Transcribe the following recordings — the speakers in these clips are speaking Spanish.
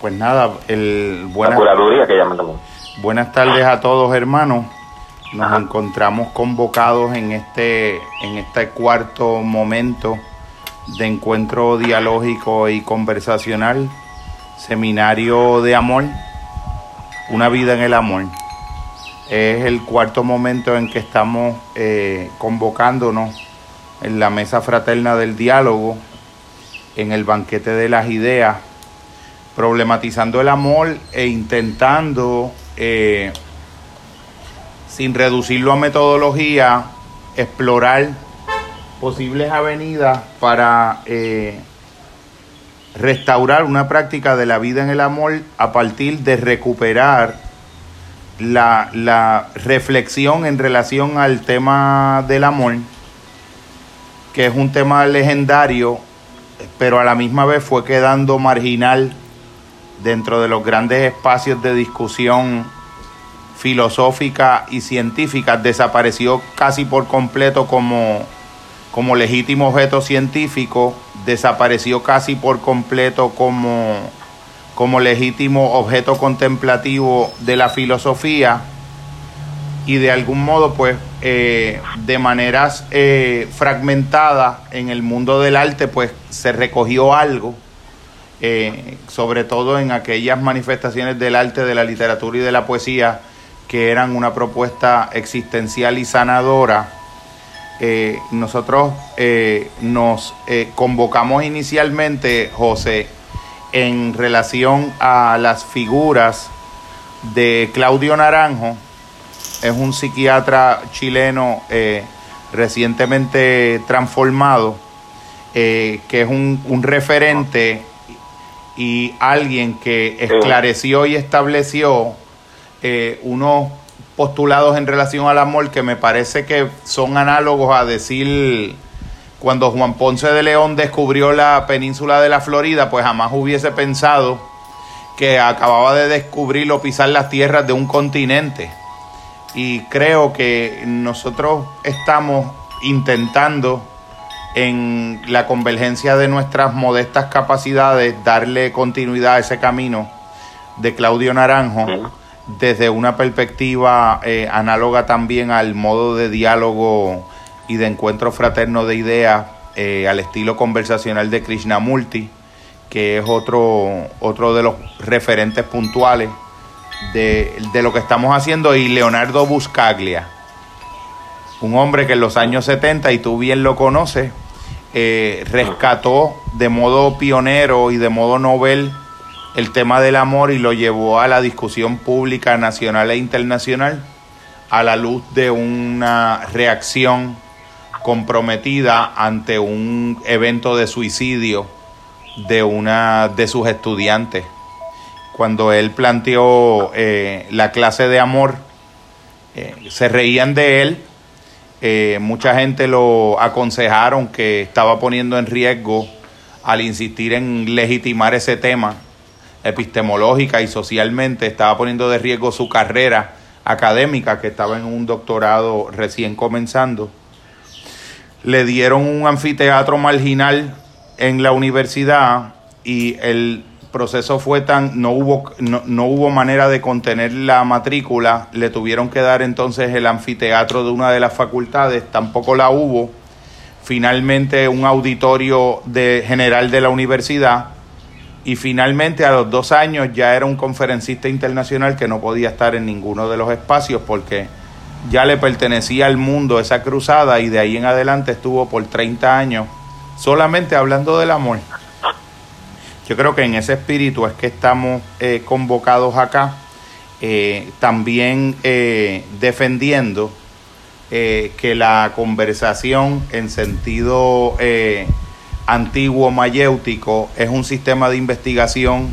Pues nada, el buena, la curaduría que llaman también. Buenas tardes a todos, hermanos. Nos encontramos convocados en este, en este cuarto momento de encuentro dialógico y conversacional, seminario de amor, una vida en el amor. Es el cuarto momento en que estamos eh, convocándonos en la mesa fraterna del diálogo, en el banquete de las ideas, problematizando el amor e intentando, eh, sin reducirlo a metodología, explorar posibles avenidas para eh, restaurar una práctica de la vida en el amor a partir de recuperar la, la reflexión en relación al tema del amor que es un tema legendario, pero a la misma vez fue quedando marginal dentro de los grandes espacios de discusión filosófica y científica, desapareció casi por completo como, como legítimo objeto científico, desapareció casi por completo como, como legítimo objeto contemplativo de la filosofía y de algún modo pues eh, de maneras eh, fragmentadas en el mundo del arte pues se recogió algo eh, sobre todo en aquellas manifestaciones del arte, de la literatura y de la poesía que eran una propuesta existencial y sanadora. nosotros nos convocamos inicialmente, José, en relación a las figuras de Claudio Naranjo, es un psiquiatra chileno eh, recientemente transformado, eh, que es un, referente y alguien que esclareció y estableció eh, unos postulados en relación al amor que me parece que son análogos a decir cuando Juan Ponce de León descubrió la península de la Florida, pues jamás hubiese pensado que acababa de descubrir o pisar las tierras de un continente. Y creo que nosotros estamos intentando en la convergencia de nuestras modestas capacidades darle continuidad a ese camino de Claudio Naranjo desde una perspectiva eh, análoga también al modo de diálogo y de encuentro fraterno de ideas eh, al estilo conversacional de Krishnamurti, que es otro, otro de los referentes puntuales de, lo que estamos haciendo y Leonardo Buscaglia, un hombre que en los años 70, y tú bien lo conoces, eh, rescató de modo pionero y de modo novel el tema del amor y lo llevó a la discusión pública nacional e internacional a la luz de una reacción comprometida ante un evento de suicidio de una de sus estudiantes. Cuando él planteó eh, la clase de amor, eh, se reían de él, eh, mucha gente lo aconsejaron que estaba poniendo en riesgo al insistir en legitimar ese tema epistemológica y socialmente, estaba poniendo de riesgo su carrera académica, que estaba en un doctorado recién comenzando. Le dieron un anfiteatro marginal en la universidad y el proceso fue tan, no hubo, no, hubo manera de contener la matrícula, le tuvieron que dar entonces el anfiteatro de una de las facultades, tampoco la hubo, finalmente un auditorio de, general de la universidad y finalmente a los dos años ya era un conferencista internacional que no podía estar en ninguno de los espacios porque ya le pertenecía al mundo esa cruzada y de ahí en adelante estuvo por 30 años solamente hablando del amor. Yo creo que en ese espíritu es que estamos eh, convocados acá, eh, también eh, defendiendo que la conversación en sentido antiguo mayéutico es un sistema de investigación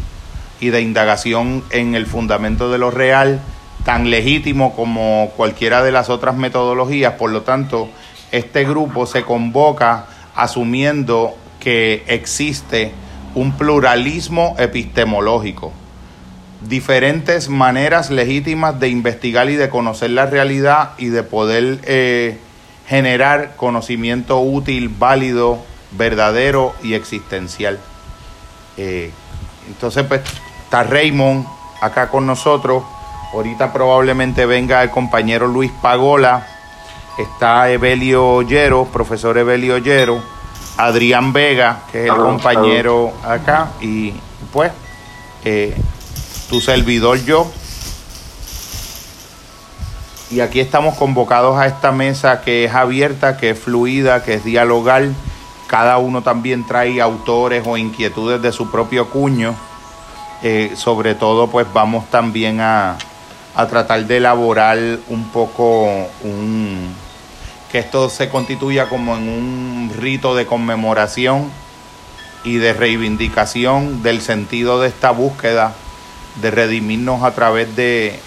y de indagación en el fundamento de lo real, tan legítimo como cualquiera de las otras metodologías. Por lo tanto, este grupo se convoca asumiendo que existe un pluralismo epistemológico, diferentes maneras legítimas de investigar y de conocer la realidad y de poder eh, generar conocimiento útil, válido, verdadero y existencial. Eh, entonces, pues, está Raymond acá con nosotros. Ahorita probablemente venga el compañero Luis Pagola. Está Evelio Ollero, profesor Evelio Ollero. Adrián Vega, que es el compañero acá. Y pues, eh, tu servidor yo. Y aquí estamos convocados a esta mesa que es abierta, que es fluida, que es dialogal. Cada uno también trae autores o inquietudes de su propio cuño. Eh, sobre todo, pues vamos también a, a tratar de elaborar un poco un, que esto se constituya como en un rito de conmemoración y de reivindicación del sentido de esta búsqueda de redimirnos a través de,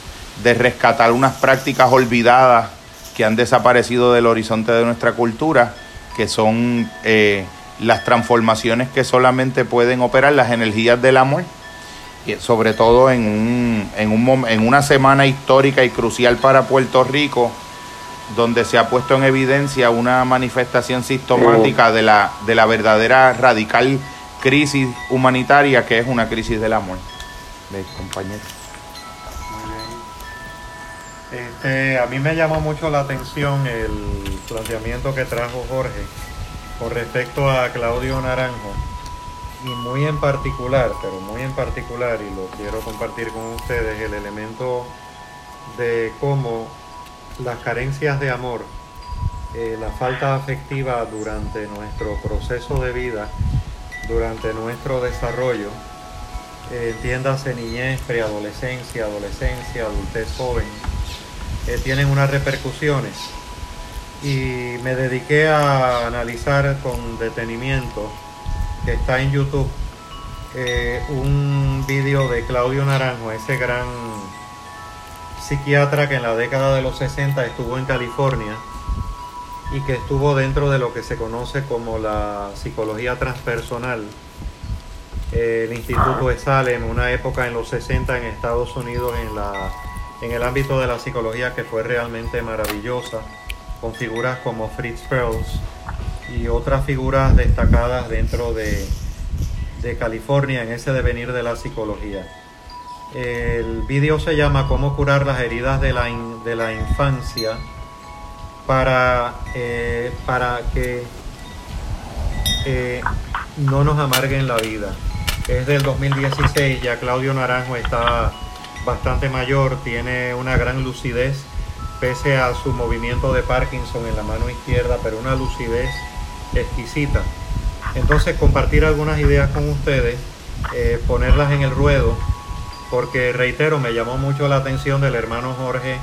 de rescatar unas prácticas olvidadas que han desaparecido del horizonte de nuestra cultura, que son eh, las transformaciones que solamente pueden operar las energías del amor, sobre todo en, un, en, un, en una semana histórica y crucial para Puerto Rico, donde se ha puesto en evidencia una manifestación sistemática de la, de la verdadera radical crisis humanitaria que es una crisis del amor. De compañero. Este, a mí me llamó mucho la atención el planteamiento que trajo Jorge con respecto a Claudio Naranjo y muy en particular, pero muy en particular, y lo quiero compartir con ustedes, el elemento de cómo las carencias de amor, eh, la falta afectiva durante nuestro proceso de vida, durante nuestro desarrollo, eh, entiéndase niñez, preadolescencia, adolescencia, adultez joven, eh, tienen unas repercusiones. Y me dediqué a analizar con detenimiento, que está en YouTube, eh, un vídeo de Claudio Naranjo, ese gran psiquiatra que en la década de los 60 estuvo en California y que estuvo dentro de lo que se conoce como la psicología transpersonal. El Instituto de Salem, una época en los 60 en Estados Unidos en la en el ámbito de la psicología que fue realmente maravillosa, con figuras como Fritz Perls y otras figuras destacadas dentro de, de California en ese devenir de la psicología. El vídeo se llama Cómo curar las heridas de la, de la infancia para, eh, para que eh, no nos amarguen la vida. Es del 2016, ya Claudio Naranjo está bastante mayor, tiene una gran lucidez, pese a su movimiento de Parkinson en la mano izquierda, pero una lucidez exquisita. Entonces compartir algunas ideas con ustedes, eh, ponerlas en el ruedo, porque reitero, me llamó mucho la atención del hermano Jorge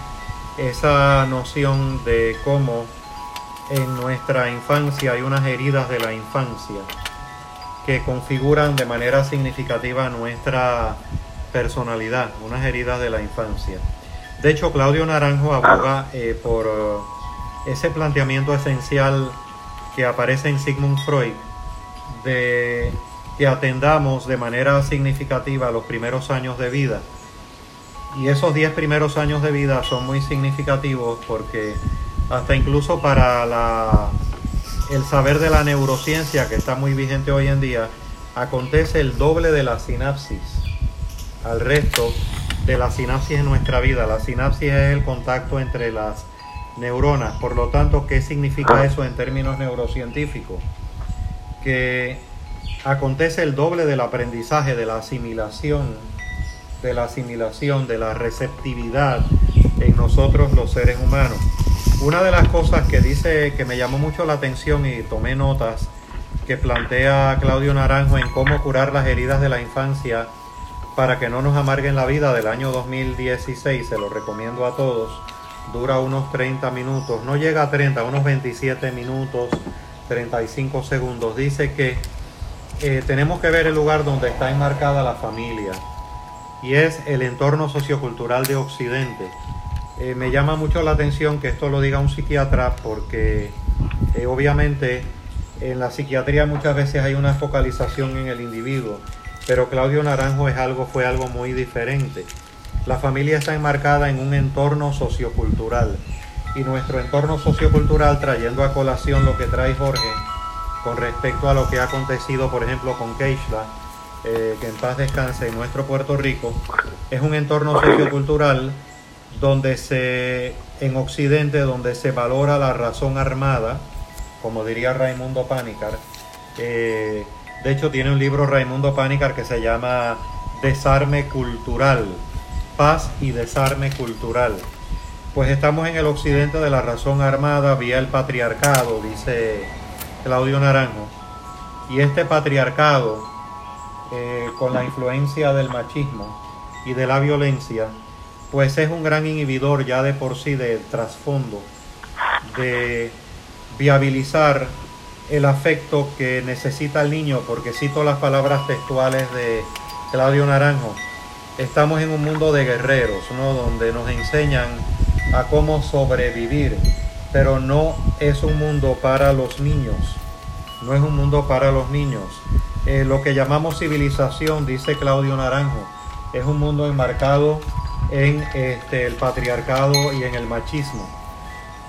esa noción de cómo en nuestra infancia hay unas heridas de la infancia que configuran de manera significativa nuestra personalidad, unas heridas de la infancia. De hecho, Claudio Naranjo aboga eh, por eh, ese planteamiento esencial que aparece en Sigmund Freud de que atendamos de manera significativa los primeros años de vida. Y esos 10 primeros años de vida son muy significativos porque hasta incluso para la, el saber de la neurociencia que está muy vigente hoy en día, acontece el doble de la sinapsis al resto de la sinapsis en nuestra vida. La sinapsis es el contacto entre las neuronas. Por lo tanto, ¿qué significa eso en términos neurocientíficos? Que acontece el doble del aprendizaje, de la asimilación, de la asimilación, de la receptividad en nosotros los seres humanos. Una de las cosas que dice que me llamó mucho la atención y tomé notas que plantea Claudio Naranjo en cómo curar las heridas de la infancia para que no nos amarguen la vida del año 2016, se lo recomiendo a todos. Dura unos 30 minutos, no llega a 30, unos 27 minutos, 35 segundos. Dice que eh, tenemos que ver el lugar donde está enmarcada la familia y es el entorno sociocultural de Occidente. Eh, me llama mucho la atención que esto lo diga un psiquiatra porque eh, obviamente en la psiquiatría muchas veces hay una focalización en el individuo pero Claudio Naranjo es algo, fue algo muy diferente. La familia está enmarcada en un entorno sociocultural y nuestro entorno sociocultural, trayendo a colación lo que trae Jorge con respecto a lo que ha acontecido, por ejemplo, con Keishla, eh, que en paz descanse en nuestro Puerto Rico, es un entorno sociocultural donde se, en Occidente, donde se valora la razón armada, como diría Raimundo Panicar. Eh, de hecho, tiene un libro Raimundo Panicar que se llama Desarme Cultural, Paz y Desarme Cultural. Pues estamos en el occidente de la razón armada vía el patriarcado, dice Claudio Naranjo. Y este patriarcado, eh, con la influencia del machismo y de la violencia, pues es un gran inhibidor ya de por sí del trasfondo de viabilizar el afecto que necesita el niño, porque cito las palabras textuales de Claudio Naranjo, estamos en un mundo de guerreros, ¿no? Donde nos enseñan a cómo sobrevivir, pero no es un mundo para los niños, no es un mundo para los niños. Eh, lo que llamamos civilización, dice Claudio Naranjo, es un mundo enmarcado en este, el patriarcado y en el machismo.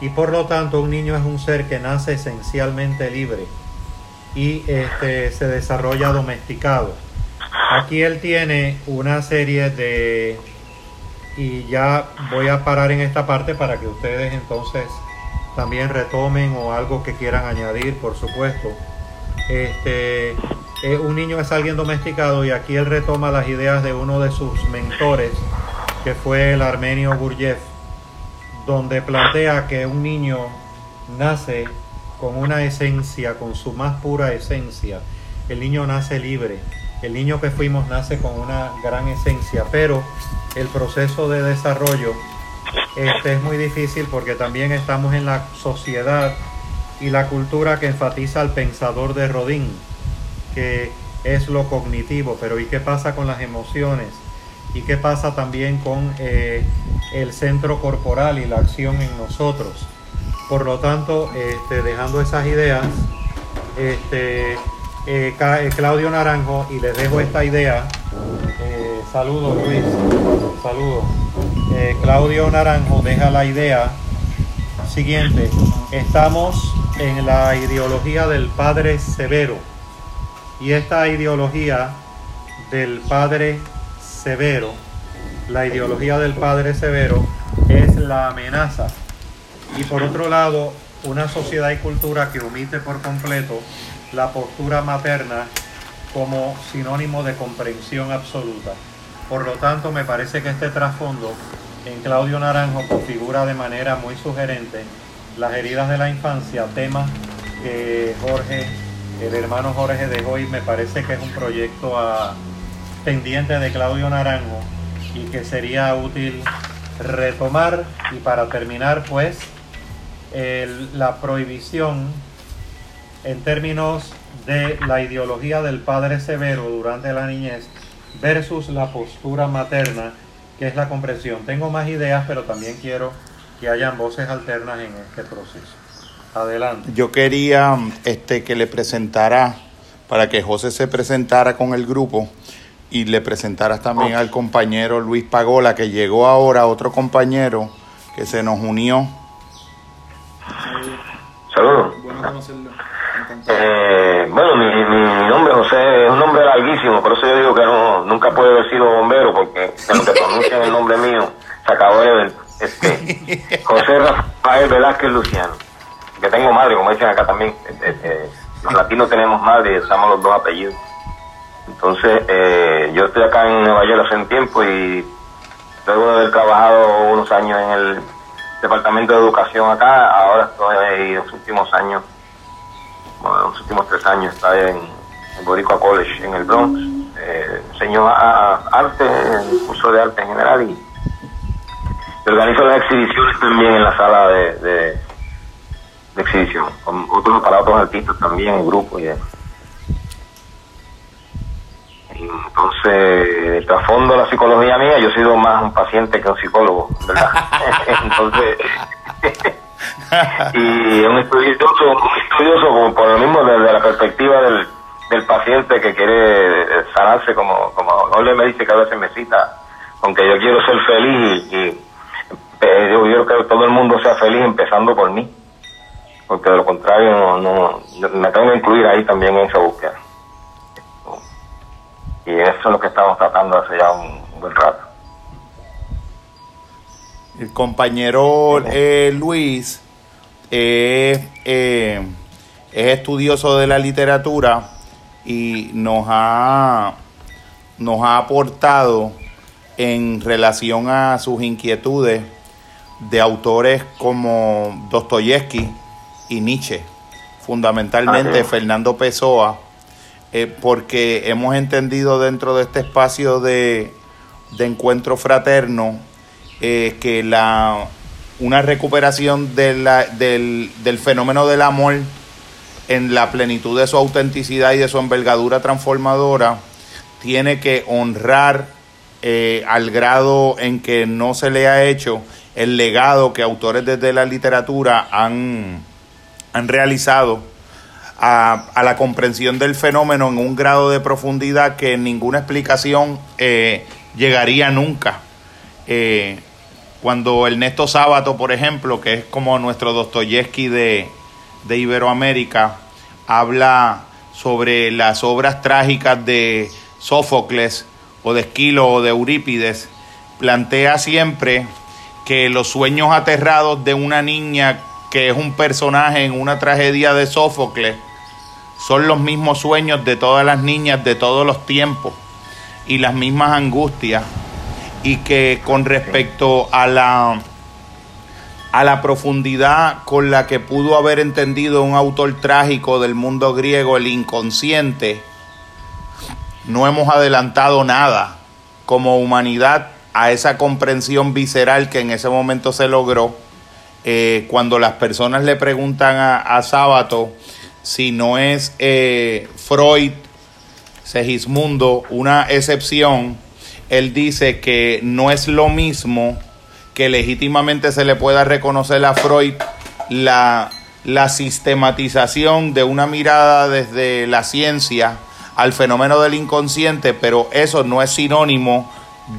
Y por lo tanto un niño es un ser que nace esencialmente libre y este, se desarrolla domesticado. Aquí él tiene una serie de... Y ya voy a parar en esta parte para que ustedes entonces también retomen o algo que quieran añadir, por supuesto. Este, eh, un niño es alguien domesticado y aquí él retoma las ideas de uno de sus mentores, que fue el armenio Gurdjieff, donde plantea que un niño nace con una esencia, con su más pura esencia. El niño nace libre. El niño que fuimos nace con una gran esencia, pero el proceso de desarrollo este es muy difícil porque también estamos en la sociedad y la cultura que enfatiza al pensador de Rodin, que es lo cognitivo, pero ¿y qué pasa con las emociones? ¿Y qué pasa también con eh, el centro corporal y la acción en nosotros? Por lo tanto, este, dejando esas ideas, este, eh, eh, Claudio Naranjo, y les dejo esta idea. saludos Luis, saludos. Claudio Naranjo deja la idea siguiente. Estamos en la ideología del Padre Severo. Y esta ideología del Padre Severo, la ideología del Padre Severo, es la amenaza. Y por otro lado, una sociedad y cultura que omite por completo la postura materna como sinónimo de comprensión absoluta. Por lo tanto, me parece que este trasfondo en Claudio Naranjo configura de manera muy sugerente las heridas de la infancia, tema que Jorge, el hermano Jorge dejó y me parece que es un proyecto a, pendiente de Claudio Naranjo y que sería útil retomar. Y para terminar pues la prohibición en términos de la ideología del padre severo durante la niñez versus la postura materna que es la comprensión. Tengo más ideas pero también quiero que hayan voces alternas en este proceso. Adelante. Yo quería este, que le presentara, para que José se presentara con el grupo y le presentaras también al compañero Luis Pagola, que llegó ahora, otro compañero que se nos unió. Saludos. Bueno conocerlo. Eh, bueno, mi, mi, nombre José es nombre larguísimo, por eso yo digo que no, nunca puede haber sido bombero, porque cuando te pronuncian el nombre mío, se acabó el evento. Este, José Rafael Velázquez Luciano, que tengo madre, como dicen acá también. Este, este, los latinos tenemos madre usamos los dos apellidos. Entonces, eh, yo estoy acá en Nueva York hace un tiempo y luego de haber trabajado unos años en el Departamento de Educación acá, ahora estoy en los últimos años, bueno, los últimos tres años estoy en, Boricua College en el Bronx. Eh, enseño arte, curso de arte en general y organizo las exhibiciones también en la sala de, de, exhibición, con otros, para otros artistas también, en grupo y Entonces, el trasfondo la psicología mía, yo he sido más un paciente que un psicólogo, ¿verdad? Entonces, y un estudioso, un estudioso por lo mismo desde la perspectiva del, del paciente que quiere sanarse, como, como le me dice que a veces me cita, aunque yo quiero ser feliz y eh, yo quiero que todo el mundo sea feliz empezando por mí, porque de lo contrario no, me tengo que incluir ahí también en esa búsqueda. Y eso es lo que estamos tratando hace ya un, buen rato. El compañero eh, Luis eh, es estudioso de la literatura y nos ha, nos ha aportado en relación a sus inquietudes de autores como Dostoyevsky y Nietzsche, fundamentalmente Fernando Pessoa, eh, porque hemos entendido dentro de este espacio de, encuentro fraterno eh, que la, una recuperación de la, del, del fenómeno del amor en la plenitud de su autenticidad y de su envergadura transformadora, tiene que honrar eh, al grado en que no se le ha hecho el legado que autores desde la literatura han, han realizado a, la comprensión del fenómeno en un grado de profundidad que ninguna explicación eh, llegaría nunca. Eh, cuando Ernesto Sábato, por ejemplo, que es como nuestro Dostoyevsky de, de Iberoamérica, habla sobre las obras trágicas de Sófocles o de Esquilo o de Eurípides, plantea siempre que los sueños aterrados de una niña que es un personaje en una tragedia de Sófocles son los mismos sueños de todas las niñas de todos los tiempos y las mismas angustias. Y que con respecto a la a la profundidad con la que pudo haber entendido un autor trágico del mundo griego el inconsciente. No hemos adelantado nada como humanidad a esa comprensión visceral que en ese momento se logró eh, cuando las personas le preguntan a, Sábato si no es eh, Freud, Segismundo, una excepción, él dice que no es lo mismo que legítimamente se le pueda reconocer a Freud la, la sistematización de una mirada desde la ciencia al fenómeno del inconsciente, pero eso no es sinónimo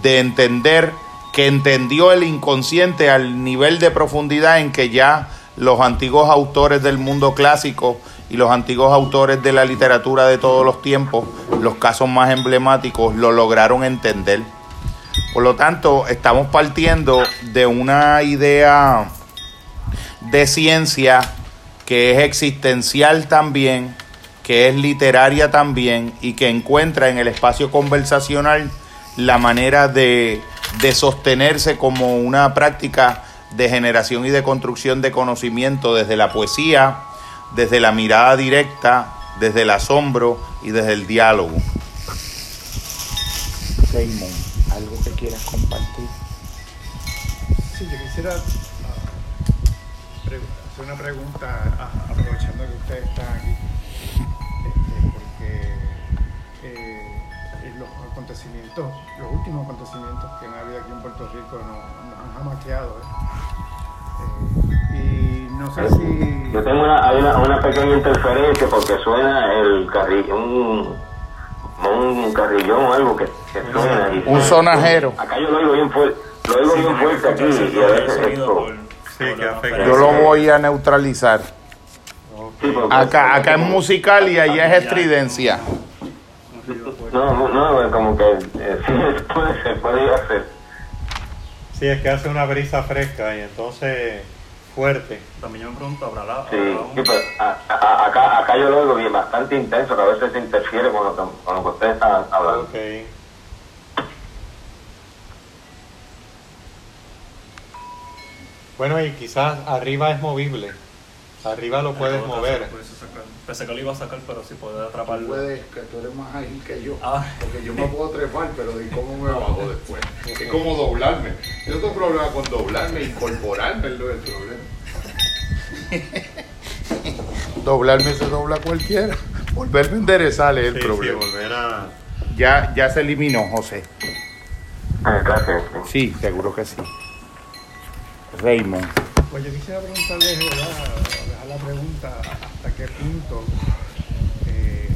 de entender que entendió el inconsciente al nivel de profundidad en que ya los antiguos autores del mundo clásico y los antiguos autores de la literatura de todos los tiempos, los casos más emblemáticos, lo lograron entender. Por lo tanto, estamos partiendo de una idea de ciencia que es existencial también, que es literaria también y que encuentra en el espacio conversacional la manera de, sostenerse como una práctica de generación y de construcción de conocimiento desde la poesía, desde la mirada directa, desde el asombro y desde el diálogo. Damon, ¿algo que quieras compartir? Sí, yo quisiera ah, hacer una pregunta, ah, aprovechando que ustedes están aquí, este, porque eh, los acontecimientos, los últimos acontecimientos que han habido aquí en Puerto Rico nos, han jamaqueado. ¿eh? Eh, y no sé si... Yo tengo una, hay una, una pequeña interferencia porque suena el carrillo, un, un carrillón o algo que, que suena. Y un sonajero. Acá yo lo oigo bien fuerte, lo oigo bien fuerte aquí y a veces esto... Yo lo voy a neutralizar. Acá, acá es musical y allá es estridencia. No, no, como que eh, sí, puede, se puede hacer. Sí, es que hace una brisa fresca y entonces fuerte. También yo me pregunto, ¿habrá la, Sí, sí pero acá, acá yo lo oigo bien, bastante intenso, que a veces se interfiere con lo que, con lo que ustedes están hablando. Okay. Bueno, y quizás arriba es movible. Arriba lo puedes mover. Pensé que lo iba a sacar, pero si puedes atraparlo. Puedes, que tú eres más ágil que yo. Ah. Porque yo me puedo trepar, pero ¿de cómo me bajo después? Es como doblarme. Yo tengo problema con doblarme, incorporarme es lo del problema. doblarme se dobla cualquiera. Volverme a enderezar es el problema. Sí, volver a... ya, ya se eliminó, José. Gracias. Sí, seguro que sí. Raymond. Pues yo quisiera preguntarle, dejar la pregunta, hasta qué punto eh,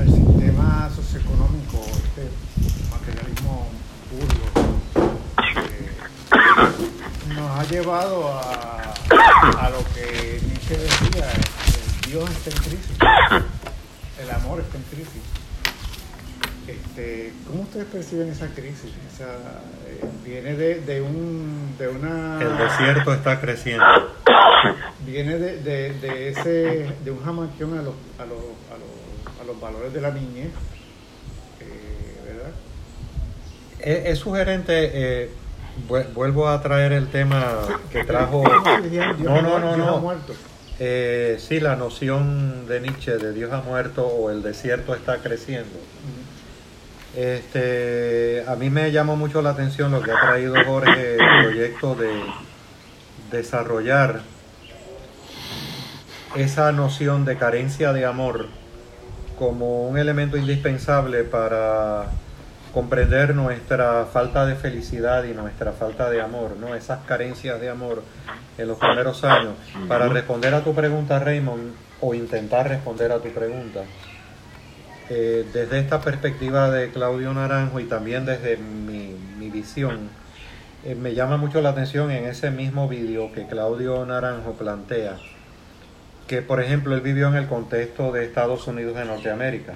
el sistema socioeconómico, este materialismo puro, eh, nos ha llevado a, a lo que Nietzsche decía, el Dios está en crisis, el amor está en crisis. Este, ¿Cómo ustedes perciben esa crisis? Esa, eh, viene de, de, un, de una... El desierto está creciendo. Viene de, de, de ese, de un jamaquión a los, a los, a los, a los valores de la niñez, eh, ¿verdad? Es, es sugerente, eh, vu- vuelvo a traer el tema que trajo... No, no, no, no. Eh, sí, la noción de Nietzsche de Dios ha muerto o el desierto está creciendo. Este, a mí me llamó mucho la atención lo que ha traído Jorge, el proyecto de desarrollar esa noción de carencia de amor como un elemento indispensable para comprender nuestra falta de felicidad y nuestra falta de amor, ¿no? Esas carencias de amor en los primeros años. Para responder a tu pregunta, Raymond, o intentar responder a tu pregunta, eh, desde esta perspectiva de Claudio Naranjo y también desde mi, visión, eh, me llama mucho la atención en ese mismo vídeo que Claudio Naranjo plantea, que por ejemplo él vivió en el contexto de Estados Unidos de Norteamérica.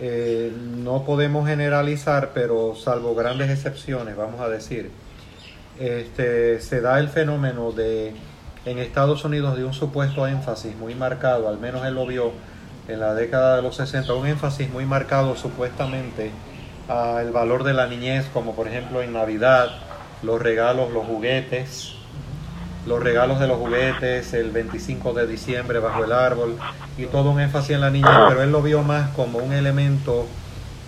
Eh, no podemos generalizar, pero salvo grandes excepciones, vamos a decir, este, se da el fenómeno de en Estados Unidos de un supuesto énfasis muy marcado, al menos él lo vio en la década de los 60, un énfasis muy marcado supuestamente al valor de la niñez, como por ejemplo en Navidad, los regalos, los juguetes, los regalos de los juguetes el 25 de diciembre bajo el árbol y todo un énfasis en la niñez, pero él lo vio más como un elemento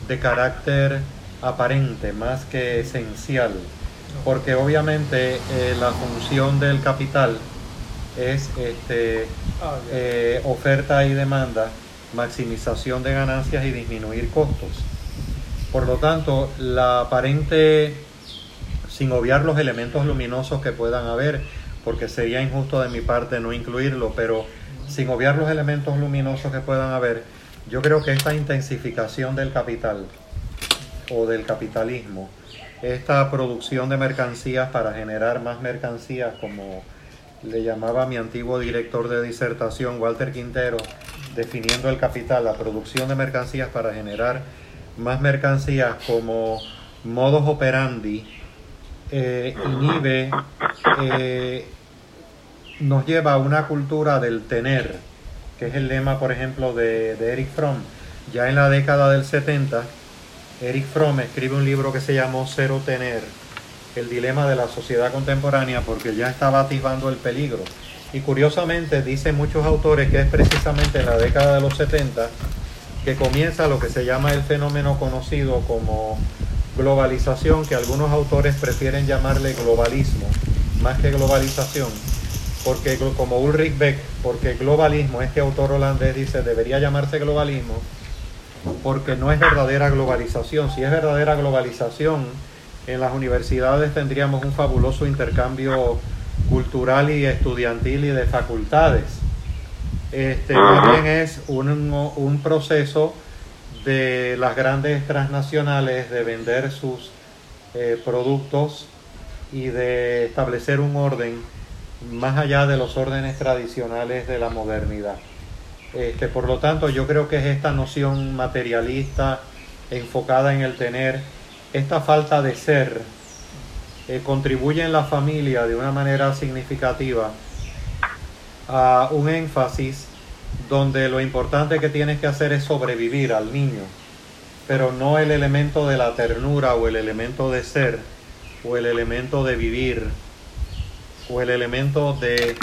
de carácter aparente, más que esencial, porque obviamente eh, la función del capital es este, Ah, eh, oferta y demanda, maximización de ganancias y disminuir costos. Por lo tanto, la aparente, sin obviar los elementos luminosos que puedan haber, porque sería injusto de mi parte no incluirlo, pero sin obviar los elementos luminosos que puedan haber, yo creo que esta intensificación del capital o del capitalismo, esta producción de mercancías para generar más mercancías, como le llamaba mi antiguo director de disertación, Walter Quintero, definiendo el capital, la producción de mercancías para generar más mercancías como modus operandi, eh, inhibe, eh, nos lleva a una cultura del tener, que es el lema, por ejemplo, de, de Eric Fromm. Ya en la década del 70, Eric Fromm escribe un libro que se llamó Cero Tener, el dilema de la sociedad contemporánea, porque ya estaba atisbando el peligro. Y curiosamente dicen muchos autores que es precisamente en la década de los 70 que comienza lo que se llama el fenómeno conocido como globalización, que algunos autores prefieren llamarle globalismo, más que globalización, porque como Ulrich Beck, porque globalismo, este autor holandés dice, debería llamarse globalismo, porque no es verdadera globalización. Si es verdadera globalización, en las universidades tendríamos un fabuloso intercambio cultural y estudiantil y de facultades. Este, también es un, un proceso de las grandes transnacionales de vender sus eh, productos y de establecer un orden más allá de los órdenes tradicionales de la modernidad. Este, por lo tanto, yo creo que es esta noción materialista enfocada en el tener, esta falta de ser, eh, contribuye en la familia de una manera significativa a un énfasis donde lo importante que tienes que hacer es sobrevivir al niño, pero no el elemento de la ternura o el elemento de ser o el elemento de vivir o el elemento de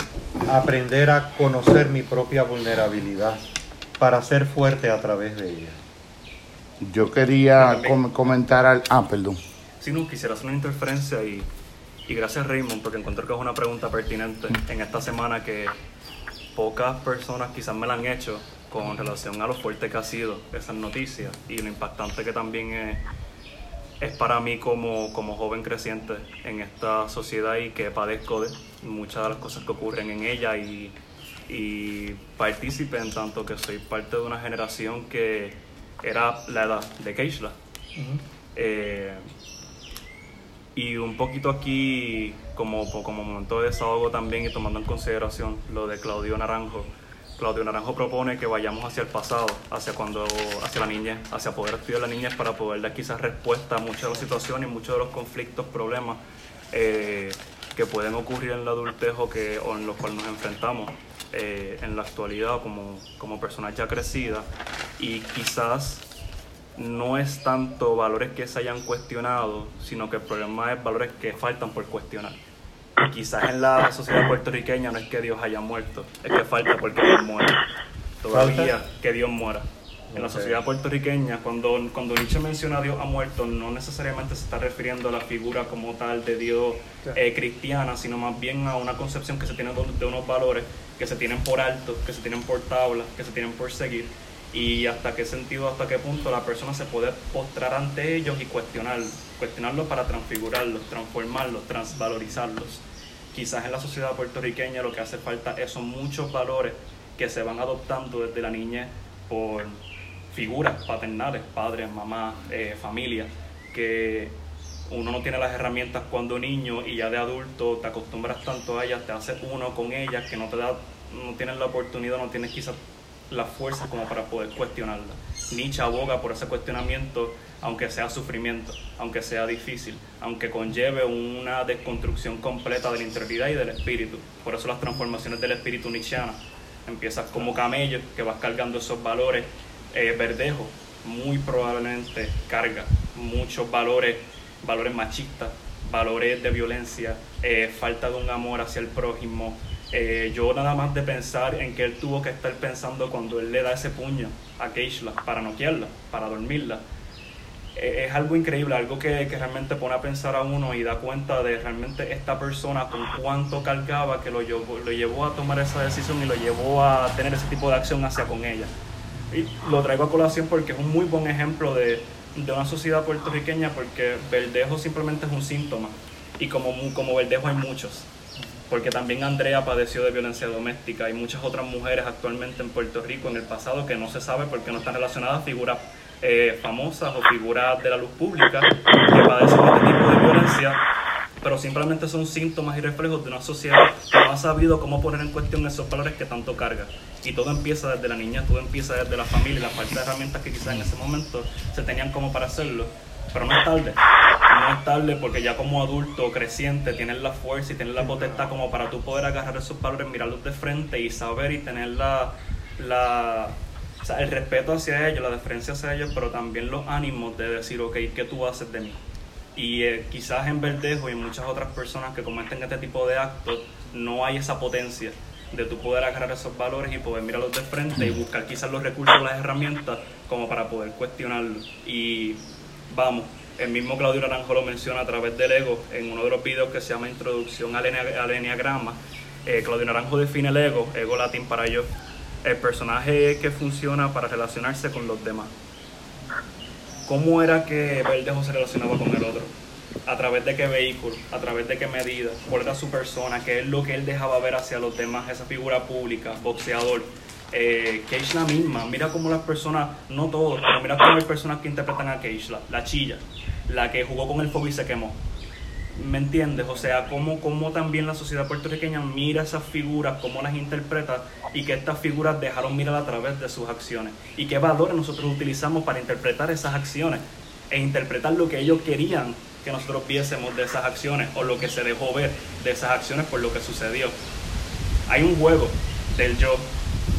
aprender a conocer mi propia vulnerabilidad para ser fuerte a través de ella. Yo quería com- comentar al... Ah, perdón. Si no, quisiera hacer una interferencia y, y gracias Raymond porque encontré que es una pregunta pertinente en esta semana que pocas personas quizás me la han hecho con relación a lo fuerte que ha sido esas noticias y lo impactante que también es, es para mí como, como joven creciente en esta sociedad y que padezco de muchas de las cosas que ocurren en ella y, y partícipe en tanto que soy parte de una generación que era la edad de Keishla. Eh, y un poquito aquí, como, como momento de desahogo también y tomando en consideración lo de Claudio Naranjo, Claudio Naranjo propone que vayamos hacia el pasado, hacia cuando, hacia la niñez, hacia poder estudiar la niñez para poder dar quizás respuesta a muchas de las situaciones y muchos de los conflictos, problemas eh, que pueden ocurrir en la adultez o, que, o en los cuales nos enfrentamos eh, en la actualidad como, como personas ya crecidas. Y quizás no es tanto valores que se hayan cuestionado, sino que el problema es valores que faltan por cuestionar. Y quizás en la sociedad puertorriqueña no es que Dios haya muerto, es que falta porque Dios muera. Todavía que Dios muera. En la sociedad puertorriqueña, cuando, cuando Nietzsche menciona a Dios ha muerto, no necesariamente se está refiriendo a la figura como tal de Dios eh, cristiana, sino más bien a una concepción que se tiene de unos valores que se tienen por alto, que se tienen por tabla, que se tienen por seguir y hasta qué sentido, hasta qué punto la persona se puede postrar ante ellos y cuestionarlos, cuestionarlos para transfigurarlos, transformarlos, transvalorizarlos. Quizás en la sociedad puertorriqueña lo que hace falta son muchos valores que se van adoptando desde la niñez por figuras paternales, padres, mamás, eh, familia, que uno no tiene las herramientas cuando niño y ya de adulto te acostumbras tanto a ellas, te haces uno con ellas que no te da, no tienes la oportunidad, no tienes quizás la fuerza como para poder cuestionarla. Nietzsche aboga por ese cuestionamiento, aunque sea sufrimiento, aunque sea difícil, aunque conlleve una desconstrucción completa de la interioridad y del espíritu. Por eso las transformaciones del espíritu nietzscheana. Empiezas como camello, que vas cargando esos valores. Eh, verdejo, muy probablemente carga muchos valores, valores machistas, valores de violencia, eh, falta de un amor hacia el prójimo, eh, yo nada más de pensar en que él tuvo que estar pensando cuando él le da ese puño a Keishla para noquearla, para dormirla, eh, es algo increíble, algo que, realmente pone a pensar a uno y da cuenta de realmente esta persona con cuánto cargaba que lo llevó, a tomar esa decisión y lo llevó a tener ese tipo de acción hacia con ella. Y lo traigo a colación porque es un muy buen ejemplo de, de una sociedad puertorriqueña porque Verdejo simplemente es un síntoma y como, como Verdejo hay muchos porque también Andrea padeció de violencia doméstica y muchas otras mujeres actualmente en Puerto Rico en el pasado que no se sabe porque no están relacionadas a figuras eh, famosas o figuras de la luz pública que padecen este tipo de violencia, pero simplemente son síntomas y reflejos de una sociedad que no ha sabido cómo poner en cuestión esos valores que tanto carga. Y todo empieza desde la niña, todo empieza desde la familia, la falta de herramientas que quizás en ese momento se tenían como para hacerlo pero no es tarde. No es tarde porque ya como adulto creciente tienes la fuerza y tienes la potestad como para tú poder agarrar esos valores, mirarlos de frente y saber y tener la, el respeto hacia ellos, la deferencia hacia ellos, pero también los ánimos de decir, ok, ¿qué tú haces de mí? Y eh, quizás en Verdejo y en muchas otras personas que cometen este tipo de actos, no hay esa potencia de tú poder agarrar esos valores y poder mirarlos de frente y buscar quizás los recursos, las herramientas como para poder cuestionarlos. Y vamos, el mismo Claudio Naranjo lo menciona a través del ego en uno de los videos que se llama Introducción al, Enneagrama. Eh, Claudio Naranjo define el ego, ego latín para ellos, el personaje que funciona para relacionarse con los demás. ¿Cómo era que Verdejo se relacionaba con el otro? ¿A través de qué vehículo? ¿A través de qué medida? ¿Cuál era su persona? ¿Qué es lo que él dejaba ver hacia los demás? Esa figura pública, boxeador eh, Keishla misma, mira cómo las personas, no todos, pero mira cómo hay personas que interpretan a Keishla, la chilla, la que jugó con el fuego y se quemó. ¿Me entiendes? O sea, cómo, cómo también la sociedad puertorriqueña mira esas figuras, cómo las interpreta y que estas figuras dejaron mirar a través de sus acciones. Y qué valores nosotros utilizamos para interpretar esas acciones e interpretar lo que ellos querían que nosotros viésemos de esas acciones o lo que se dejó ver de esas acciones por lo que sucedió. Hay un juego del yo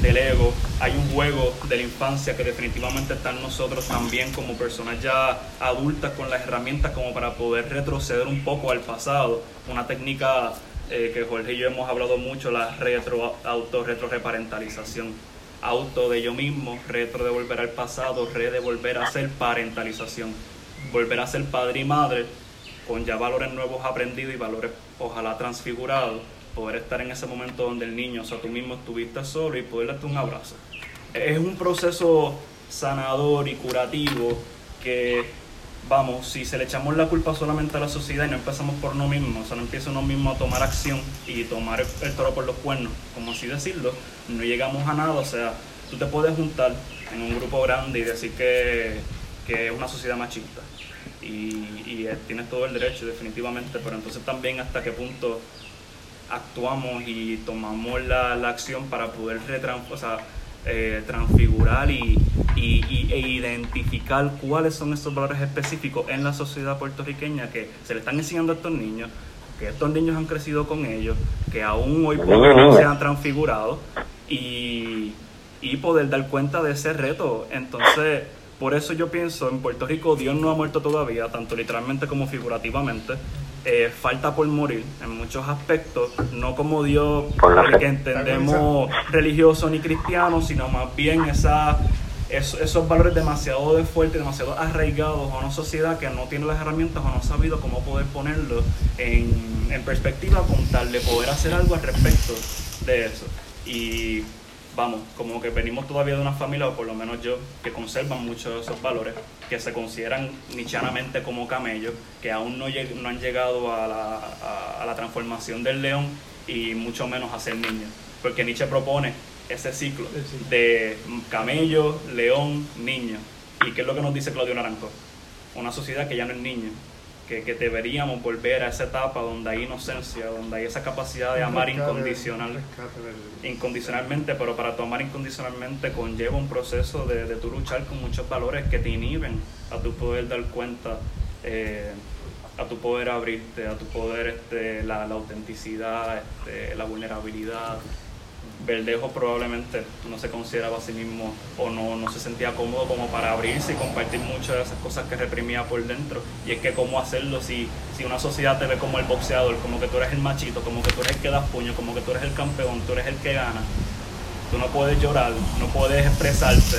del ego, hay un juego de la infancia que definitivamente está en nosotros también como personas ya adultas con las herramientas como para poder retroceder un poco al pasado, una técnica eh, que Jorge y yo hemos hablado mucho, la retro, auto, retro reparentalización, auto de yo mismo, retro de volver al pasado, re de volver a ser parentalización, volver a ser padre y madre con ya valores nuevos aprendidos y valores ojalá transfigurados poder estar en ese momento donde el niño, o sea, tú mismo estuviste solo y poder darte un abrazo. Es un proceso sanador y curativo que, vamos, si se le echamos la culpa solamente a la sociedad y no empezamos por uno mismo, o sea, no empieza uno mismo a tomar acción y tomar el, toro por los cuernos, como así decirlo, no llegamos a nada, o sea, tú te puedes juntar en un grupo grande y decir que, que es una sociedad machista. Y, y tienes todo el derecho, definitivamente, pero entonces también hasta qué punto actuamos y tomamos la, acción para poder eh, transfigurar y, e identificar cuáles son esos valores específicos en la sociedad puertorriqueña que se le están enseñando a estos niños, que estos niños han crecido con ellos, que aún hoy por hoy se han transfigurado y, y poder dar cuenta de ese reto. Entonces, por eso yo pienso, en Puerto Rico Dios no ha muerto todavía, tanto literalmente como figurativamente. Eh, falta por morir en muchos aspectos, no como Dios que entendemos religioso ni cristiano, sino más bien esa, esos, valores demasiado de fuertes, demasiado arraigados a una sociedad que no tiene las herramientas o no ha sabido cómo poder ponerlos en, en perspectiva con tal de poder hacer algo al respecto de eso. Y vamos, como que venimos todavía de una familia, o por lo menos yo, que conservan muchos de esos valores, que se consideran nichanamente como camellos, que aún no, no han llegado a la, a, la transformación del león y mucho menos a ser niños. Porque Nietzsche propone ese ciclo de camello, león, niño. ¿Y qué es lo que nos dice Claudio Naranjo? Una sociedad que ya no es niño, que, deberíamos volver a esa etapa donde hay inocencia, donde hay esa capacidad de amar incondicional, incondicionalmente, pero para tu amar incondicionalmente conlleva un proceso de, de tu luchar con muchos valores que te inhiben a tu poder dar cuenta, eh, a tu poder abrirte, a tu poder este, la, la autenticidad, este, la vulnerabilidad, Verdejo probablemente no se consideraba a sí mismo o no, no se sentía cómodo como para abrirse y compartir muchas de esas cosas que reprimía por dentro. Y es que cómo hacerlo si, si una sociedad te ve como el boxeador, como que tú eres el machito, como que tú eres el que das puño, como que tú eres el campeón, tú eres el que gana. Tú no puedes llorar, no puedes expresarte.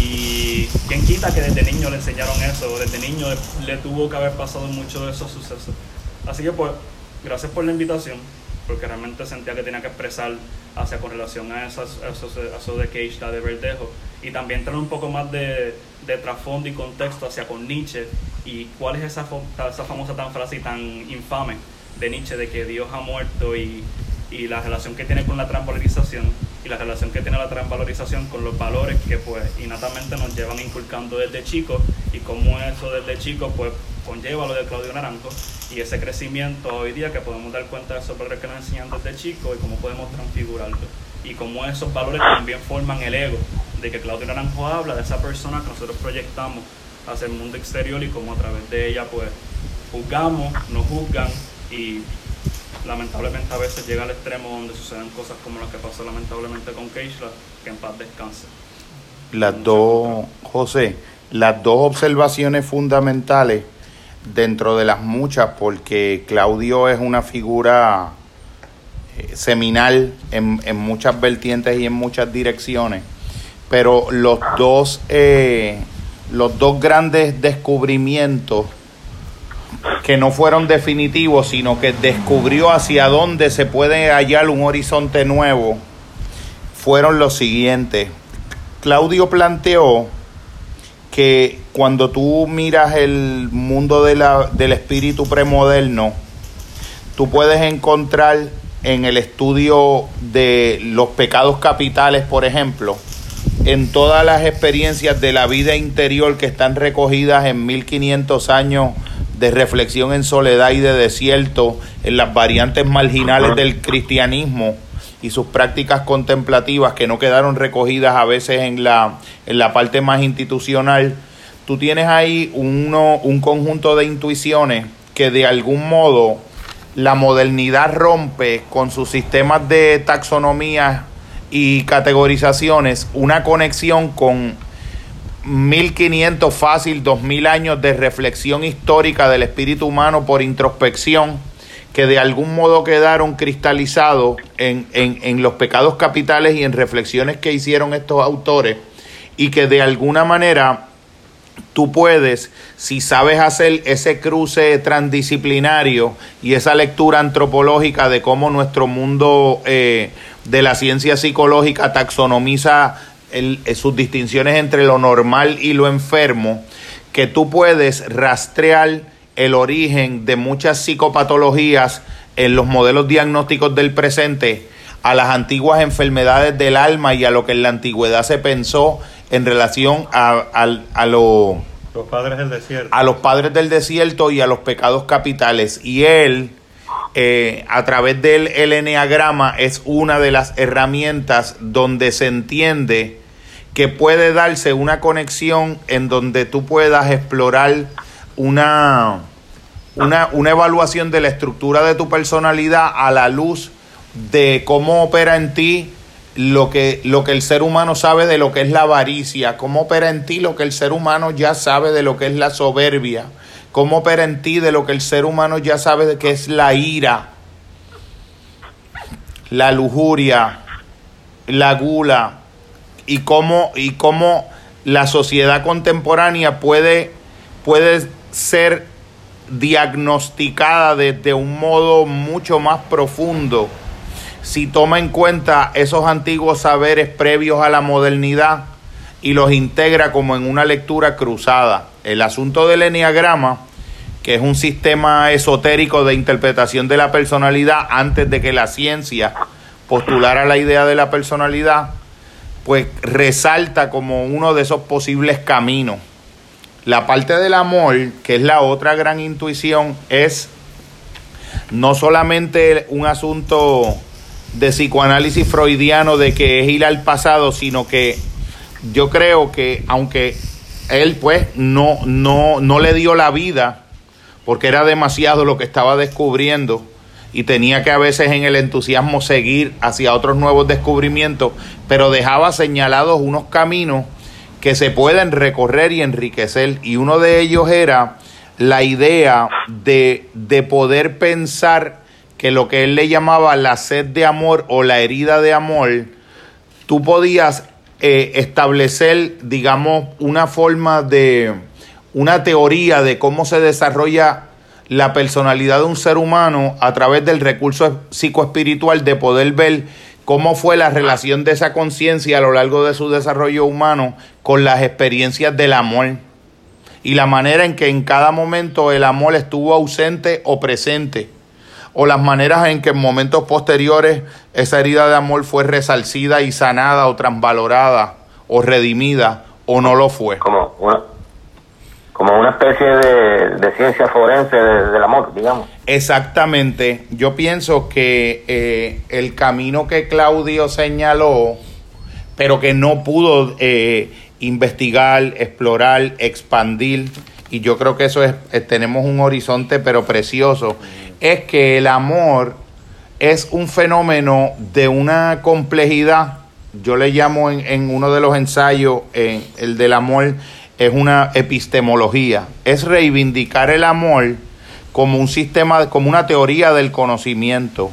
Y quién quita que desde niño le enseñaron eso, desde niño le, tuvo que haber pasado mucho de esos sucesos. Así que pues, gracias por la invitación porque realmente sentía que tenía que expresar hacia con relación a, esas, eso, de Cage, la de Verdejo, y también traer un poco más de, de trasfondo y contexto hacia con Nietzsche y cuál es esa, esa famosa tan frase y tan infame de Nietzsche de que Dios ha muerto y, y la relación que tiene con la transvalorización y la relación que tiene la transvalorización con los valores que pues innatamente nos llevan inculcando desde chicos y cómo eso desde chicos pues conlleva lo de Claudio Naranjo y ese crecimiento hoy día que podemos dar cuenta de esos valores que nos enseñan desde chicos y cómo podemos transfigurarlo y cómo esos valores también forman el ego de que Claudio Naranjo habla de esa persona que nosotros proyectamos hacia el mundo exterior y cómo a través de ella pues juzgamos, nos juzgan y lamentablemente a veces llega al extremo donde suceden cosas como las que pasó lamentablemente con Keishla, que en paz descanse. Las dos, José, las dos observaciones fundamentales dentro de las muchas, porque Claudio es una figura eh, seminal en, en muchas vertientes y en muchas direcciones, pero los dos, eh, los dos grandes descubrimientos que no fueron definitivos, sino que descubrió hacia dónde se puede hallar un horizonte nuevo, fueron los siguientes. Claudio planteó que cuando tú miras el mundo de la, del espíritu premoderno, tú puedes encontrar en el estudio de los pecados capitales, por ejemplo, en todas las experiencias de la vida interior que están recogidas en 1500 años de reflexión en soledad y de desierto, en las variantes marginales del cristianismo y sus prácticas contemplativas que no quedaron recogidas a veces en la, en la parte más institucional, tú tienes ahí uno, un conjunto de intuiciones que de algún modo la modernidad rompe con sus sistemas de taxonomía y categorizaciones una conexión con 1500 fácil, 2000 años de reflexión histórica del espíritu humano por introspección que de algún modo quedaron cristalizados en, en, los pecados capitales y en reflexiones que hicieron estos autores y que de alguna manera tú puedes, si sabes hacer ese cruce transdisciplinario y esa lectura antropológica de cómo nuestro mundo eh, de la ciencia psicológica taxonomiza eh, sus distinciones entre lo normal y lo enfermo, que tú puedes rastrear el origen de muchas psicopatologías en los modelos diagnósticos del presente a las antiguas enfermedades del alma y a lo que en la antigüedad se pensó en relación a, a, los padres del desierto. A los padres del desierto y a los pecados capitales. Y él eh, a través del el eneagrama es una de las herramientas donde se entiende que puede darse una conexión en donde tú puedas explorar una, una, una evaluación de la estructura de tu personalidad a la luz de cómo opera en ti lo que, lo que el ser humano sabe de lo que es la avaricia, cómo opera en ti lo que el ser humano ya sabe de lo que es la soberbia, cómo opera en ti de lo que el ser humano ya sabe de qué es la ira, la lujuria, la gula, y cómo, y cómo la sociedad contemporánea puede, puede ser diagnosticada desde un modo mucho más profundo si toma en cuenta esos antiguos saberes previos a la modernidad y los integra como en una lectura cruzada. El asunto del enneagrama, que es un sistema esotérico de interpretación de la personalidad antes de que la ciencia postulara la idea de la personalidad, pues resalta como uno de esos posibles caminos. La parte del amor, que es la otra gran intuición, es no solamente un asunto de psicoanálisis freudiano de que es ir al pasado, sino que yo creo que aunque él pues no, no, no le dio la vida, porque era demasiado lo que estaba descubriendo, y tenía que a veces en el entusiasmo seguir hacia otros nuevos descubrimientos, pero dejaba señalados unos caminos que se pueden recorrer y enriquecer. Y uno de ellos era la idea de, de poder pensar que lo que él le llamaba la sed de amor o la herida de amor, tú podías eh, establecer, digamos, una forma de, una teoría de cómo se desarrolla la personalidad de un ser humano a través del recurso psicoespiritual de poder ver cómo fue la relación de esa conciencia a lo largo de su desarrollo humano con las experiencias del amor y la manera en que en cada momento el amor estuvo ausente o presente o las maneras en que en momentos posteriores esa herida de amor fue resalcida y sanada o transvalorada o redimida o no lo fue. Como una, como una especie de, ciencia forense del amor, digamos. Exactamente. Yo pienso que eh, el camino que Claudio señaló, pero que no pudo eh, investigar, explorar, expandir, y yo creo que eso es, eh, tenemos un horizonte pero precioso, es que el amor es un fenómeno de una complejidad, yo le llamo en, en uno de los ensayos, en el del amor, es una epistemología, es reivindicar el amor como un sistema, como una teoría del conocimiento,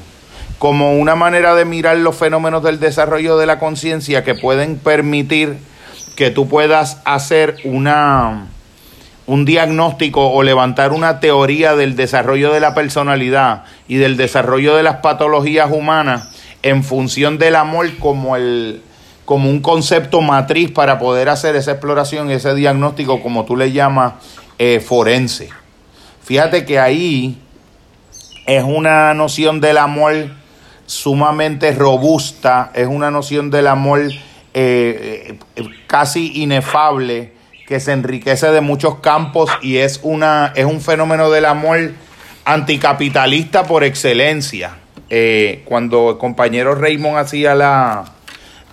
como una manera de mirar los fenómenos del desarrollo de la conciencia que pueden permitir que tú puedas hacer una un diagnóstico o levantar una teoría del desarrollo de la personalidad y del desarrollo de las patologías humanas en función del amor como el como un concepto matriz para poder hacer esa exploración, ese diagnóstico, como tú le llamas, eh, forense. Fíjate que ahí es una noción del amor sumamente robusta, es una noción del amor eh, eh, casi inefable, que se enriquece de muchos campos y es, una, es un fenómeno del amor anticapitalista por excelencia. cuando el compañero Raymond hacía la,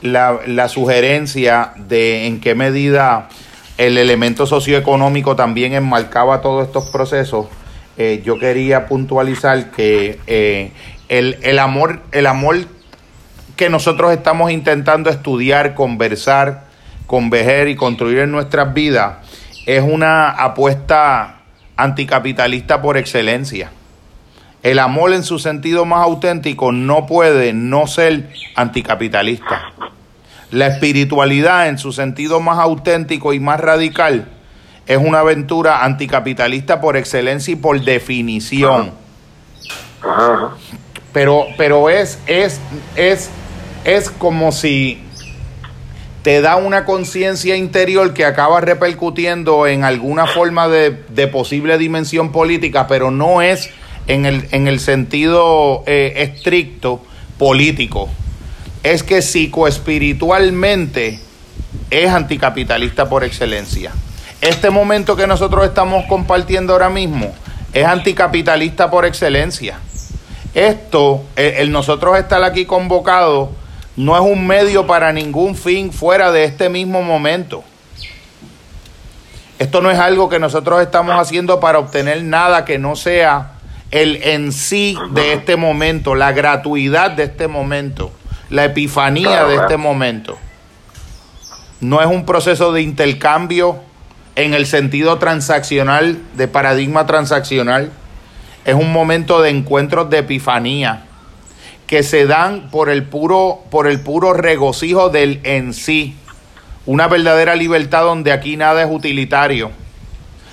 la, sugerencia de en qué medida el elemento socioeconómico también enmarcaba todos estos procesos, eh, yo quería puntualizar que eh, el, el, amor, el amor que nosotros estamos intentando estudiar, conversar, convejer y construir en nuestras vidas es una apuesta anticapitalista por excelencia. El amor en su sentido más auténtico no puede no ser anticapitalista. La espiritualidad en su sentido más auténtico y más radical es una aventura anticapitalista por excelencia y por definición. Pero, pero es, es, es, es como si te da una conciencia interior que acaba repercutiendo en alguna forma de, posible dimensión política, pero no es en el, en el sentido eh, estricto político es que psicoespiritualmente es anticapitalista por excelencia. Este momento que nosotros estamos compartiendo ahora mismo es anticapitalista por excelencia. Esto, el, nosotros estar aquí convocados, no es un medio para ningún fin fuera de este mismo momento. Esto no es algo que nosotros estamos haciendo para obtener nada que no sea el en sí de este momento, la gratuidad de este momento, la epifanía de este momento. No es un proceso de intercambio en el sentido transaccional, de paradigma transaccional es un momento de encuentros de epifanía que se dan por el puro, por el puro regocijo del en sí. Una verdadera libertad donde aquí nada es utilitario,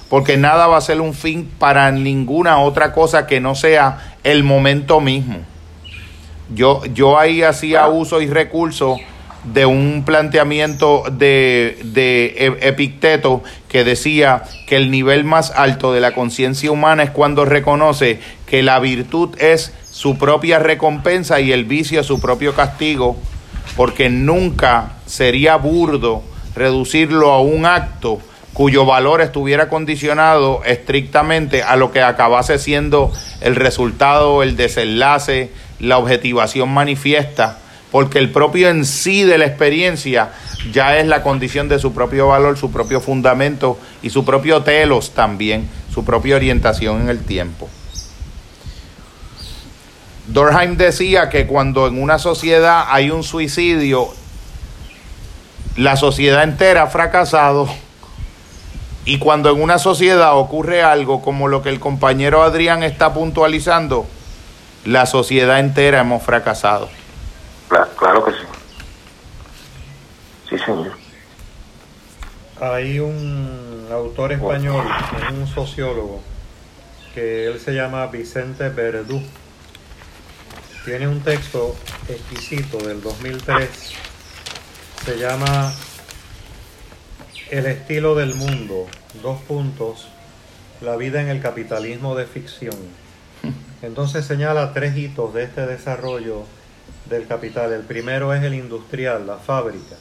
porque nada va a ser un fin para ninguna otra cosa que no sea el momento mismo. Yo, yo ahí hacía uso y recurso de un planteamiento de, de Epicteto que decía que el nivel más alto de la conciencia humana es cuando reconoce que la virtud es su propia recompensa y el vicio su propio castigo, porque nunca sería burdo reducirlo a un acto cuyo valor estuviera condicionado estrictamente a lo que acabase siendo el resultado, el desenlace, la objetivación manifiesta porque el propio en sí de la experiencia ya es la condición de su propio valor, su propio fundamento y su propio telos también, su propia orientación en el tiempo. Dorheim decía que cuando en una sociedad hay un suicidio, la sociedad entera ha fracasado y cuando en una sociedad ocurre algo como lo que el compañero Adrián está puntualizando, la sociedad entera hemos fracasado. Claro, que sí. Sí, señor. Hay un autor español, un sociólogo, que él se llama Vicente Verdú. Tiene un texto exquisito del 2003. Se llama El estilo del mundo. Dos puntos. La vida en el capitalismo de ficción. Entonces señala tres hitos de este desarrollo del capital. El primero es el industrial, la fábrica,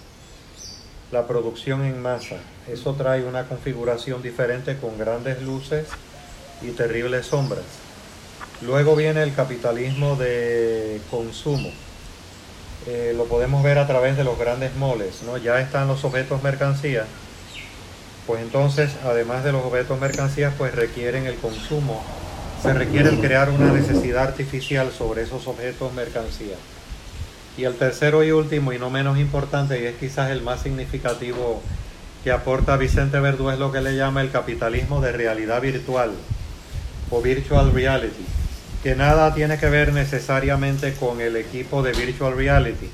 la producción en masa. Eso trae una configuración diferente con grandes luces y terribles sombras. Luego viene el capitalismo de consumo. Eh, lo podemos ver a través de los grandes moles, ¿no? Ya están los objetos mercancías. Pues entonces, además de los objetos mercancías, pues requieren el consumo. Se requiere crear una necesidad artificial sobre esos objetos mercancías. Y el tercero y último, y no menos importante, y es quizás el más significativo que aporta Vicente Verdú, es lo que le llama el capitalismo de realidad virtual o virtual reality, que nada tiene que ver necesariamente con el equipo de virtual reality,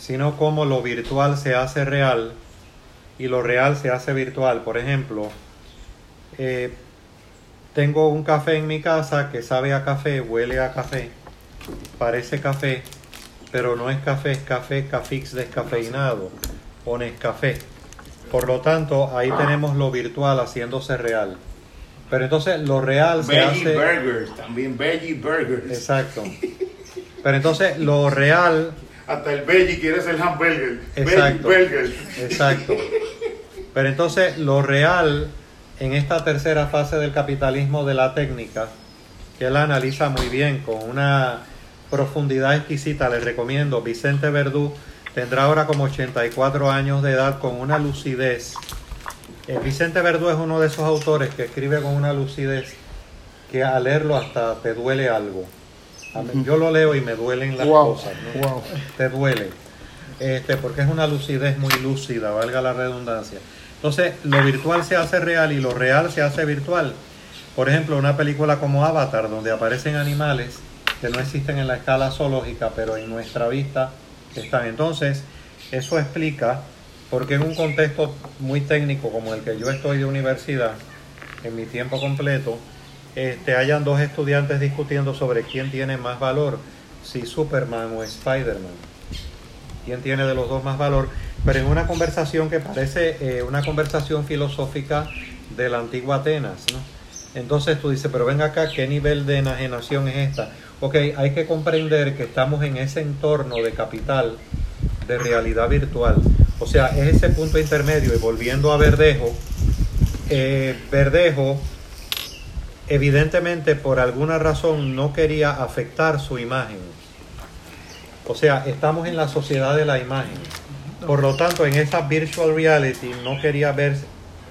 sino cómo lo virtual se hace real y lo real se hace virtual. Por ejemplo, eh, tengo un café en mi casa que sabe a café, huele a café, parece café, pero no es café, es café cafix descafeinado o café. Por lo tanto, ahí tenemos lo virtual haciéndose real. Pero entonces lo real se hace... burgers, también veggie burgers. Exacto. Pero entonces lo real... Hasta el veggie quiere ser hamburger. Exacto. Exacto. Pero entonces lo real en esta tercera fase del capitalismo de la técnica, que él analiza muy bien con una profundidad exquisita, les recomiendo. Vicente Verdú tendrá ahora como 84 años de edad con una lucidez. Eh, Vicente Verdú es uno de esos autores que escribe con una lucidez que al leerlo hasta te duele algo. Yo lo leo y me duelen las cosas. Te duele. Este, porque es una lucidez muy lúcida, valga la redundancia. Entonces, lo virtual se hace real y lo real se hace virtual. Por ejemplo, una película como Avatar, donde aparecen animales que no existen en la escala zoológica, pero en nuestra vista están. Entonces, eso explica por qué en un contexto muy técnico como el que yo estoy de universidad, en mi tiempo completo, este, hayan dos estudiantes discutiendo sobre quién tiene más valor, si Superman o Spider-Man. ¿Quién tiene de los dos más valor? Pero en una conversación que parece eh, una conversación filosófica de la antigua Atenas, ¿no? Entonces tú dices, pero venga acá, ¿qué nivel de enajenación es esta? Ok, hay que comprender que estamos en ese entorno de capital, de realidad virtual. O sea, es ese punto intermedio. Y volviendo a Verdejo, eh, Verdejo evidentemente por alguna razón no quería afectar su imagen. O sea, estamos en la sociedad de la imagen. Por lo tanto, en esa virtual reality no quería ver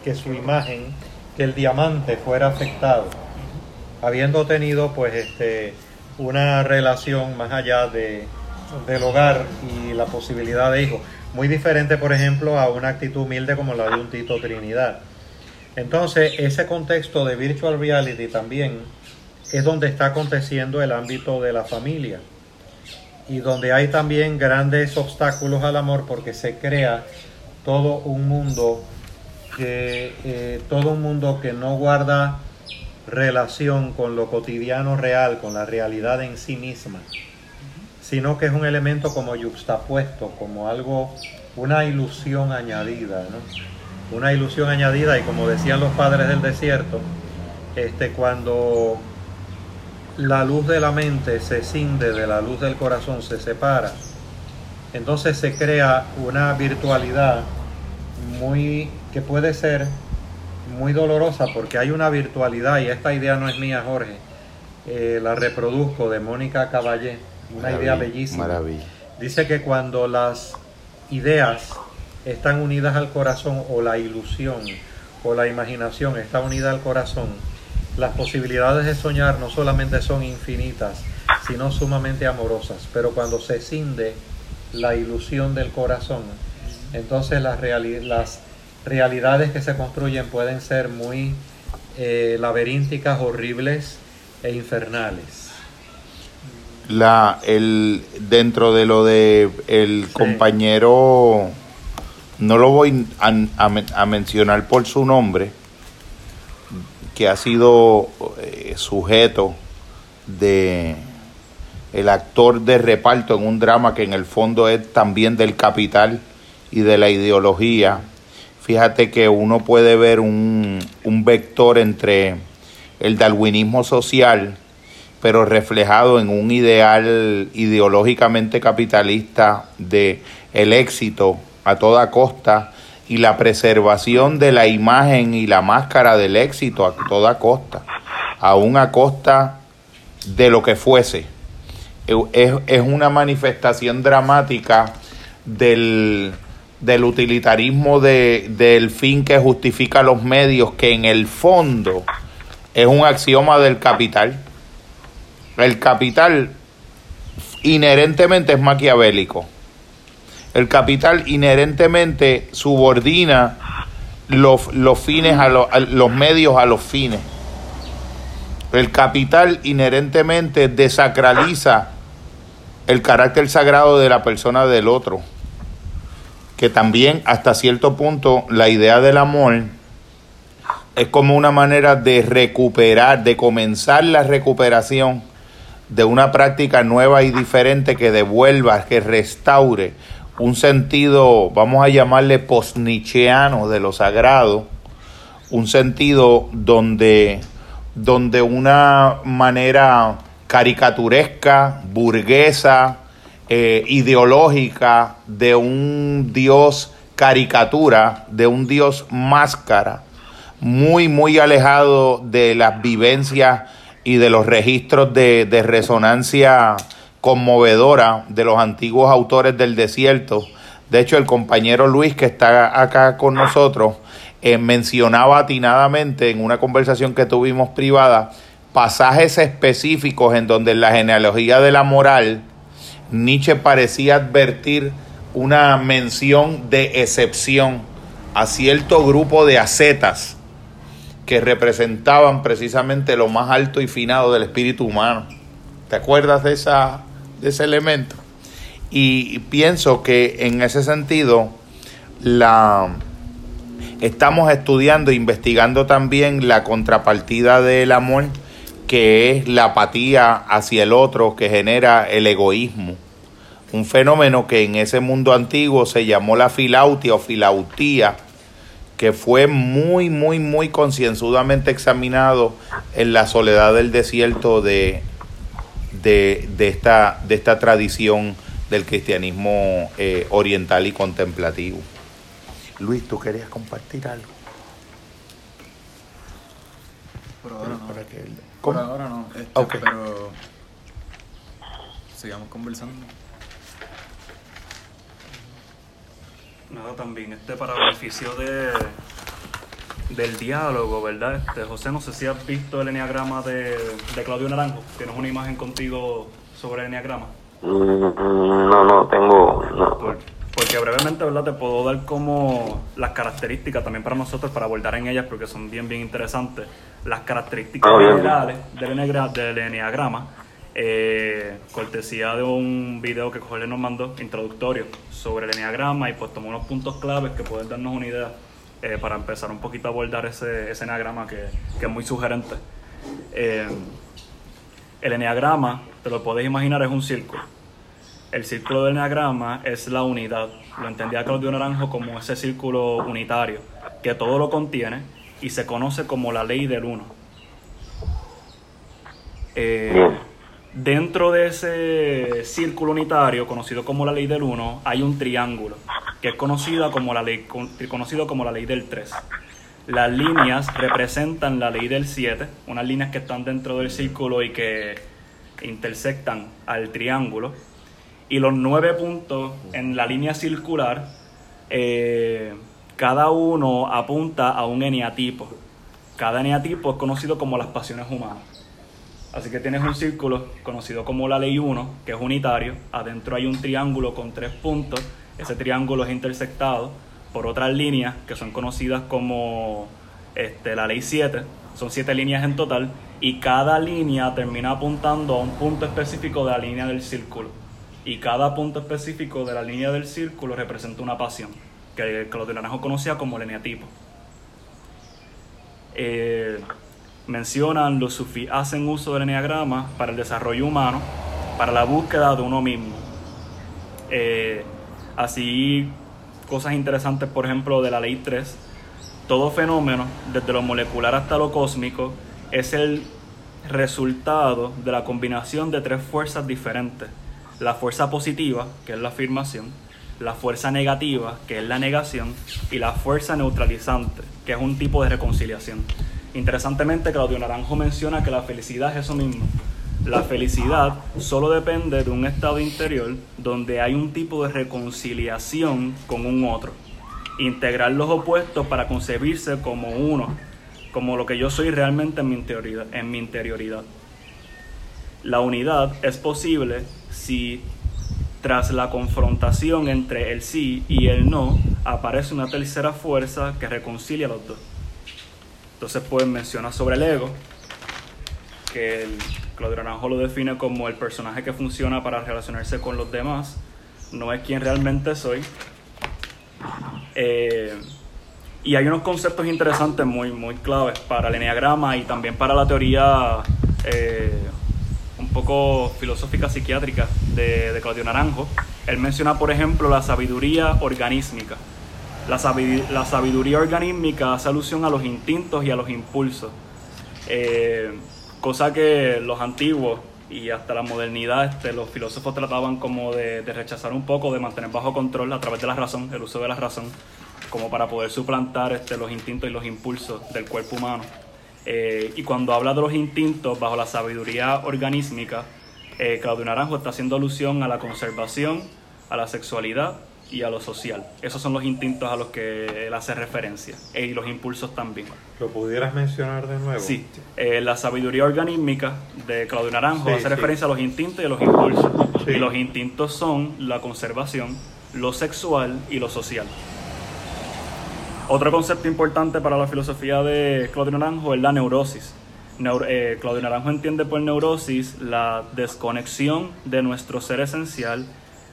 que su imagen, que el diamante fuera afectado, habiendo tenido pues este una relación más allá de, del hogar y la posibilidad de hijos. Muy diferente, por ejemplo, a una actitud humilde como la de un Tito Trinidad. Entonces, ese contexto de virtual reality también es donde está aconteciendo el ámbito de la familia y donde hay también grandes obstáculos al amor porque se crea todo un mundo que eh, todo un mundo que no guarda relación con lo cotidiano real, con la realidad en sí misma, sino que es un elemento como yuxtapuesto, como algo, una ilusión añadida, ¿no? Una ilusión añadida y como decían los padres del desierto, este, cuando la luz de la mente se cinde de la luz del corazón, se separa, entonces se crea una virtualidad muy que puede ser muy dolorosa porque hay una virtualidad y esta idea no es mía, Jorge. Eh, la reproduzco de Mónica Caballé, una idea bellísima. Maravilla. Dice que cuando las ideas están unidas al corazón o la ilusión o la imaginación está unida al corazón, las posibilidades de soñar no solamente son infinitas, sino sumamente amorosas. Pero cuando se cinde la ilusión del corazón, entonces las, las realidades que se construyen pueden ser muy eh, laberínticas, horribles e infernales. La, el, dentro de lo de el compañero, no lo voy a, a, mencionar por su nombre, que ha sido eh, sujeto de el actor de reparto en un drama que en el fondo es también del capital y de la ideología. Fíjate que uno puede ver un, un vector entre el darwinismo social, pero reflejado en un ideal ideológicamente capitalista de el éxito a toda costa y la preservación de la imagen y la máscara del éxito a toda costa, aún a costa de lo que fuese. Es, es una manifestación dramática del, del utilitarismo de, del fin que justifica los medios, que en el fondo es un axioma del capital. El capital inherentemente es maquiavélico. El capital inherentemente subordina los, fines a los medios a los fines. El capital inherentemente desacraliza el carácter sagrado de la persona del otro que también hasta cierto punto la idea del amor es como una manera de recuperar, de comenzar la recuperación de una práctica nueva y diferente que devuelva, que restaure un sentido, vamos a llamarle post-nicheano de lo sagrado, un sentido donde, donde una manera caricaturesca, burguesa, eh, ideológica de un Dios caricatura, de un Dios máscara, muy, muy alejado de las vivencias y de los registros de, de resonancia conmovedora de los antiguos autores del desierto. De hecho, el compañero Luis, que está acá con nosotros, eh, mencionaba atinadamente en una conversación que tuvimos privada pasajes específicos en donde la genealogía de la moral Nietzsche parecía advertir una mención de excepción a cierto grupo de ascetas que representaban precisamente lo más alto y finado del espíritu humano. ¿Te acuerdas de, esa, ese elemento? Y pienso que en ese sentido la, estamos estudiando investigando también la contrapartida del amor, que es la apatía hacia el otro que genera el egoísmo un fenómeno que en ese mundo antiguo se llamó la filautia o filautía, que fue muy, muy, muy concienzudamente examinado en la soledad del desierto de, de, esta, de esta tradición del cristianismo eh, oriental y contemplativo. Luis, ¿tú querías compartir algo? Por ahora no. ¿Para que él... Por ahora no, este, Ok. pero sigamos conversando. Nada, también este para beneficio de del diálogo, ¿verdad? Este, José, no sé si has visto el enneagrama de, de Claudio Naranjo. ¿Tienes una imagen contigo sobre el enneagrama? Mm, No, no, tengo. No. Por- porque brevemente, ¿verdad? Te puedo dar como las características también para nosotros, para abordar en ellas, porque son bien, bien interesantes. Las características Ah, generales del, enneagra- del enneagrama, eh, cortesía de un video que Jorge nos mandó, introductorio, sobre el enneagrama, y pues tomó unos puntos claves que pueden darnos una idea eh, para empezar un poquito a abordar ese, ese enneagrama que, es muy sugerente. Eh, el enneagrama, te lo puedes imaginar, es un círculo. El círculo del enneagrama es la unidad. Lo entendía Claudio Naranjo como ese círculo unitario, que todo lo contiene y se conoce como la ley del uno. Eh. Dentro de ese círculo unitario, conocido como la ley del uno, hay un triángulo, que es conocida como la ley, con- conocido como la ley del 3. Las líneas representan la ley del 7, unas líneas que están dentro del círculo y que intersectan al triángulo. Y los nueve puntos en la línea circular, eh, cada uno apunta a un eneatipo. Cada eneatipo es conocido como las pasiones humanas. Así que tienes un círculo conocido como la ley 1, que es unitario. Adentro hay un triángulo con tres puntos. Ese triángulo es intersectado por otras líneas que son conocidas como este, la ley 7. Son siete líneas en total. Y cada línea termina apuntando a un punto específico de la línea del círculo. Y cada punto específico de la línea del círculo representa una pasión, que Claudio Naranjo conocía como el eneatipo. Eh, mencionan los sufís hacen uso del enneagrama para el desarrollo humano, para la búsqueda de uno mismo. Eh, así, cosas interesantes, por ejemplo, de la ley 3. Todo fenómeno, desde lo molecular hasta lo cósmico, es el resultado de la combinación de tres fuerzas diferentes. La fuerza positiva, que es la afirmación, la fuerza negativa, que es la negación, y la fuerza neutralizante, que es un tipo de reconciliación. Interesantemente, Claudio Naranjo menciona que la felicidad es eso mismo. La felicidad solo depende de un estado interior donde hay un tipo de reconciliación con un otro. Integrar los opuestos para concebirse como uno, como lo que yo soy realmente en mi interioridad. En mi interioridad. La unidad es posible si tras la confrontación entre el sí y el no aparece una tercera fuerza que reconcilia a los dos. Entonces pues menciona sobre el ego, que el, Claudio Naranjo lo define como el personaje que funciona para relacionarse con los demás, no es quien realmente soy. Eh, y hay unos conceptos interesantes muy, muy claves para el enneagrama y también para la teoría eh, un poco filosófica psiquiátrica de, de Claudio Naranjo. Él menciona, por ejemplo, la sabiduría organísmica. La, sabi- la sabiduría organísmica hace alusión a los instintos y a los impulsos. Eh, cosa que los antiguos y hasta la modernidad este, los filósofos trataban como de, de rechazar un poco, de mantener bajo control a través de la razón, el uso de la razón, como para poder suplantar este, los instintos y los impulsos del cuerpo humano. Eh, y cuando habla de los instintos bajo la sabiduría organísmica, eh, Claudio Naranjo está haciendo alusión a la conservación, a la sexualidad y a lo social. Esos son los instintos a los que él hace referencia, eh, y los impulsos también. ¿Lo pudieras mencionar de nuevo? Sí, eh, la sabiduría organísmica de Claudio Naranjo Sí, hace sí. referencia a los instintos y a los impulsos. Sí. Y los instintos son la conservación, lo sexual y lo social. Otro concepto importante para la filosofía de Claudio Naranjo es la neurosis. Neur- eh, Claudio Naranjo entiende por neurosis la desconexión de nuestro ser esencial,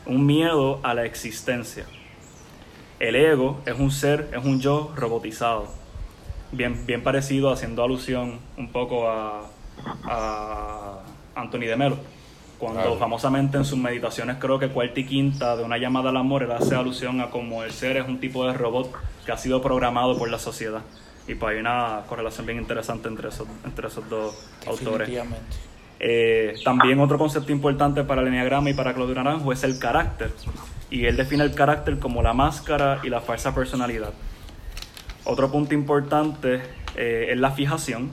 un miedo a la existencia. El ego es un ser, es un yo robotizado bien, bien parecido, haciendo alusión un poco a, a Anthony de Melo. Cuando Claro. famosamente en sus meditaciones, creo que cuarta y quinta de una llamada al amor, él hace alusión a cómo el ser es un tipo de robot que ha sido programado por la sociedad. Y pues hay una correlación bien interesante entre esos, entre esos dos autores. Eh, también otro concepto importante para el Enneagrama y para Claudio Naranjo es el carácter. Y él define el carácter como la máscara y la falsa personalidad. Otro punto importante eh, es la fijación.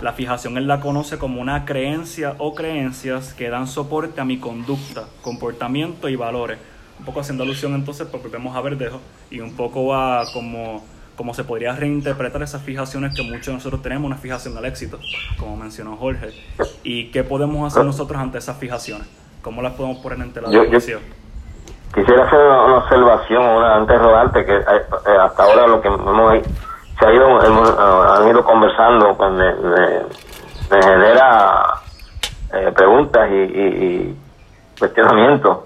La fijación él la conoce como una creencia o creencias que dan soporte a mi conducta, comportamiento y valores. Un poco haciendo alusión entonces, porque vemos a Verdejo, y un poco a como, como se podría reinterpretar esas fijaciones que muchos de nosotros tenemos, una fijación al éxito, como mencionó Jorge. ¿Y qué podemos hacer nosotros ante esas fijaciones? ¿Cómo las podemos poner ante la decisión? Quisiera hacer una observación, una antes de que eh, hasta ahora lo que hemos, se ha ido, hemos, eh, han ido conversando pues me, genera eh, preguntas y, y, cuestionamientos,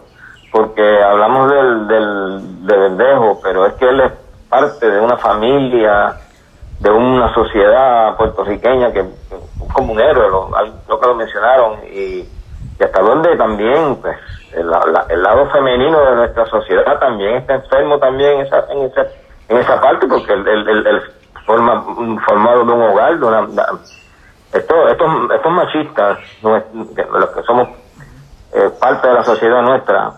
porque hablamos del, del de Verdejo, pero es que él es parte de una familia, de una sociedad puertorriqueña que, es como un héroe, lo, lo que lo mencionaron, y, hasta donde también, pues, el, lado femenino de nuestra sociedad también está enfermo también en esa, en esa, en esa parte porque el, forma formado de un hogar una, estos, estos, machistas los que somos eh, parte de la sociedad nuestra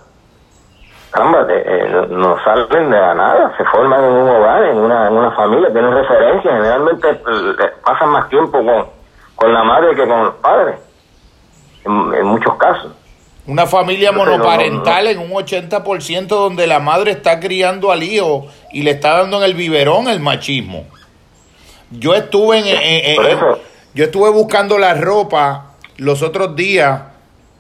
caramba, eh, no salen de la nada, se forman en un hogar, en una, en una familia, tienen referencias, generalmente eh, pasan más tiempo con, con la madre que con los padres, en muchos casos. Una familia monoparental en un 80% donde la madre está criando al hijo y le está dando en el biberón el machismo. Yo estuve en, yo estuve buscando la ropa los otros días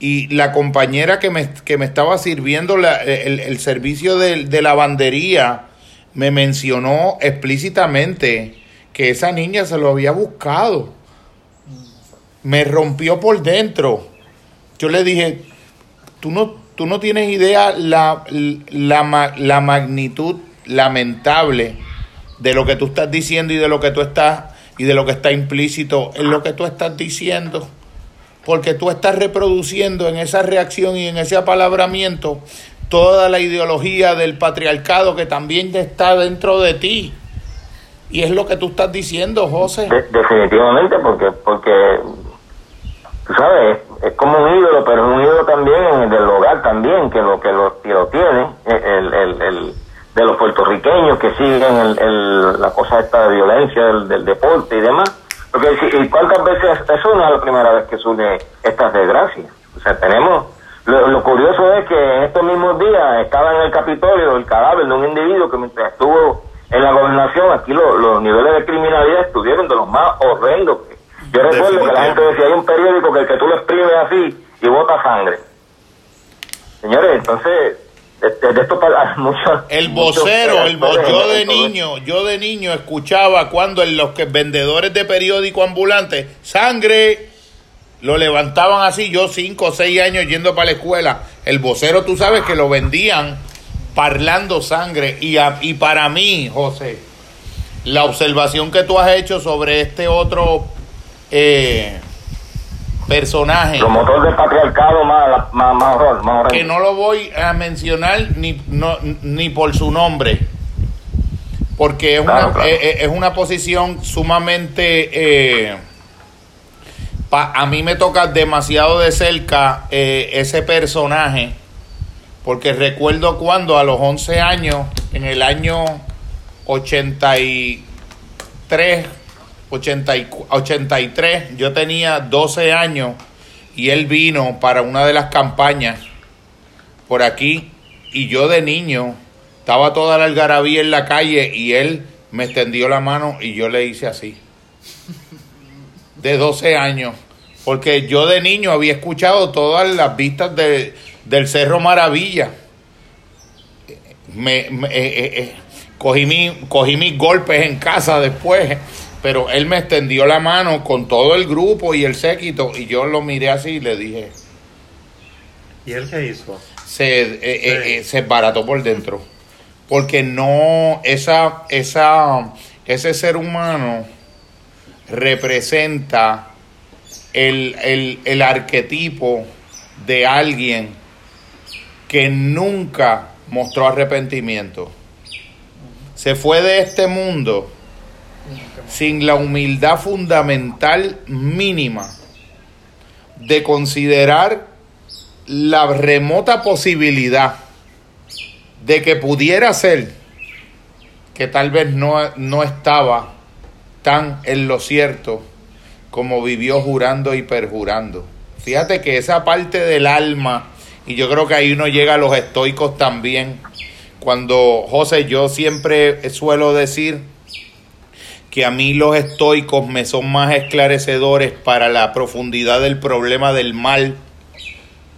y la compañera que me, que me estaba sirviendo el, servicio de, de lavandería me mencionó explícitamente que esa niña se lo había buscado. Me rompió por dentro. Yo le dije, tú no, tú no tienes idea la, la, la magnitud lamentable de lo que tú estás diciendo y de lo que tú estás y de lo que está implícito en lo que tú estás diciendo. Porque tú estás reproduciendo en esa reacción y en ese apalabramiento toda la ideología del patriarcado que también está dentro de ti. Y es lo que tú estás diciendo, José. definitivamente, porque, porque sabes, es como un ídolo, pero es un ídolo también en el del hogar también, que lo que lo, que lo tiene, el, el, el, de los puertorriqueños que siguen el, la cosa esta de violencia del, deporte y demás. Porque y cuántas veces, eso no es la primera vez que surge estas desgracias. O sea, tenemos, lo, curioso es que en estos mismos días estaba en el Capitolio el cadáver de un individuo que mientras estuvo en la gobernación, aquí los niveles de criminalidad estuvieron de los más horrendos yo recuerdo que la gente decía, hay un periódico que el que tú lo exprimes así y bota sangre. Señores, entonces, de, esto para mucho... El vocero, el yo de niño, yo de niño escuchaba cuando en los que vendedores de periódico ambulantes, sangre, lo levantaban así, yo cinco o seis años yendo para la escuela. El vocero, tú sabes que lo vendían parlando sangre. Y, y para mí, José, la observación que tú has hecho sobre este otro eh, personaje. Promotor del patriarcado más, más, más, horror, más Que no lo voy a mencionar ni, no, ni por su nombre. Porque es, una, eh, eh, es una posición sumamente... Eh, a mí me toca demasiado de cerca ese personaje. Porque recuerdo cuando a los 11 años, en el año 83, 83, yo tenía 12 años y él vino para una de las campañas por aquí y yo de niño estaba toda la algarabía en la calle y él me extendió la mano y yo le hice así. De 12 años. Porque yo de niño había escuchado todas las vistas de, del Cerro Maravilla. Me, eh, eh, eh, cogí, cogí mis golpes en casa después pero él me extendió la mano con todo el grupo y el séquito y yo lo miré así y le dije... ¿Y él qué hizo? Se, eh, eh, eh, se barató por dentro. Porque no, esa, esa, ese ser humano representa el, el, el arquetipo de alguien que nunca mostró arrepentimiento. Se fue de este mundo sin la humildad fundamental mínima de considerar la remota posibilidad de que pudiera ser que tal vez no, no estaba tan en lo cierto como vivió jurando y perjurando. Fíjate que esa parte del alma, y yo creo que ahí uno llega a los estoicos también, cuando José, yo siempre suelo decir que a mí los estoicos me son más esclarecedores para la profundidad del problema del mal,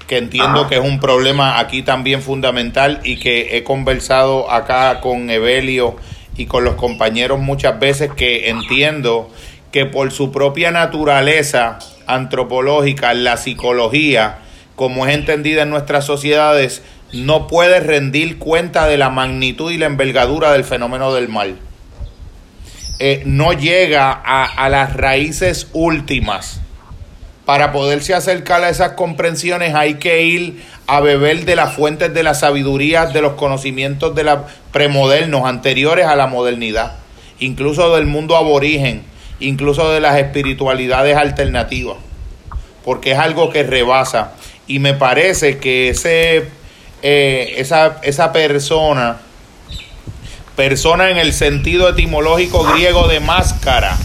que entiendo que es un problema aquí también fundamental y que he conversado acá con Evelio y con los compañeros muchas veces que entiendo que por su propia naturaleza antropológica, la psicología, como es entendida en nuestras sociedades, no puede rendir cuenta de la magnitud y la envergadura del fenómeno del mal. Eh, no llega a, las raíces últimas. Para poderse acercar a esas comprensiones hay que ir a beber de las fuentes de la sabiduría, de los conocimientos de la premodernos, anteriores a la modernidad, incluso del mundo aborigen, incluso de las espiritualidades alternativas, porque es algo que rebasa. Y me parece que ese, eh, esa, esa persona, persona en el sentido etimológico griego de máscara,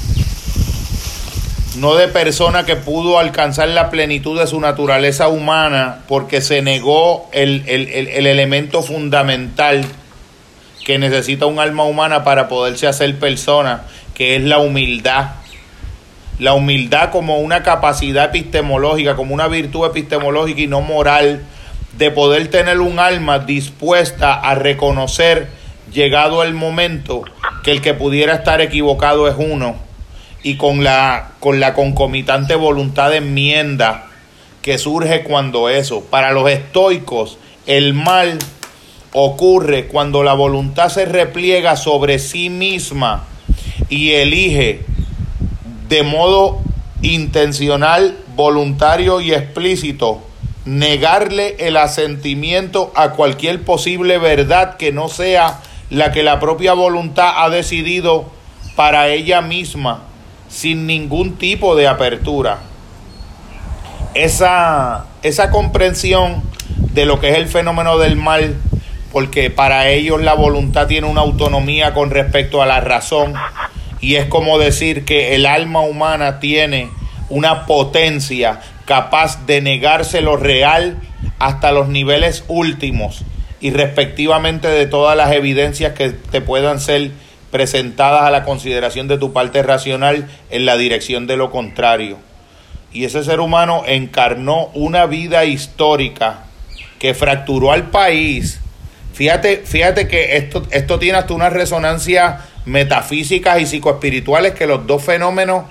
no de persona que pudo alcanzar la plenitud de su naturaleza humana porque se negó el, el, elemento fundamental que necesita un alma humana para poderse hacer persona, que es la humildad. La humildad como una capacidad epistemológica, como una virtud epistemológica y no moral, de poder tener un alma dispuesta a reconocer, llegado el momento, que el que pudiera estar equivocado es uno y con la, con la concomitante voluntad de enmienda que surge cuando eso. Para los estoicos, el mal ocurre cuando la voluntad se repliega sobre sí misma y elige de modo intencional, voluntario y explícito negarle el asentimiento a cualquier posible verdad que no sea la que la propia voluntad ha decidido para ella misma sin ningún tipo de apertura. Esa, esa comprensión de lo que es el fenómeno del mal, porque para ellos la voluntad tiene una autonomía con respecto a la razón, y es como decir que el alma humana tiene una potencia capaz de negarse lo real hasta los niveles últimos y respectivamente de todas las evidencias que te puedan ser presentadas a la consideración de tu parte racional en la dirección de lo contrario. Y ese ser humano encarnó una vida histórica que fracturó al país. Fíjate, fíjate que esto, esto tiene hasta una resonancia metafísicas y psicoespirituales que los dos fenómenos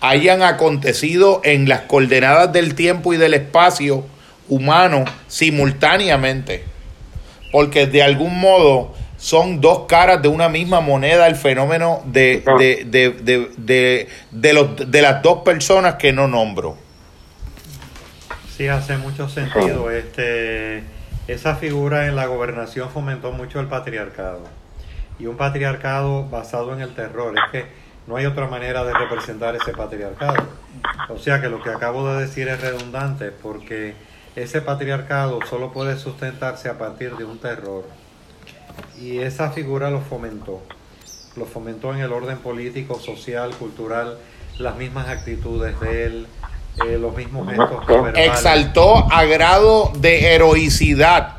hayan acontecido en las coordenadas del tiempo y del espacio humano simultáneamente. Porque de algún modo son dos caras de una misma moneda el fenómeno de, de, de, de, de, los, de las dos personas que no nombro. Sí, hace mucho sentido. Este, esa figura en la gobernación fomentó mucho el patriarcado. Y un patriarcado basado en el terror. Es que no hay otra manera de representar ese patriarcado. O sea que lo que acabo de decir es redundante porque ese patriarcado solo puede sustentarse a partir de un terror y esa figura lo fomentó. Lo fomentó en el orden político, social, cultural, las mismas actitudes de él, eh, los mismos gestos. Exaltó a grado de heroicidad.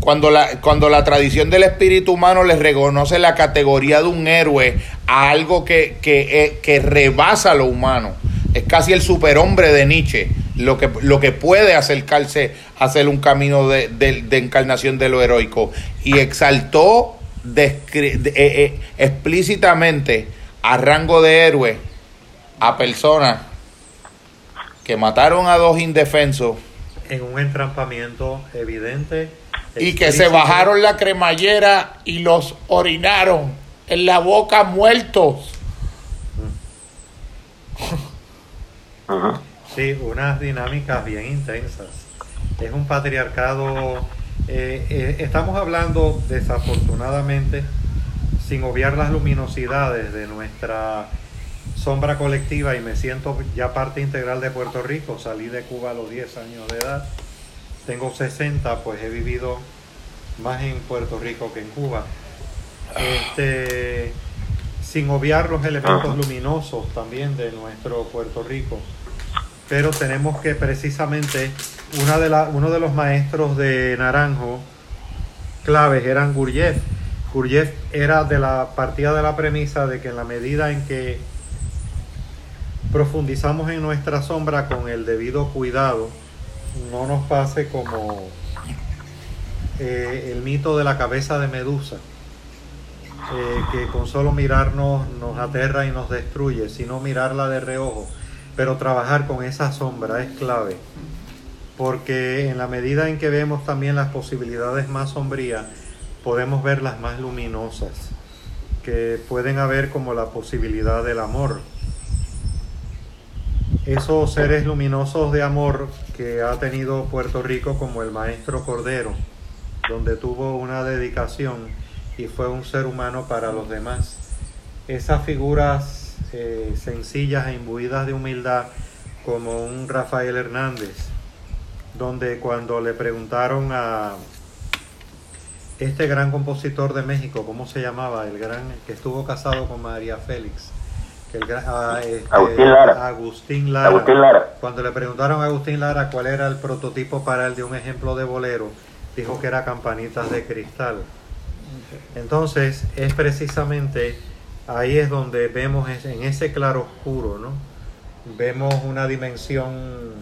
Cuando la, cuando la tradición del espíritu humano le reconoce la categoría de un héroe a algo que, que, eh, que rebasa lo humano. Es casi el superhombre de Nietzsche, lo que, lo que puede acercarse a hacer un camino de, encarnación de lo heroico. Y exaltó eh, eh, explícitamente a rango de héroe a personas que mataron a dos indefensos. En un entrampamiento evidente. Y que se bajaron la cremallera y los orinaron en la boca muertos. Sí, unas dinámicas bien intensas. Es un patriarcado. Eh, eh, estamos hablando, desafortunadamente, sin obviar las luminosidades de nuestra sombra colectiva y me siento ya parte integral de Puerto Rico. Salí de Cuba a los 10 años de edad. Tengo 60, pues he vivido más en Puerto Rico que en Cuba. Este, sin obviar los elementos luminosos también de nuestro Puerto Rico. Pero tenemos que precisamente una de la, uno de los maestros de Naranjo claves eran Gurjev. Gurjev era de la partida de la premisa de que en la medida en que profundizamos en nuestra sombra con el debido cuidado, no nos pase como eh, el mito de la cabeza de Medusa, eh, que con solo mirarnos nos aterra y nos destruye, sino mirarla de reojo. Pero trabajar con esa sombra es clave, porque en la medida en que vemos también las posibilidades más sombrías, podemos ver las más luminosas, que pueden haber como la posibilidad del amor. Esos seres luminosos de amor que ha tenido Puerto Rico como el maestro Cordero, donde tuvo una dedicación y fue un ser humano para los demás. Esas figuras eh, sencillas e imbuidas de humildad como un Rafael Hernández, donde cuando le preguntaron a este gran compositor de México, ¿cómo se llamaba? El gran que estuvo casado con María Félix. El ah, este, Agustín, Lara. Agustín Lara. Agustín Lara. Cuando le preguntaron a Agustín Lara cuál era el prototipo para él de un ejemplo de bolero, dijo que era Campanitas de Cristal. Entonces, es precisamente ahí es donde vemos en ese claro oscuro, ¿no? Vemos una dimensión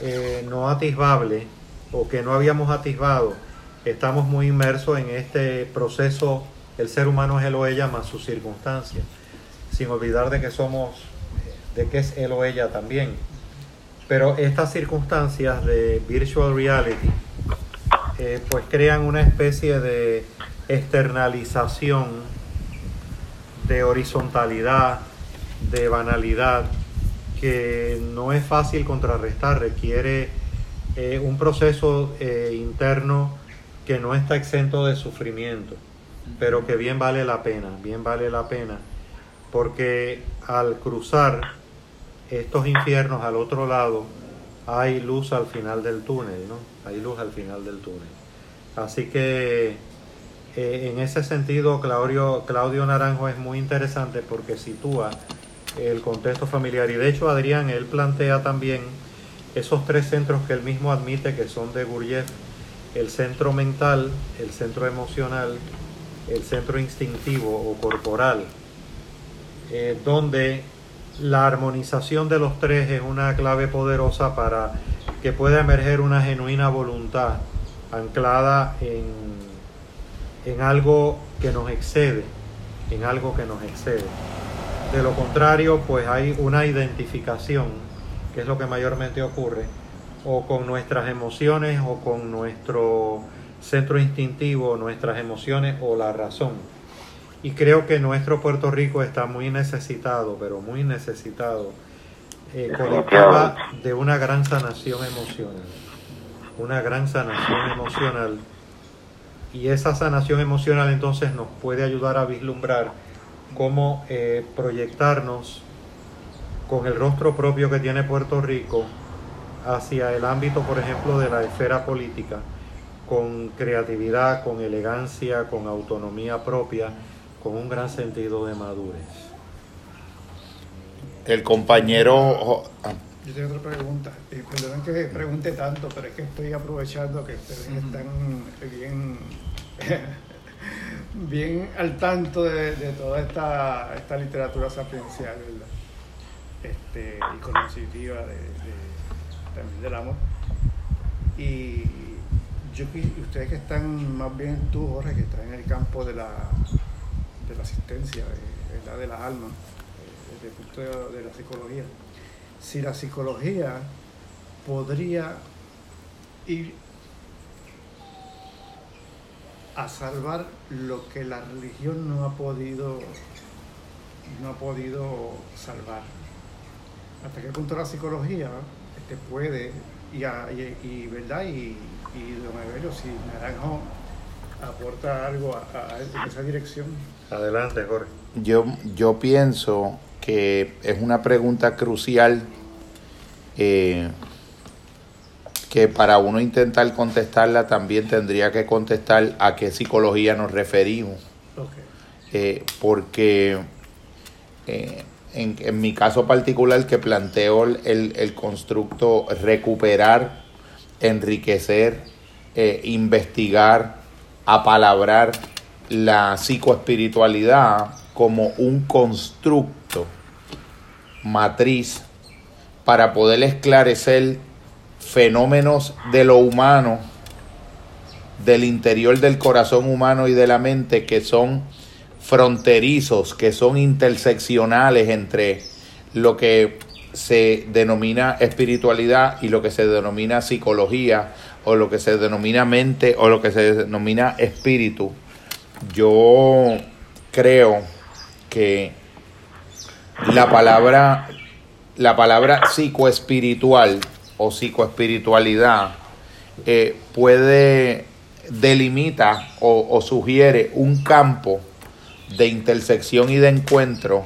eh, no atisbable o que no habíamos atisbado. Estamos muy inmersos en este proceso, el ser humano es él o ella más sus circunstancias, sin olvidar de que somos, de que es él o ella también. Pero estas circunstancias de virtual reality, eh, pues crean una especie de externalización, de horizontalidad, de banalidad, que no es fácil contrarrestar, requiere eh, un proceso eh, interno que no está exento de sufrimiento, pero que bien vale la pena, bien vale la pena, porque al cruzar estos infiernos al otro lado, hay luz al final del túnel, ¿no? Hay luz al final del túnel. Así que eh, en ese sentido, Claudio, Claudio Naranjo es muy interesante porque sitúa el contexto familiar. Y de hecho, Adrián, él plantea también esos tres centros que él mismo admite que son de Gurdjieff, el centro mental, el centro emocional, el centro instintivo o corporal, eh, donde la armonización de los tres es una clave poderosa para que pueda emerger una genuina voluntad anclada en en algo que nos excede, en algo que nos excede. De lo contrario, pues hay una identificación, que es lo que mayormente ocurre, o con nuestras emociones o con nuestro centro instintivo, nuestras emociones o la razón. Y creo que nuestro Puerto Rico está muy necesitado, pero muy necesitado, eh, de una gran sanación emocional. Una gran sanación emocional y esa sanación emocional entonces nos puede ayudar a vislumbrar cómo eh, proyectarnos con el rostro propio que tiene Puerto Rico hacia el ámbito, por ejemplo, de la esfera política, con creatividad, con elegancia, con autonomía propia, con un gran sentido de madurez. El compañero... Yo tengo otra pregunta. Y perdonen que pregunte tanto, pero es que estoy aprovechando que ustedes están bien, bien al tanto de, toda esta, esta literatura sapiencial Este, y cognitiva de, también del amor. Y yo ustedes que están más bien tú, Jorge, que estás en el campo de la, de la asistencia, de, de las almas, eh, desde el punto de la psicología si la psicología podría ir a salvar lo que la religión no ha podido no ha podido salvar. Hasta qué punto la psicología este, puede y, y, verdad y, y don Evelio, si Naranjo aporta algo a, esa dirección. Adelante, Jorge. Yo, yo pienso que es una pregunta crucial eh, que para uno intentar contestarla también tendría que contestar a qué psicología nos referimos. Eh, porque eh, en, en, mi caso particular que planteo el, el constructo recuperar, enriquecer, eh, investigar, apalabrar la psicoespiritualidad como un constructo matriz para poder esclarecer fenómenos de lo humano, del interior del corazón humano y de la mente que son fronterizos, que son interseccionales entre lo que se denomina espiritualidad y lo que se denomina psicología o lo que se denomina mente o lo que se denomina espíritu. Yo creo que la palabra la palabra psicoespiritual o psicoespiritualidad eh, puede delimita o, o sugiere un campo de intersección y de encuentro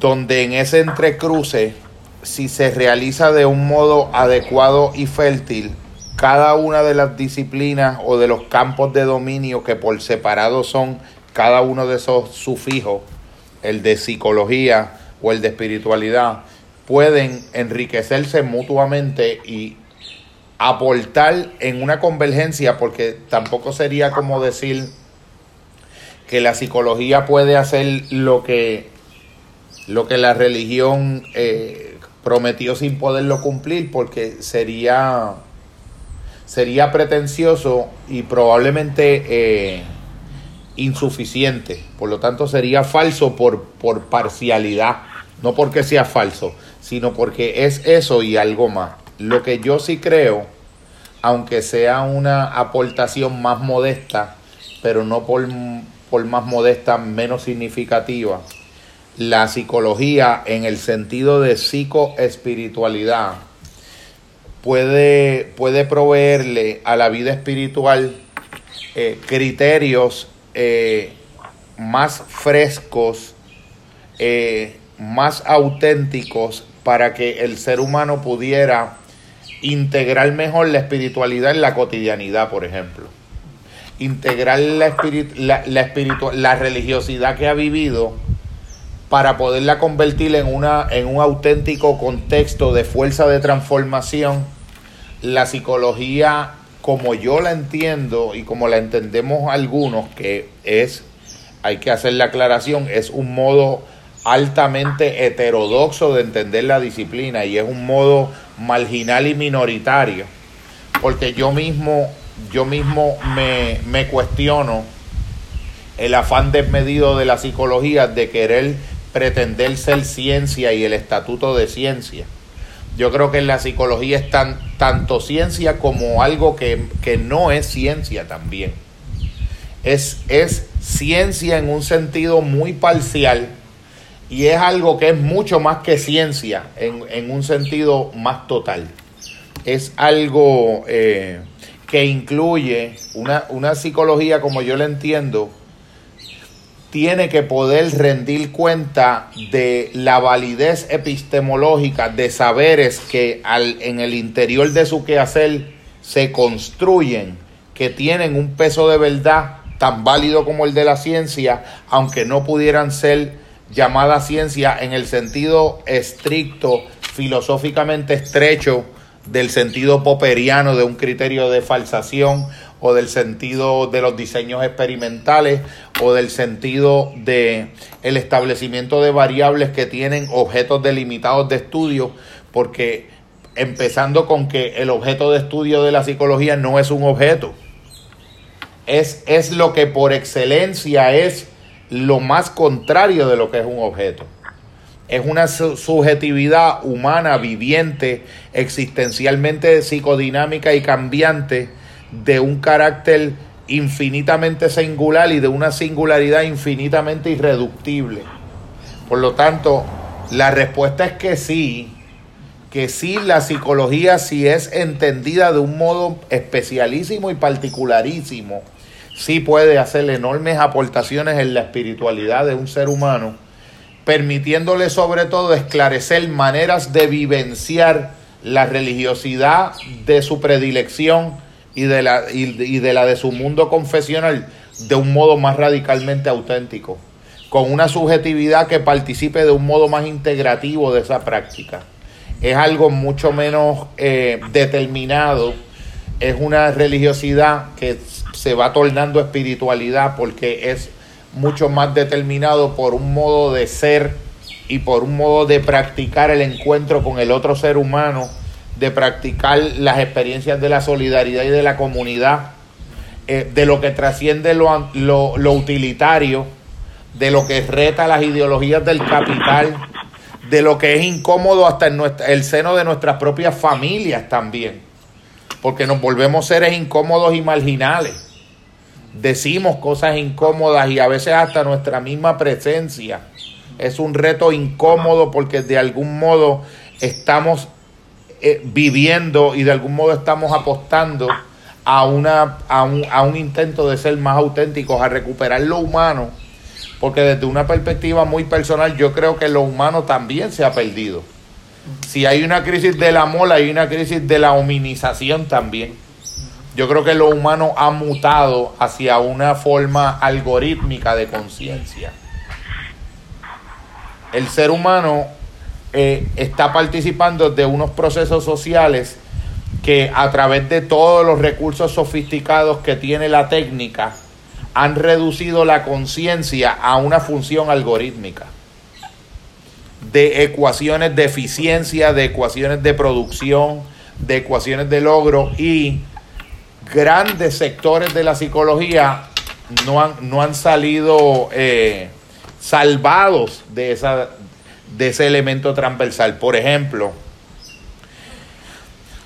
donde en ese entrecruce si se realiza de un modo adecuado y fértil cada una de las disciplinas o de los campos de dominio que por separado son cada uno de esos sufijos, el de psicología o el de espiritualidad, pueden enriquecerse mutuamente y aportar en una convergencia, porque tampoco sería como decir que la psicología puede hacer lo que, lo que la religión eh, prometió sin poderlo cumplir, porque sería, sería pretencioso y probablemente eh, insuficiente. Por lo tanto, sería falso por, por parcialidad, no porque sea falso, sino porque es eso y algo más. Lo que yo sí creo, aunque sea una aportación más modesta, pero no por, por más modesta, menos significativa, la psicología en el sentido de psicoespiritualidad puede, puede proveerle a la vida espiritual eh, criterios eh, más frescos, eh, más auténticos para que el ser humano pudiera integrar mejor la espiritualidad en la cotidianidad, por ejemplo. Integrar la, la, religiosidad que ha vivido para poderla convertir en, una, en un auténtico contexto de fuerza de transformación. La psicología como yo la entiendo y como la entendemos algunos, que es, hay que hacer la aclaración, es un modo altamente heterodoxo de entender la disciplina y es un modo marginal y minoritario, porque yo mismo, yo mismo me, me cuestiono el afán desmedido de la psicología de querer pretender ser ciencia y el estatuto de ciencia yo creo que la psicología es tan, tanto ciencia como algo que, no es ciencia también. Es, es ciencia en un sentido muy parcial y es algo que es mucho más que ciencia en, en un sentido más total. Es algo eh, que incluye una, una psicología como yo la entiendo, tiene que poder rendir cuenta de la validez epistemológica de saberes que al, en el interior de su quehacer se construyen, que tienen un peso de verdad tan válido como el de la ciencia, aunque no pudieran ser llamadas ciencia en el sentido estricto, filosóficamente estrecho del sentido poperiano de un criterio de falsación o del sentido de los diseños experimentales o del sentido de el establecimiento de variables que tienen objetos delimitados de estudio porque empezando con que el objeto de estudio de la psicología no es un objeto. Es, es lo que por excelencia es lo más contrario de lo que es un objeto. Es una subjetividad humana viviente, existencialmente psicodinámica y cambiante, de un carácter infinitamente singular y de una singularidad infinitamente irreductible. Por lo tanto, la respuesta es que sí, que sí, la psicología si es entendida de un modo especialísimo y particularísimo, sí puede hacer enormes aportaciones en la espiritualidad de un ser humano, permitiéndole sobre todo esclarecer maneras de vivenciar la religiosidad de su predilección, y de la, y, de la de su mundo confesional de un modo más radicalmente auténtico. con una subjetividad que participe de un modo más integrativo de esa práctica. Es algo mucho menos eh, determinado, es una religiosidad que se va tornando espiritualidad porque es mucho más determinado por un modo de ser y por un modo de practicar el encuentro con el otro ser humano, de practicar las experiencias de la solidaridad y de la comunidad, eh, de lo que trasciende lo, lo, utilitario, de lo que reta las ideologías del capital, de lo que es incómodo hasta en el seno de nuestras propias familias también, porque nos volvemos seres incómodos y marginales. Decimos cosas incómodas y a veces hasta nuestra misma presencia es un reto incómodo porque de algún modo estamos eh, viviendo y de algún modo estamos apostando a, una, a, un, a un intento de ser más auténticos, a recuperar lo humano, porque desde una perspectiva muy personal yo creo que lo humano también se ha perdido. Si hay una crisis del amor, hay una crisis de la hominización también. Yo creo que lo humano ha mutado hacia una forma algorítmica de conciencia el ser humano eh, está participando de unos procesos sociales que a través de todos los recursos sofisticados que tiene la técnica han reducido la conciencia a una función algorítmica de ecuaciones de eficiencia, de ecuaciones de producción, de ecuaciones de logro y grandes sectores de la psicología no han, no han salido eh, salvados de, esa, de ese elemento transversal. Por ejemplo,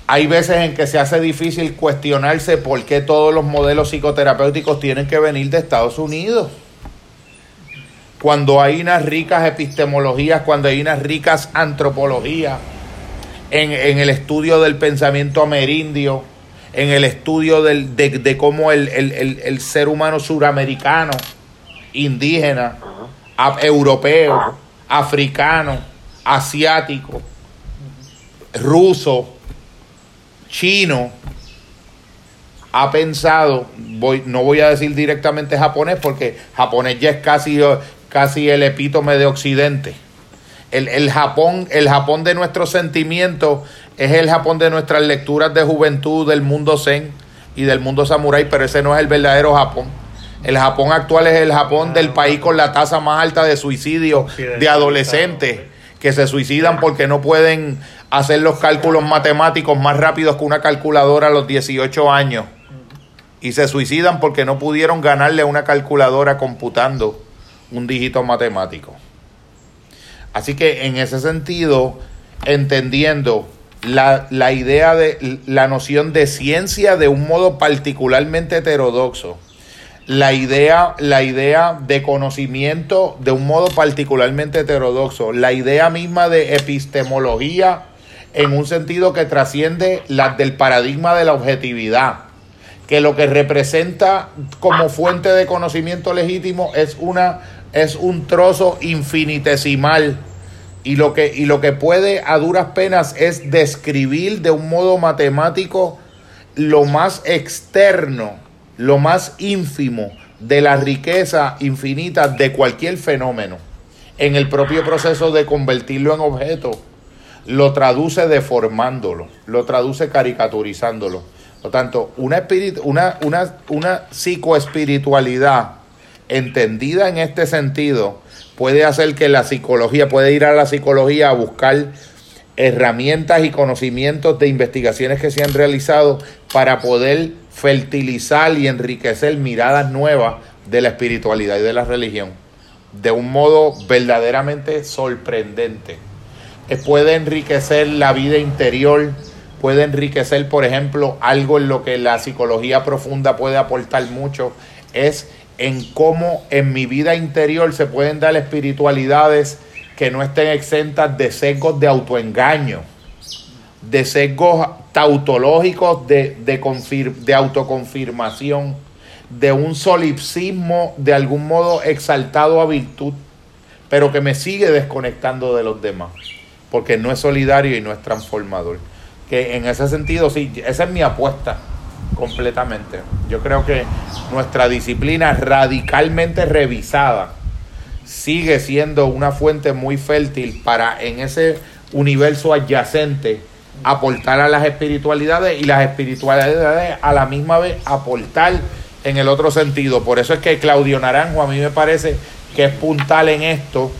hay veces en que se hace difícil cuestionarse por qué todos los modelos psicoterapéuticos tienen que venir de Estados Unidos. Cuando hay unas ricas epistemologías, cuando hay unas ricas antropologías en, el estudio del pensamiento amerindio, en el estudio del, de, cómo el, el ser humano suramericano, indígena, europeo, africano, asiático, ruso, chino, ha pensado, voy, no voy a decir directamente japonés porque japonés ya es casi, casi el epítome de Occidente. El, el, Japón, el Japón de nuestros sentimientos es el Japón de nuestras lecturas de juventud del mundo zen y del mundo samurái, pero ese no es el verdadero Japón. El Japón actual es el Japón del país con la tasa más alta de suicidio de adolescentes que se suicidan porque no pueden hacer los cálculos matemáticos más rápidos que una calculadora a los 18 años. Y se suicidan porque no pudieron ganarle a una calculadora computando un dígito matemático. Así que en ese sentido, entendiendo la, la idea de la noción de ciencia de un modo particularmente heterodoxo, la idea, la idea de conocimiento de un modo particularmente heterodoxo, la idea misma de epistemología en un sentido que trasciende la del paradigma de la objetividad, que lo que representa como fuente de conocimiento legítimo es una es un trozo infinitesimal. Y lo que y lo que puede a duras penas es describir de un modo matemático lo más externo lo más ínfimo de la riqueza infinita de cualquier fenómeno en el propio proceso de convertirlo en objeto, lo traduce deformándolo, lo traduce caricaturizándolo. Por tanto, una, una, una, una psicoespiritualidad entendida en este sentido puede hacer que la psicología, puede ir a la psicología a buscar herramientas y conocimientos de investigaciones que se han realizado para poder fertilizar y enriquecer miradas nuevas de la espiritualidad y de la religión de un modo verdaderamente sorprendente. Eh, puede enriquecer la vida interior, puede enriquecer, por ejemplo, algo en lo que la psicología profunda puede aportar mucho, es en cómo en mi vida interior se pueden dar espiritualidades que no estén exentas de sesgos de autoengaño, de sesgos tautológicos de, de, de autoconfirmación, de un solipsismo de algún modo exaltado a virtud, pero que me sigue desconectando de los demás, porque no es solidario y no es transformador. Que en ese sentido, sí, esa es mi apuesta completamente. Yo creo que nuestra disciplina radicalmente revisada sigue siendo una fuente muy fértil para en ese universo adyacente aportar a las espiritualidades y las espiritualidades a la misma vez aportar en el otro sentido. Por eso es que Claudio Naranjo a mí me parece que es puntal en esto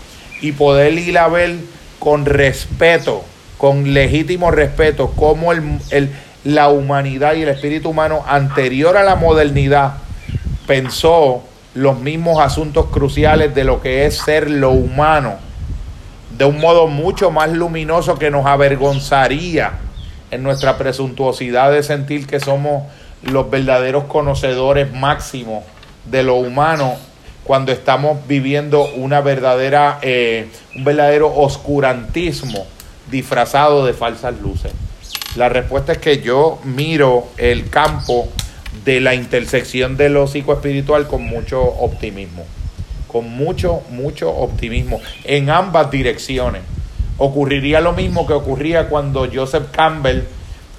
y poder ir a ver con respeto, con legítimo respeto, cómo el, el, la humanidad y el espíritu humano anterior a la modernidad pensó los mismos asuntos cruciales de lo que es ser lo humano, de un modo mucho más luminoso que nos avergonzaría en nuestra presuntuosidad de sentir que somos los verdaderos conocedores máximos de lo humano cuando estamos viviendo una verdadera, eh, un verdadero oscurantismo disfrazado de falsas luces. La respuesta es que yo miro el campo de la intersección de lo psicoespiritual con mucho optimismo, con mucho, mucho optimismo en ambas direcciones. Ocurriría lo mismo que ocurría cuando Joseph Campbell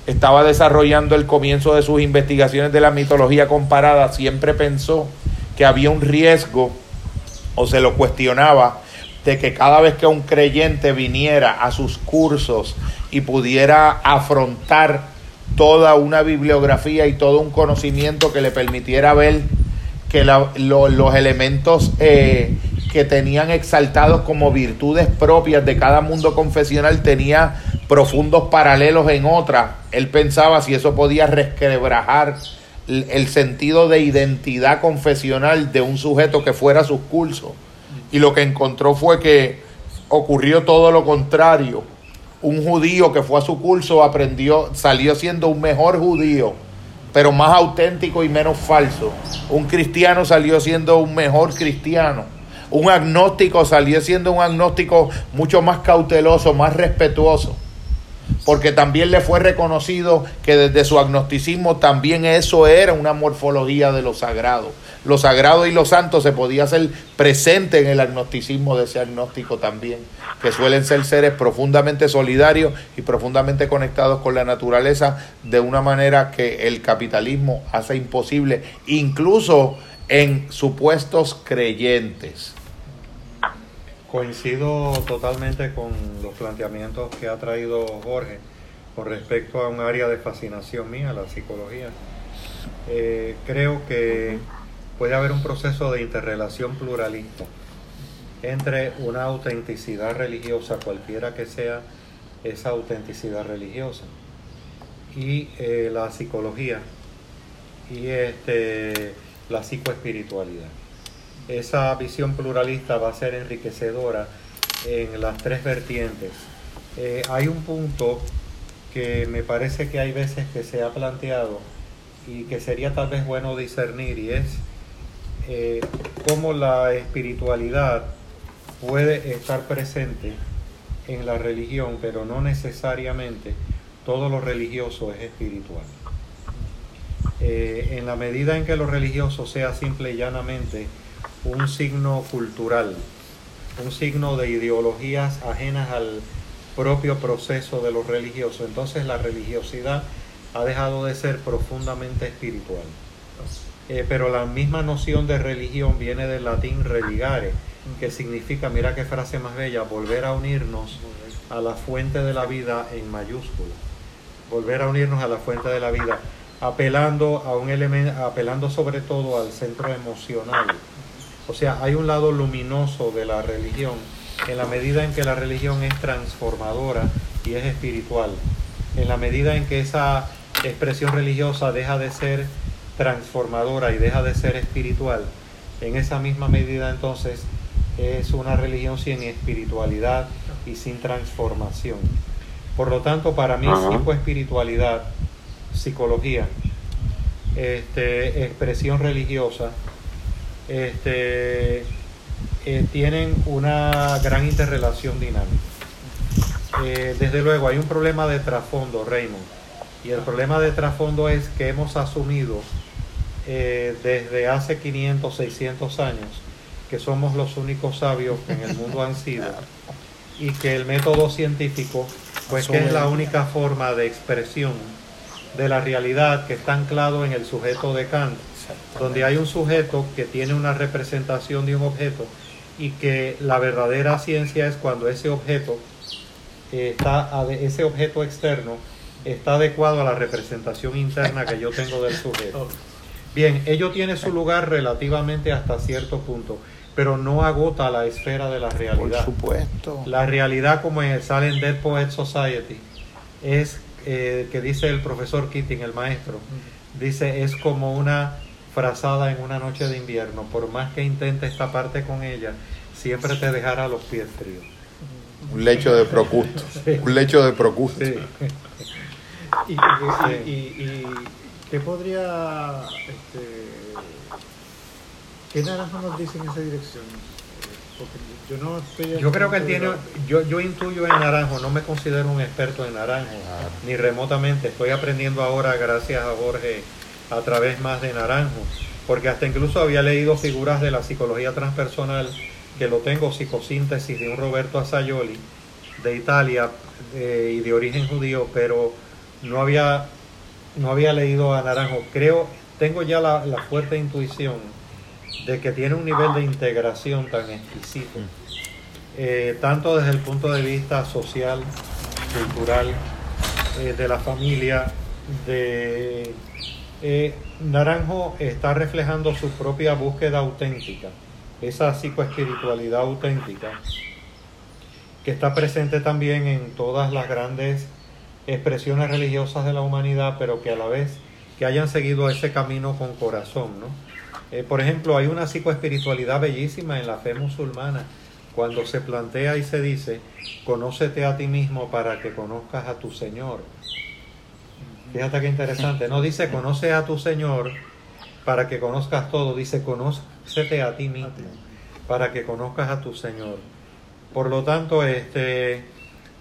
estaba desarrollando el comienzo de sus investigaciones de la mitología comparada, siempre pensó que había un riesgo o se lo cuestionaba de que cada vez que un creyente viniera a sus cursos y pudiera afrontar toda una bibliografía y todo un conocimiento que le permitiera ver que los elementos eh, que tenían exaltados como virtudes propias de cada mundo confesional tenía profundos paralelos en otra. Él pensaba si eso podía resquebrajar el sentido de identidad confesional de un sujeto que fuera a sus cursos. Y lo que encontró fue que ocurrió todo lo contrario un judío que fue a su curso aprendió, salió siendo un mejor judío, pero más auténtico y menos falso. Un cristiano salió siendo un mejor cristiano. Un agnóstico salió siendo un agnóstico mucho más cauteloso, más respetuoso. Porque también le fue reconocido que desde su agnosticismo también eso era una morfología de lo sagrado lo sagrado y lo santo se podía hacer presente en el agnosticismo de ese agnóstico también, que suelen ser seres profundamente solidarios y profundamente conectados con la naturaleza de una manera que el capitalismo hace imposible, incluso en supuestos creyentes. Coincido totalmente con los planteamientos que ha traído Jorge con respecto a un área de fascinación mía, la psicología. Eh, creo que puede haber un proceso de interrelación pluralista entre una autenticidad religiosa, cualquiera que sea esa autenticidad religiosa, y eh, la psicología y este, la psicoespiritualidad. Esa visión pluralista va a ser enriquecedora en las tres vertientes. Eh, hay un punto que me parece que hay veces que se ha planteado y que sería tal vez bueno discernir y es eh, cómo la espiritualidad puede estar presente en la religión, pero no necesariamente todo lo religioso es espiritual. Eh, en la medida en que lo religioso sea simple y llanamente un signo cultural, un signo de ideologías ajenas al propio proceso de lo religioso, entonces la religiosidad ha dejado de ser profundamente espiritual. Eh, pero la misma noción de religión viene del latín religare, que significa, mira qué frase más bella, volver a unirnos a la fuente de la vida en mayúscula. Volver a unirnos a la fuente de la vida, apelando a un elemento, apelando sobre todo al centro emocional. O sea, hay un lado luminoso de la religión en la medida en que la religión es transformadora y es espiritual. En la medida en que esa expresión religiosa deja de ser transformadora y deja de ser espiritual, en esa misma medida entonces es una religión sin espiritualidad y sin transformación. Por lo tanto, para mí, psicoespiritualidad, psicología, este, expresión religiosa, este, eh, tienen una gran interrelación dinámica. Eh, desde luego, hay un problema de trasfondo, Raymond, y el problema de trasfondo es que hemos asumido eh, desde hace 500, 600 años, que somos los únicos sabios que en el mundo han sido, y que el método científico, pues que es la única forma de expresión de la realidad que está anclado en el sujeto de Kant, donde hay un sujeto que tiene una representación de un objeto y que la verdadera ciencia es cuando ese objeto está ese objeto externo está adecuado a la representación interna que yo tengo del sujeto. Bien, ello tiene su lugar relativamente hasta cierto punto, pero no agota la esfera de la realidad. Por supuesto. La realidad, como en Dead Poet Society, es eh, que dice el profesor Keating, el maestro, dice es como una frazada en una noche de invierno. Por más que intentes taparte con ella, siempre te dejará los pies fríos. Un lecho de procusto. Un lecho de procusto. ¿Y, y, qué podría, este, qué naranjo nos dice en esa dirección? yo no estoy yo creo que él tiene yo yo intuyo en naranjo no me considero un experto en naranjo ni remotamente estoy aprendiendo ahora gracias a Jorge a través más de naranjo porque hasta incluso había leído figuras de la psicología transpersonal que lo tengo psicosíntesis de un Roberto Asayoli de Italia y de origen judío pero no había, no había leído a Naranjo. Creo, tengo ya la, fuerte intuición de que tiene un nivel de integración tan exquisito, eh, tanto desde el punto de vista social, cultural, eh, de la familia, de... Eh, Naranjo está reflejando su propia búsqueda auténtica, esa psicoespiritualidad auténtica, que está presente también en todas las grandes expresiones religiosas de la humanidad, pero que a la vez que hayan seguido ese camino con corazón, ¿no? Eh, por ejemplo, hay una psicoespiritualidad bellísima en la fe musulmana, cuando se plantea y se dice, conócete a ti mismo para que conozcas a tu Señor. Fíjate qué interesante, no dice conoce a tu Señor para que conozcas todo, dice conócete a ti mismo para que conozcas a tu Señor. Por lo tanto, este,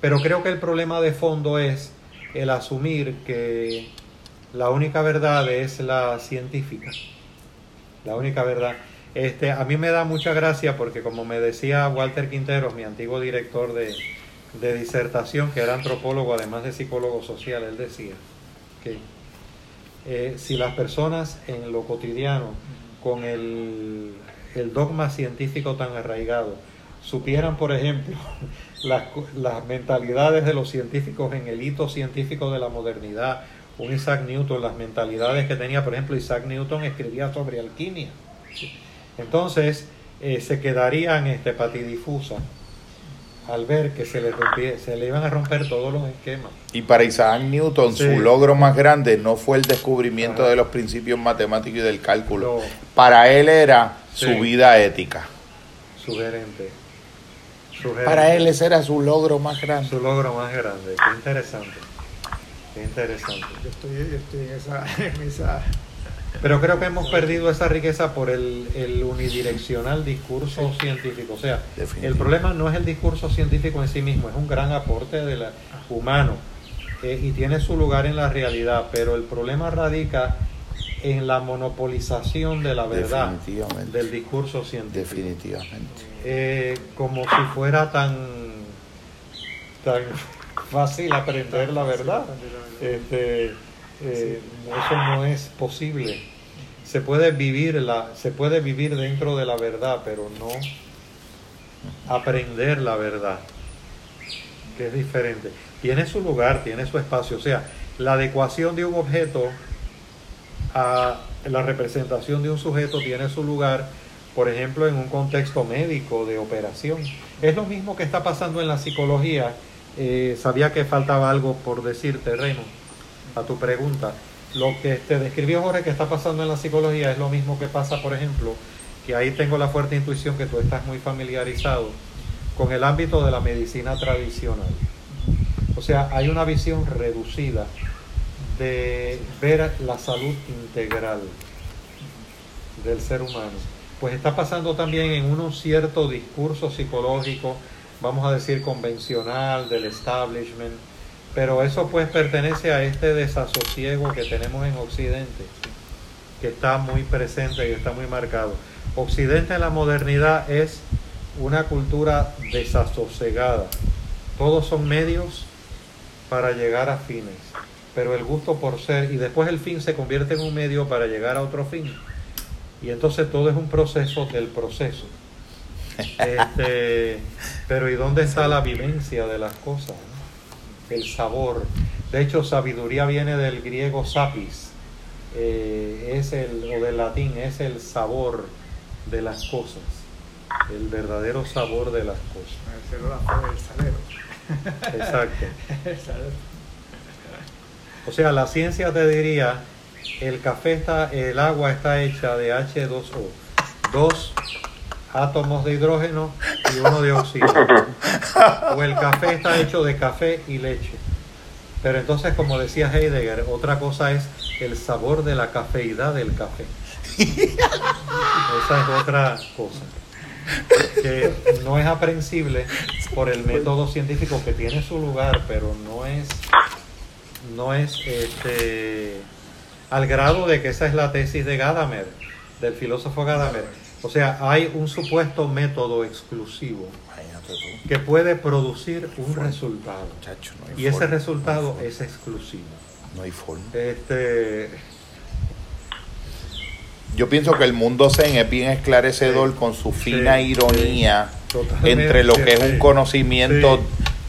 pero creo que el problema de fondo es el asumir que la única verdad es la científica. La única verdad. Este, a mí me da mucha gracia porque como me decía Walter Quinteros, mi antiguo director de, disertación, que era antropólogo además de psicólogo social, él decía que eh, si las personas en lo cotidiano, con el, dogma científico tan arraigado, supieran, por ejemplo, las, las, mentalidades de los científicos en el hito científico de la modernidad, un Isaac Newton, las mentalidades que tenía, por ejemplo, Isaac Newton escribía sobre alquimia. Entonces, eh, se quedarían este, patidifusas al ver que se le, se le iban a romper todos los esquemas. Y para Isaac Newton, su logro más grande no fue el descubrimiento de los principios matemáticos y del cálculo. Para él era su vida ética. Sugerente. Para él ese era su logro más grande. Su logro más grande, qué interesante. Qué interesante. Yo estoy, en, esa, Pero creo que hemos perdido esa riqueza por el, unidireccional discurso científico. O sea, el problema no es el discurso científico en sí mismo, es un gran aporte del humano eh, y tiene su lugar en la realidad, pero el problema radica en la monopolización de la verdad del discurso científico. Definitivamente. Eh, como si fuera tan, tan fácil aprender la verdad. Este, eh, eso no es posible. Se puede vivir se puede vivir dentro de la verdad, pero no aprender la verdad, que es diferente. Tiene su lugar, tiene su espacio. O sea, la adecuación de un objeto a la representación de un sujeto tiene su lugar, por ejemplo, en un contexto médico de operación. Es lo mismo que está pasando en la psicología. Eh, sabía que faltaba algo por decirte, Raymond, a tu pregunta. Lo que te describió Jorge que está pasando en la psicología es lo mismo que pasa, por ejemplo, que ahí tengo la fuerte intuición que tú estás muy familiarizado con el ámbito de la medicina tradicional. O sea, hay una visión reducida de ver la salud integral del ser humano, pues está pasando también en un cierto discurso psicológico, vamos a decir convencional, del establishment, pero eso pues pertenece a este desasosiego que tenemos en Occidente, que está muy presente y está muy marcado. Occidente en la modernidad es una cultura desasosegada. Todos son medios para llegar a fines pero el gusto por ser, y después el fin se convierte en un medio para llegar a otro fin. Y entonces todo es un proceso del proceso. Este, pero ¿y dónde está la vivencia de las cosas? El sabor. De hecho, sabiduría viene del griego sapis, eh, es el, o del latín, es el sabor de las cosas, el verdadero sabor de las cosas. El. Exacto. El salero. O sea, la ciencia te diría, el café está, el agua está hecha de H2O, dos átomos de hidrógeno y uno de oxígeno. O el café está hecho de café y leche. Pero entonces, como decía Heidegger, otra cosa es el sabor de la cafeidad del café. Esa es otra cosa. Que no es aprensible por el método científico que tiene su lugar, pero no es no es este al grado de que esa es la tesis de Gadamer, del filósofo Gadamer. O sea, hay un supuesto método exclusivo que puede producir un resultado. Chacho, no hay Y ese resultado es exclusivo. No hay forma. Este, Yo pienso que el mundo zen es bien esclarecedor Sí. con su fina Sí, ironía sí. Entre lo que es un conocimiento Sí.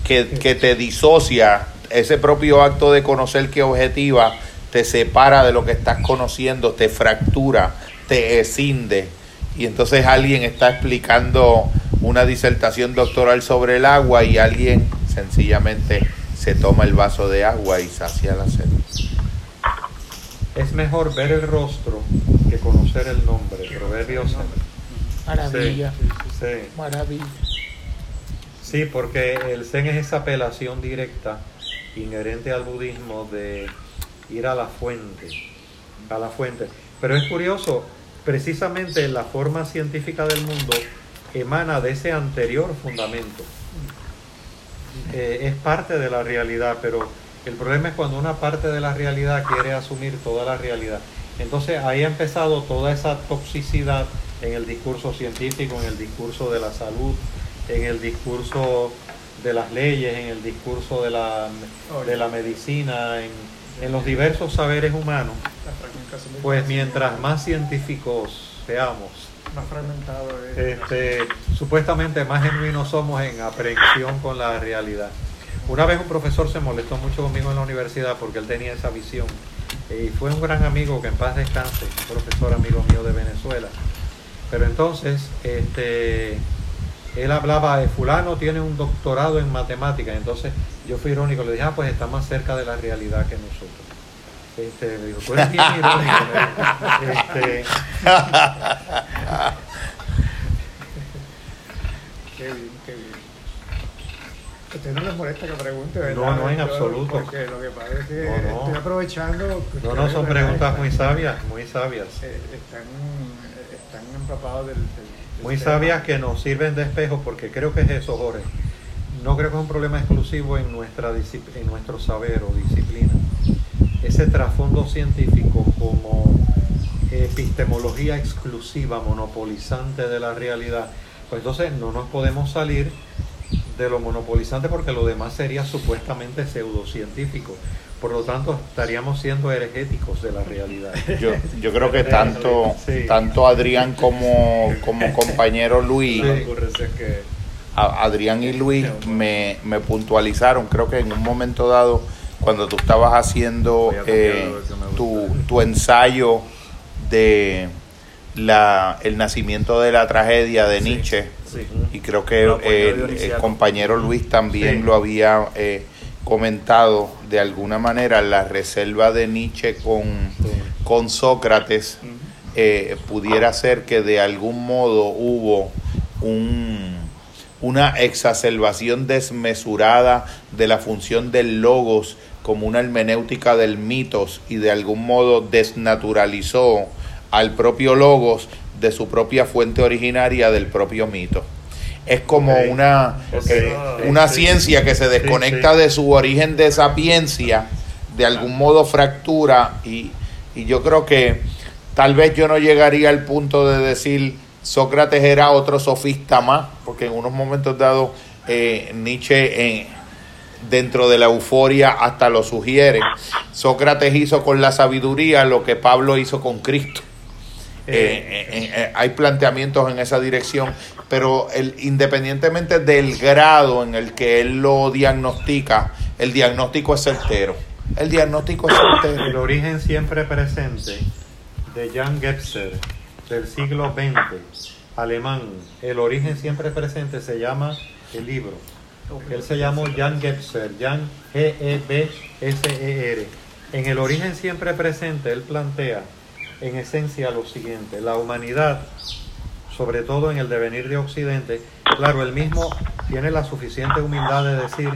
que, que te disocia, ese propio acto de conocer que objetiva te separa de lo que estás conociendo, te fractura, te escinde. Y entonces alguien está explicando una disertación doctoral sobre el agua y alguien sencillamente se toma el vaso de agua y sacia la sed. es mejor ver el rostro que conocer el nombre. Proverbios. Maravilla, Sí, sí. maravilla. Sí, porque el Zen es esa apelación directa inherente al budismo de ir a la fuente, a la fuente. Pero es curioso, precisamente la forma científica del mundo emana de ese anterior fundamento. Eh, es parte de la realidad, pero el problema es cuando una parte de la realidad quiere asumir toda la realidad. Entonces ahí ha empezado toda esa toxicidad en el discurso científico, en el discurso de la salud, en el discurso de las leyes, en el discurso de la, de la medicina, en, en los diversos saberes humanos. La fragmentación del Pues mientras más científicos seamos, más fragmentado es. este, supuestamente más genuinos somos en aprehensión con la realidad. Una vez un profesor se molestó mucho conmigo en la universidad porque él tenía esa visión. Y fue un gran amigo que en paz descanse, un profesor amigo mío de Venezuela. Pero entonces, este, él hablaba de fulano tiene un doctorado en matemáticas. Entonces yo fui irónico, le dije, ah, pues está más cerca de la realidad que nosotros. Este, me dijo, irónico. me dijo. Este, Qué bien, qué bien. Usted no les molesta que pregunte, ¿verdad? No, no, en Yo- absoluto. Porque lo que pasa es que No, no. estoy aprovechando. no, no, son preguntas muy sabias, muy sabias. eh, Están, eh, están empapados del. del- del Muy tema. sabias que nos sirven de espejo porque creo que es eso, Jorge. No creo que es un problema exclusivo en, nuestra en nuestro saber o disciplina. Ese trasfondo científico como epistemología exclusiva, monopolizante de la realidad, pues entonces no nos podemos salir de lo monopolizante porque lo demás sería supuestamente pseudocientífico. Por lo tanto, estaríamos siendo hergéticos de la realidad. Yo, yo creo que tanto, Sí. tanto Adrián como, como compañero Luis, Sí. Adrián y Luis me, me puntualizaron, creo que en un momento dado, cuando tú estabas haciendo eh, tu, tu ensayo de la, el nacimiento de la tragedia de Sí. Nietzsche, sí. y creo que apoyó el, compañero Luis también Sí. lo había eh, comentado de alguna manera, la reserva de Nietzsche con, con Sócrates eh, pudiera ser que de algún modo hubo un, una exacerbación desmesurada de la función del logos como una hermenéutica del mitos y de algún modo desnaturalizó al propio logos de su propia fuente originaria del propio mito. Es como una, eh, una Sí, sí. ciencia que se desconecta sí. de su origen de sapiencia, de algún modo fractura y, y yo creo que tal vez yo no llegaría al punto de decir Sócrates era otro sofista más, porque en unos momentos dados eh, Nietzsche eh, dentro de la euforia hasta lo sugiere. Sócrates hizo con la sabiduría lo que Pablo hizo con Cristo. Eh, hay planteamientos en esa dirección pero el, independientemente del grado en el que él lo diagnostica, el diagnóstico es certero. El diagnóstico es certero. El origen siempre presente de Jan Gebser del siglo XX, alemán. El origen siempre presente se llama el libro. Él se llamó Jan Gebser, Jan G-E-B-S-E-R. En el origen siempre presente, él plantea en esencia lo siguiente: la humanidad, sobre todo en el devenir de Occidente, claro, él mismo tiene la suficiente humildad de decir,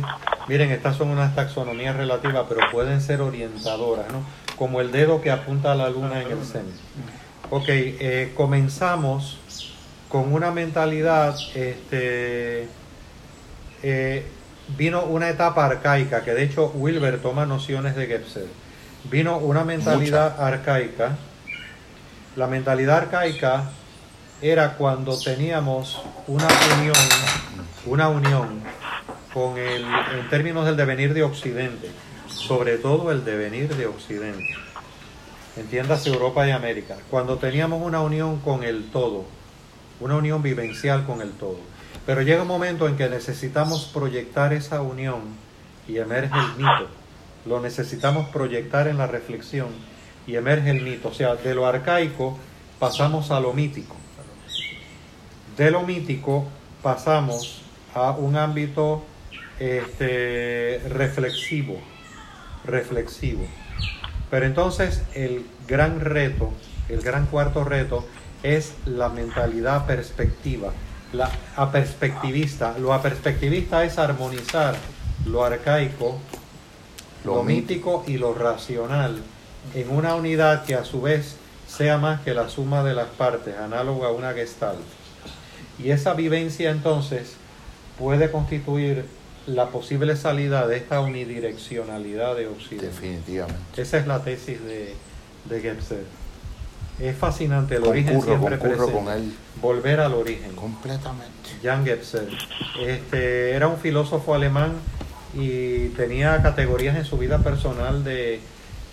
miren, estas son unas taxonomías relativas, pero pueden ser orientadoras, ¿no? Como el dedo que apunta a la luna en el centro. Ok, eh, comenzamos con una mentalidad, este, eh, vino una etapa arcaica, que de hecho Wilber toma nociones de Gebser. Vino una mentalidad arcaica. La mentalidad arcaica era cuando teníamos una unión, una unión con el, en términos del devenir de Occidente, sobre todo el devenir de Occidente. Entiéndase Europa y América. Cuando teníamos una unión con el todo, una unión vivencial con el todo. Pero llega un momento en que necesitamos proyectar esa unión y emerge el mito. Lo necesitamos proyectar en la reflexión y emerge el mito. O sea, de lo arcaico pasamos a lo mítico. De lo mítico pasamos a un ámbito este, reflexivo, reflexivo. Pero entonces el gran reto, el gran cuarto reto, es la mentalidad perspectiva, la aperspectivista. Lo aperspectivista es armonizar lo arcaico, lo, Lo mítico y lo racional en una unidad que a su vez sea más que la suma de las partes, análoga a una gestalt. Y esa vivencia entonces puede constituir la posible salida de esta unidireccionalidad de Occidente. Definitivamente. Esa es la tesis de, de Gebser. Es fascinante el origen siempre presente. con él Volver al origen. completamente. Jan Gebser. Este, era un filósofo alemán y tenía categorías en su vida personal de,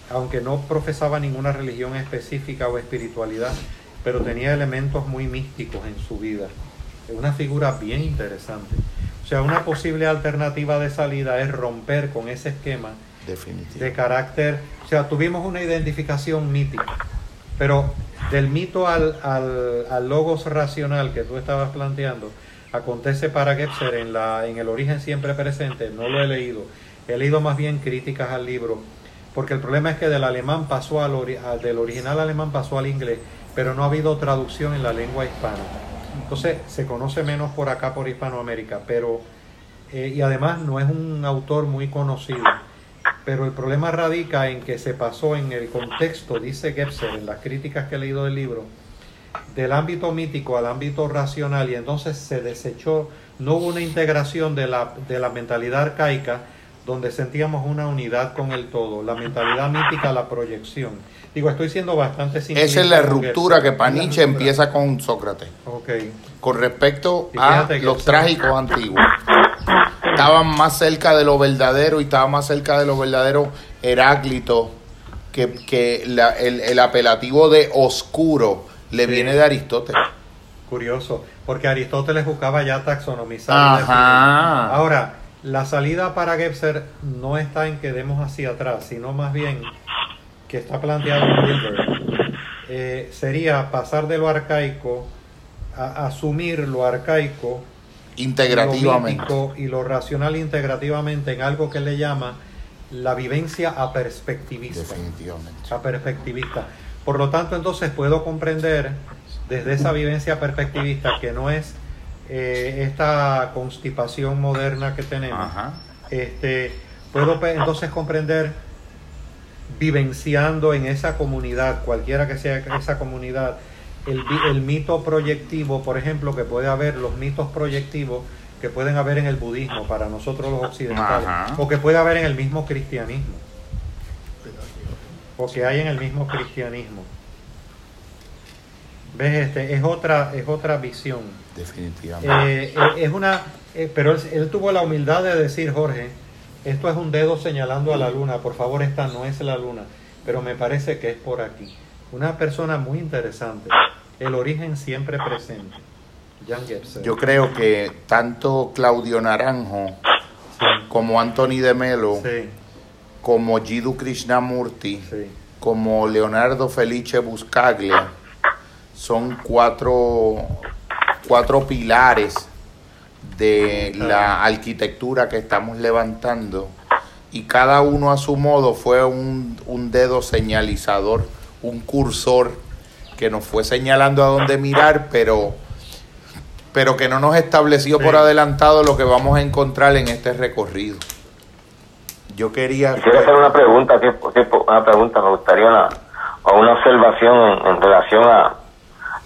aunque no profesaba ninguna religión específica o espiritualidad, pero tenía elementos muy místicos en su vida. Es una figura bien interesante. O sea, una posible alternativa de salida es romper con ese esquema de carácter, o sea, tuvimos una identificación mítica, pero del mito al, al, al logos racional que tú estabas planteando, acontece para Gebser en, la, en el origen siempre presente, no lo he leído, he leído más bien críticas al libro, porque el problema es que del alemán pasó al, ori- al- del original alemán pasó al inglés, pero no ha habido traducción en la lengua hispana. Entonces se conoce menos por acá, por Hispanoamérica, pero eh, y además no es un autor muy conocido. Pero el problema radica en que se pasó en el contexto, dice Gebser, en las críticas que he leído del libro, del ámbito mítico al ámbito racional y entonces se desechó, no hubo una integración de la, de la mentalidad arcaica donde sentíamos una unidad con el todo, la mentalidad mítica, la proyección. Digo, estoy siendo bastante simplista Esa es la ruptura que ruptura. empieza con Sócrates. Ok. Con respecto a los trágicos antiguos. Estaban más cerca de lo verdadero y estaban más cerca de lo verdadero Heráclito, que, que la- el, el apelativo de oscuro le Sí. viene de Aristóteles. Curioso, porque Aristóteles buscaba ya taxonomizar. Ajá. Ahora, la salida para Gebser no está en que demos hacia atrás, sino más bien que está planteado en. Eh, sería pasar de lo arcaico a asumir lo arcaico, Integrativamente. lo y lo racional integrativamente en algo que le llama la vivencia aperspectivista Definitivamente. a perspectivista. Por lo tanto, entonces puedo comprender desde esa vivencia perspectivista que no es eh, esta constipación moderna que tenemos. Ajá. Este, puedo entonces comprender vivenciando en esa comunidad, cualquiera que sea esa comunidad, el, el mito proyectivo, por ejemplo, que puede haber los mitos proyectivos que pueden haber en el budismo para nosotros los occidentales, Ajá. o que puede haber en el mismo cristianismo o que hay en el mismo cristianismo. ¿Ves? Este, es otra, es otra visión. Definitivamente. Eh, eh, es una, eh, pero él, él tuvo la humildad de decir, Jorge, esto es un dedo señalando a la luna, por favor, esta no es la luna, pero me parece que es por aquí. Una persona muy interesante, el origen siempre presente. Yo creo que tanto Claudio Naranjo como Anthony de Melo, como Jiddu Krishnamurti, como Leonardo Felice Buscaglia, son cuatro, cuatro pilares de la arquitectura que estamos levantando y cada uno a su modo fue un, un dedo señalizador, un cursor que nos fue señalando a dónde mirar, pero pero que no nos estableció por adelantado lo que vamos a encontrar en este recorrido. Yo quería... Quiero hacer una pregunta, una pregunta, me gustaría una, o una observación en, relación a,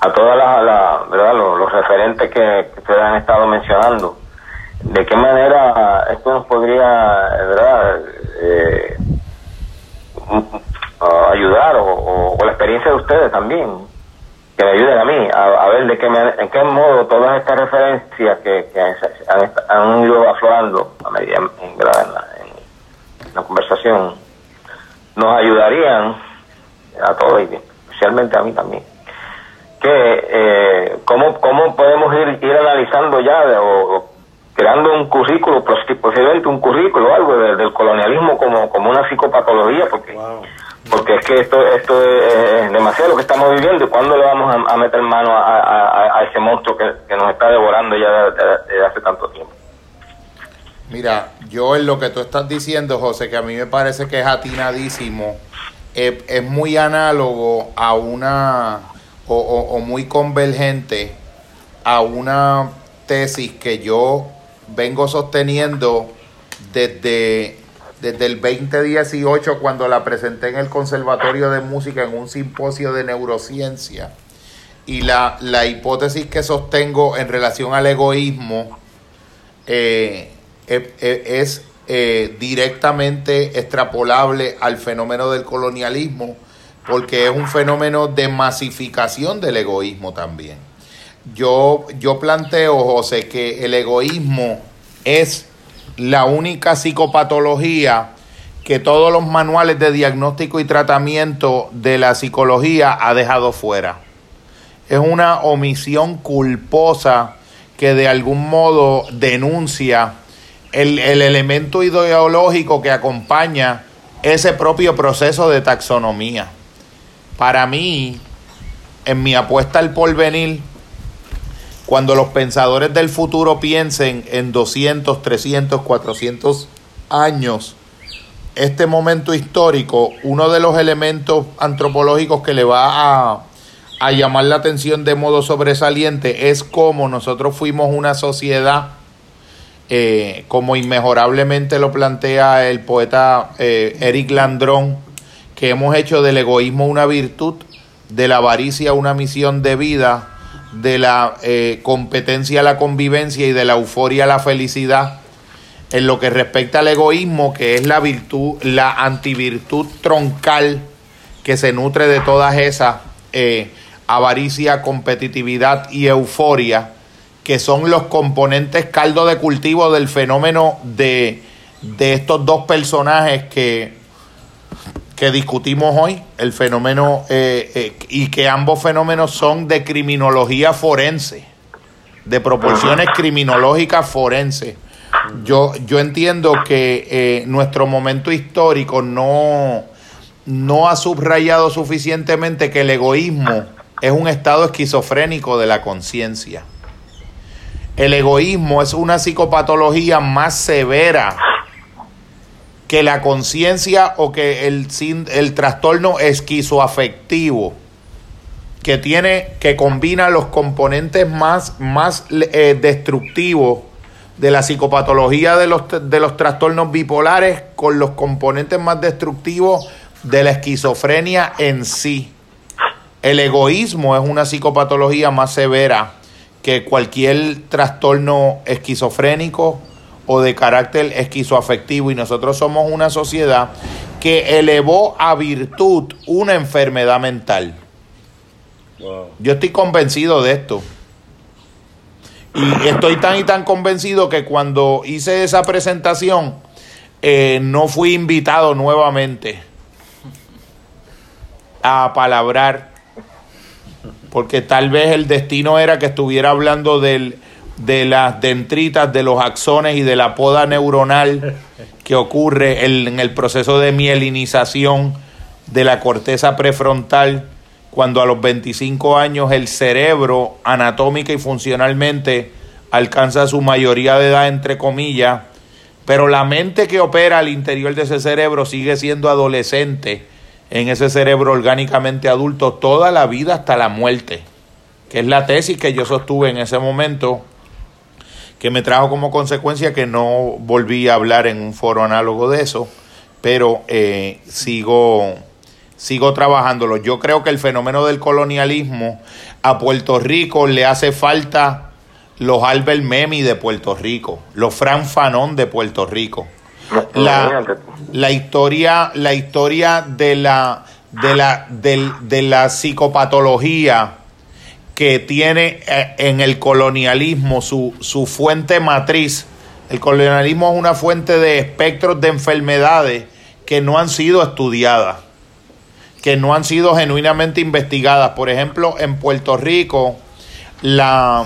a todas las, ¿verdad? Los, referentes que, ustedes han estado mencionando. ¿De qué manera esto nos podría, ¿verdad? Eh, ayudar o, la experiencia de ustedes también que me ayuden a mí a, ver de qué en qué modo todas estas referencias que, han, ido aflorando a medida en, la, conversación nos ayudarían a todos y especialmente a mí también que eh, cómo, cómo podemos ir, ir analizando ya o, creando un currículo posiblemente un currículo algo del colonialismo como, como una psicopatología porque porque es que esto esto es demasiado lo que estamos viviendo. Y cuándo le vamos a, meter mano a, ese monstruo que, nos está devorando ya desde, hace tanto tiempo. Mira, yo en lo que tú estás diciendo, José, que a mí me parece que es atinadísimo, es, muy análogo a una, o, muy convergente a una tesis que yo vengo sosteniendo desde desde el 2018 cuando la presenté en el Conservatorio de Música en un simposio de neurociencia. Y la, hipótesis que sostengo en relación al egoísmo eh, es eh, directamente extrapolable al fenómeno del colonialismo porque es un fenómeno de masificación del egoísmo también. Yo, yo planteo, José, que el egoísmo es la única psicopatología que todos los manuales de diagnóstico y tratamiento de la psicología ha dejado fuera. Es una omisión culposa que de algún modo denuncia el, el elemento ideológico que acompaña ese propio proceso de taxonomía. Para mí, en mi apuesta al porvenir, cuando los pensadores del futuro piensen en 200, 300, 400 años, este momento histórico, uno de los elementos antropológicos que le va a, llamar la atención de modo sobresaliente es cómo nosotros fuimos una sociedad, eh, como inmejorablemente lo plantea el poeta eh, Eric Landrón, que hemos hecho del egoísmo una virtud, de la avaricia una misión de vida, de la eh, competencia a la convivencia y de la euforia a la felicidad. En lo que respecta al egoísmo, que es la virtud, la antivirtud troncal que se nutre de todas esas eh, avaricia, competitividad y euforia, que son los componentes caldo de cultivo del fenómeno de, de estos dos personajes que que discutimos hoy, el fenómeno, eh, eh, y que ambos fenómenos son de criminología forense, de proporciones criminológicas forenses. Yo, yo entiendo que eh, nuestro momento histórico no, no ha subrayado suficientemente que el egoísmo es un estado esquizofrénico de la conciencia. El egoísmo es una psicopatología más severa que la conciencia o que el, el trastorno esquizoafectivo que tiene que combina los componentes más, más eh, destructivos de la psicopatología de los, de los trastornos bipolares con los componentes más destructivos de la esquizofrenia en sí. El egoísmo es una psicopatología más severa que cualquier trastorno esquizofrénico o de carácter esquizoafectivo y nosotros somos una sociedad que elevó a virtud una enfermedad mental. Yo estoy convencido de esto. Y estoy tan y tan convencido que cuando hice esa presentación eh, no fui invitado nuevamente a palabrar porque tal vez el destino era que estuviera hablando del, de las dendritas, de los axones y de la poda neuronal que ocurre en el proceso de mielinización de la corteza prefrontal cuando a los 25 años el cerebro anatómica y funcionalmente alcanza su mayoría de edad, entre comillas, pero la mente que opera al interior de ese cerebro sigue siendo adolescente en ese cerebro orgánicamente adulto toda la vida hasta la muerte, que es la tesis que yo sostuve en ese momento, que me trajo como consecuencia que no volví a hablar en un foro análogo de eso, pero eh, sigo sigo trabajándolo. Yo creo que el fenómeno del colonialismo a Puerto Rico le hace falta los Albert Memi de Puerto Rico, los Fran Fanon de Puerto Rico. La, la historia, la historia de la, de la, de la psicopatología que tiene eh, en el colonialismo su, su fuente matriz. El colonialismo es una fuente de espectros de enfermedades que no han sido estudiadas que no han sido genuinamente investigadas. Por ejemplo, en Puerto Rico, la,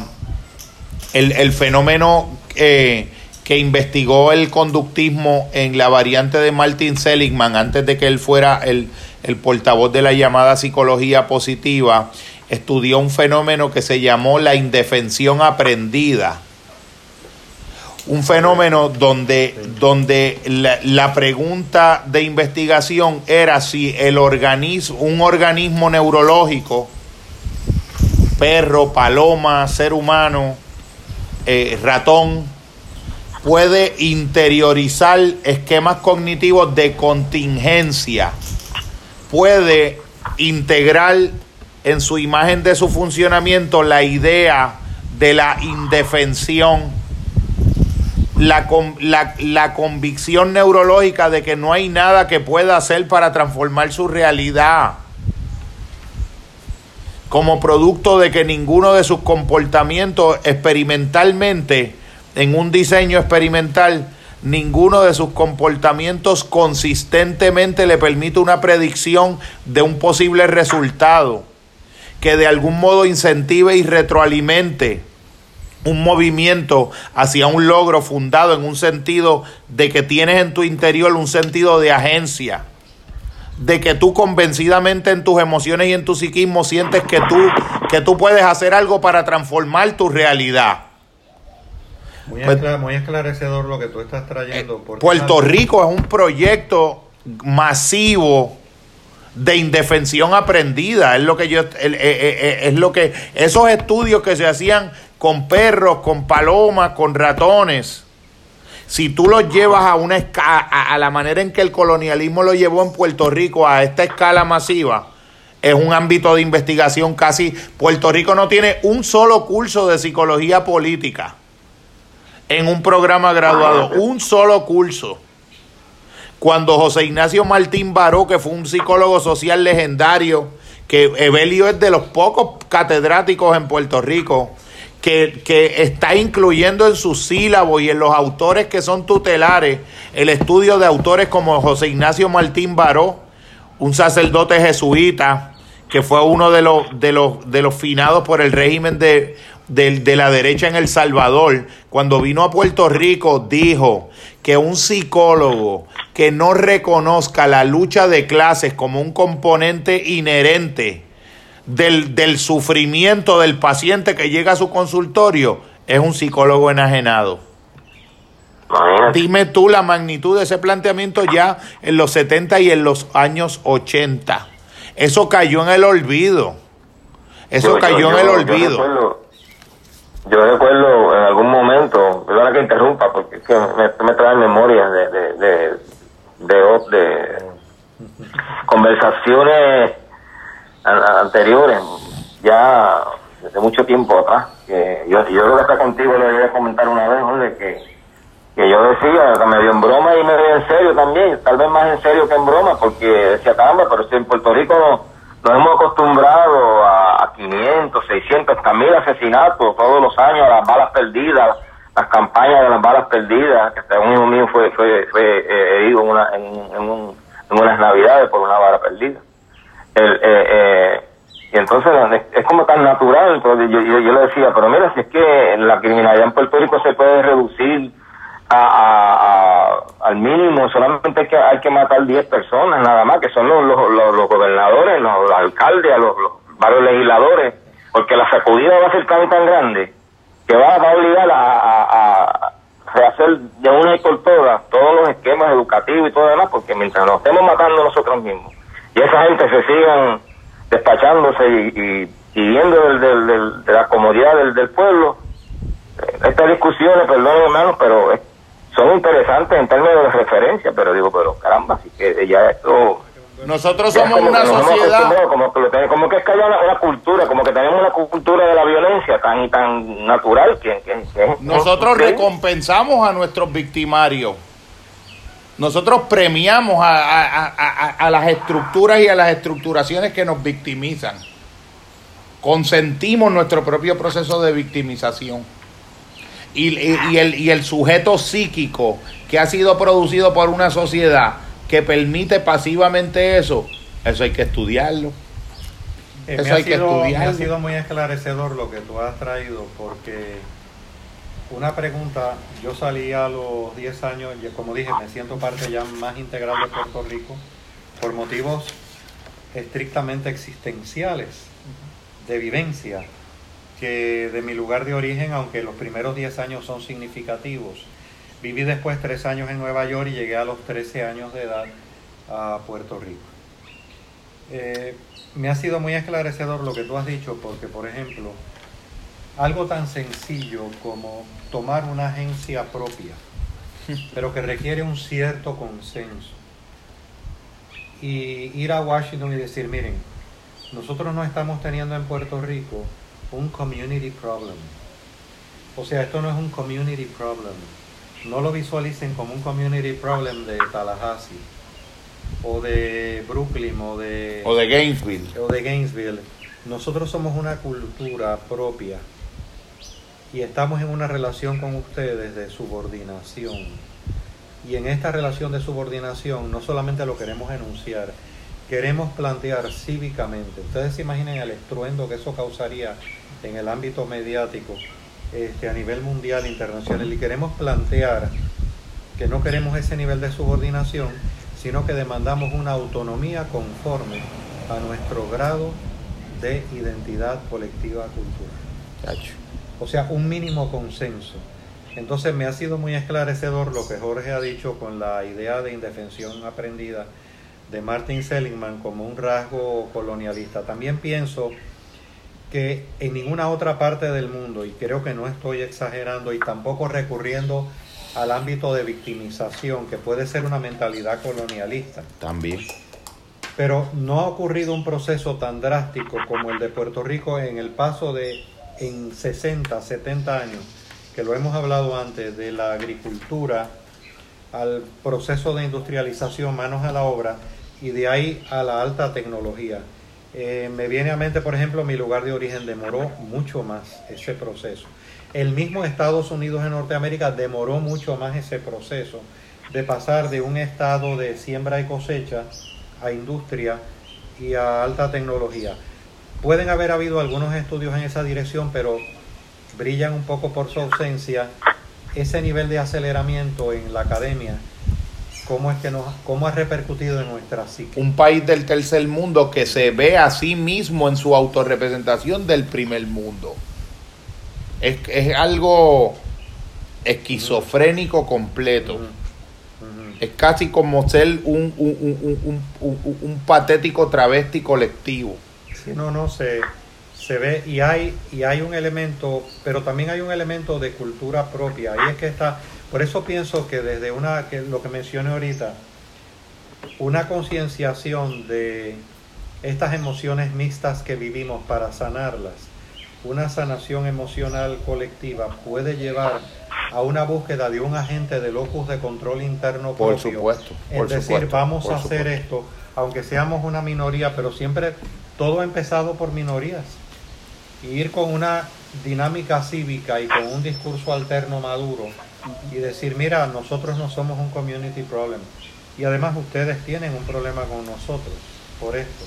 el, fenómeno eh, que investigó el conductismo en la variante de Martin Seligman, antes de que él fuera el, el portavoz de la llamada psicología positiva, estudió un fenómeno que se llamó la indefensión aprendida. Un fenómeno donde, donde la, pregunta de investigación era si el organismo, un organismo neurológico, perro, paloma, ser humano, eh, ratón, puede interiorizar esquemas cognitivos de contingencia, puede integrar en su imagen de su funcionamiento la idea de la indefensión la, la, la, convicción neurológica de que no hay nada que pueda hacer para transformar su realidad. Como producto de que ninguno de sus comportamientos experimentalmente, en un diseño experimental, ninguno de sus comportamientos consistentemente le permite una predicción de un posible resultado que de algún modo incentive y retroalimente un movimiento hacia un logro fundado en un sentido de que tienes en tu interior un sentido de agencia, de que tú convencidamente en tus emociones y en tu psiquismo sientes que tú, que tú puedes hacer algo para transformar tu realidad. Muy, pues, esclarecedor lo que tú estás trayendo. Eh, Puerto Rico es un proyecto masivo de indefensión aprendida es lo que yo eh, eh, es lo que esos estudios que se hacían con perros, con palomas, con ratones, si tú los llevas a una escala, a, la manera en que el colonialismo lo llevó en Puerto Rico a esta escala masiva, es un ámbito de investigación casi. Puerto Rico no tiene un solo curso de psicología política en un programa graduado, un solo curso. Cuando José Ignacio Martín Baró, que fue un psicólogo social legendario, que Evelio es de los pocos catedráticos en Puerto Rico, que, está incluyendo en sus sílabos y en los autores que son tutelares el estudio de autores como José Ignacio Martín Baró, un sacerdote jesuita que fue uno de los, de los, de los finados por el régimen de, de la derecha en El Salvador, cuando vino a Puerto Rico, dijo que un psicólogo que no reconozca la lucha de clases como un componente inherente del, del sufrimiento del paciente que llega a su consultorio es un psicólogo enajenado. Dime tú la magnitud de ese planteamiento ya en los 70 y en los años 80. Eso cayó en el olvido. Eso cayó en el olvido. Yo recuerdo, en algún momento, perdona que interrumpa, porque es que me, me trae memoria de, de, de, conversaciones anteriores, ya desde mucho tiempo atrás, que yo, yo creo que está contigo le voy a comentar una vez, Jorge, que, que yo decía, que me dio en broma y me dio en serio también, tal vez más en serio que en broma, porque decía, caramba, pero si en Puerto Rico nos hemos acostumbrado a, 500, 600, hasta mil asesinatos todos los años, a las balas perdidas, las campañas de las balas perdidas, que hasta un hijo mío fue, fue, fue eh, herido en, una, en, en, un, en unas navidades por una bala perdida. El, eh, eh, Y entonces es, como tan natural, yo, yo, yo, le decía, pero mira, si es que la criminalidad en Puerto Rico se puede reducir a, al mínimo, solamente hay que, hay que matar 10 personas nada más, que son los, los, los, gobernadores, los, alcaldes, los, varios legisladores, porque la sacudida va a ser tan tan grande que va, a obligar a, rehacer de una y por todas todos los esquemas educativos y todo demás, porque mientras nos estemos matando nosotros mismos y esa gente se sigan despachándose y, viendo de la comodidad del, del pueblo, eh, estas discusiones, perdón hermanos, pero son interesantes en términos de referencia, pero digo, pero caramba, así que ya esto... Nosotros somos una sociedad... Como que, como que es que haya una, cultura, como que tenemos una cultura de la violencia tan tan natural que... Nosotros recompensamos a nuestros victimarios nosotros premiamos a, las estructuras y a las estructuraciones que nos victimizan. Consentimos nuestro propio proceso de victimización. Y, el, y el sujeto psíquico que ha sido producido por una sociedad que permite pasivamente eso, eso hay que estudiarlo. Eh, eso hay que estudiarlo. Ha sido muy esclarecedor lo que tú has traído porque una pregunta, yo salí a los 10 años, y como dije, me siento parte ya más integral de Puerto Rico por motivos estrictamente existenciales, de vivencia, de mi lugar de origen, aunque los primeros 10 años son significativos, viví después 3 años en Nueva York y llegué a los 13 años de edad a Puerto Rico. Eh, me ha sido muy esclarecedor lo que tú has dicho, porque por ejemplo, algo tan sencillo como tomar una agencia propia, pero que requiere un cierto consenso. Y ir a Washington y decir, miren, nosotros no estamos teniendo en Puerto Rico un community problem. O sea, esto no es un community problem. No lo visualicen como un community problem de Tallahassee o de Brooklyn o de o de Gainesville o de Gainesville. Nosotros somos una cultura propia y estamos en una relación con ustedes de subordinación. Y en esta relación de subordinación no solamente lo queremos enunciar, queremos plantear cívicamente. Ustedes se imaginen el estruendo que eso causaría en el ámbito mediático este, a nivel mundial, internacional, y queremos plantear que no queremos ese nivel de subordinación, sino que demandamos una autonomía conforme a nuestro grado de identidad colectiva cultural. O sea, un mínimo consenso. Entonces me ha sido muy esclarecedor lo que Jorge ha dicho con la idea de indefensión aprendida de Martin Seligman como un rasgo colonialista. También pienso que en ninguna otra parte del mundo, y creo que no estoy exagerando y tampoco recurriendo al ámbito de victimización, que puede ser una mentalidad colonialista. También. Pero no ha ocurrido un proceso tan drástico como el de Puerto Rico en el paso de en 60, 70 años, que lo hemos hablado antes, de la agricultura al proceso de industrialización, manos a la obra, y de ahí a la alta tecnología. Eh, me viene a mente, por ejemplo, mi lugar de origen demoró mucho más ese proceso. El mismo Estados Unidos en Norteamérica demoró mucho más ese proceso de pasar de un estado de siembra y cosecha a industria y a alta tecnología. Pueden haber habido algunos estudios en esa dirección, pero brillan un poco por su ausencia. Ese nivel de aceleramiento en la academia, ¿cómo es que nos, cómo ha repercutido en nuestra psique? Un país del tercer mundo que se ve a sí mismo en su autorrepresentación del primer mundo. Es, es algo esquizofrénico completo. Es casi como ser un, un, un, un patético travesti colectivo no, no, se, se ve y hay, y hay un elemento, pero también hay un elemento de cultura propia. Ahí es que está, por eso pienso que desde una, que lo que mencioné ahorita, una concienciación de estas emociones mixtas que vivimos para sanarlas, una sanación emocional colectiva puede llevar a una búsqueda de un agente de locus de control interno propio. Por supuesto. es decir, vamos a hacer esto, aunque seamos una minoría, pero siempre todo ha empezado por minorías. Y ir con una dinámica cívica y con un discurso alterno maduro y decir, mira, nosotros no somos un community problem. Y además ustedes tienen un problema con nosotros por esto.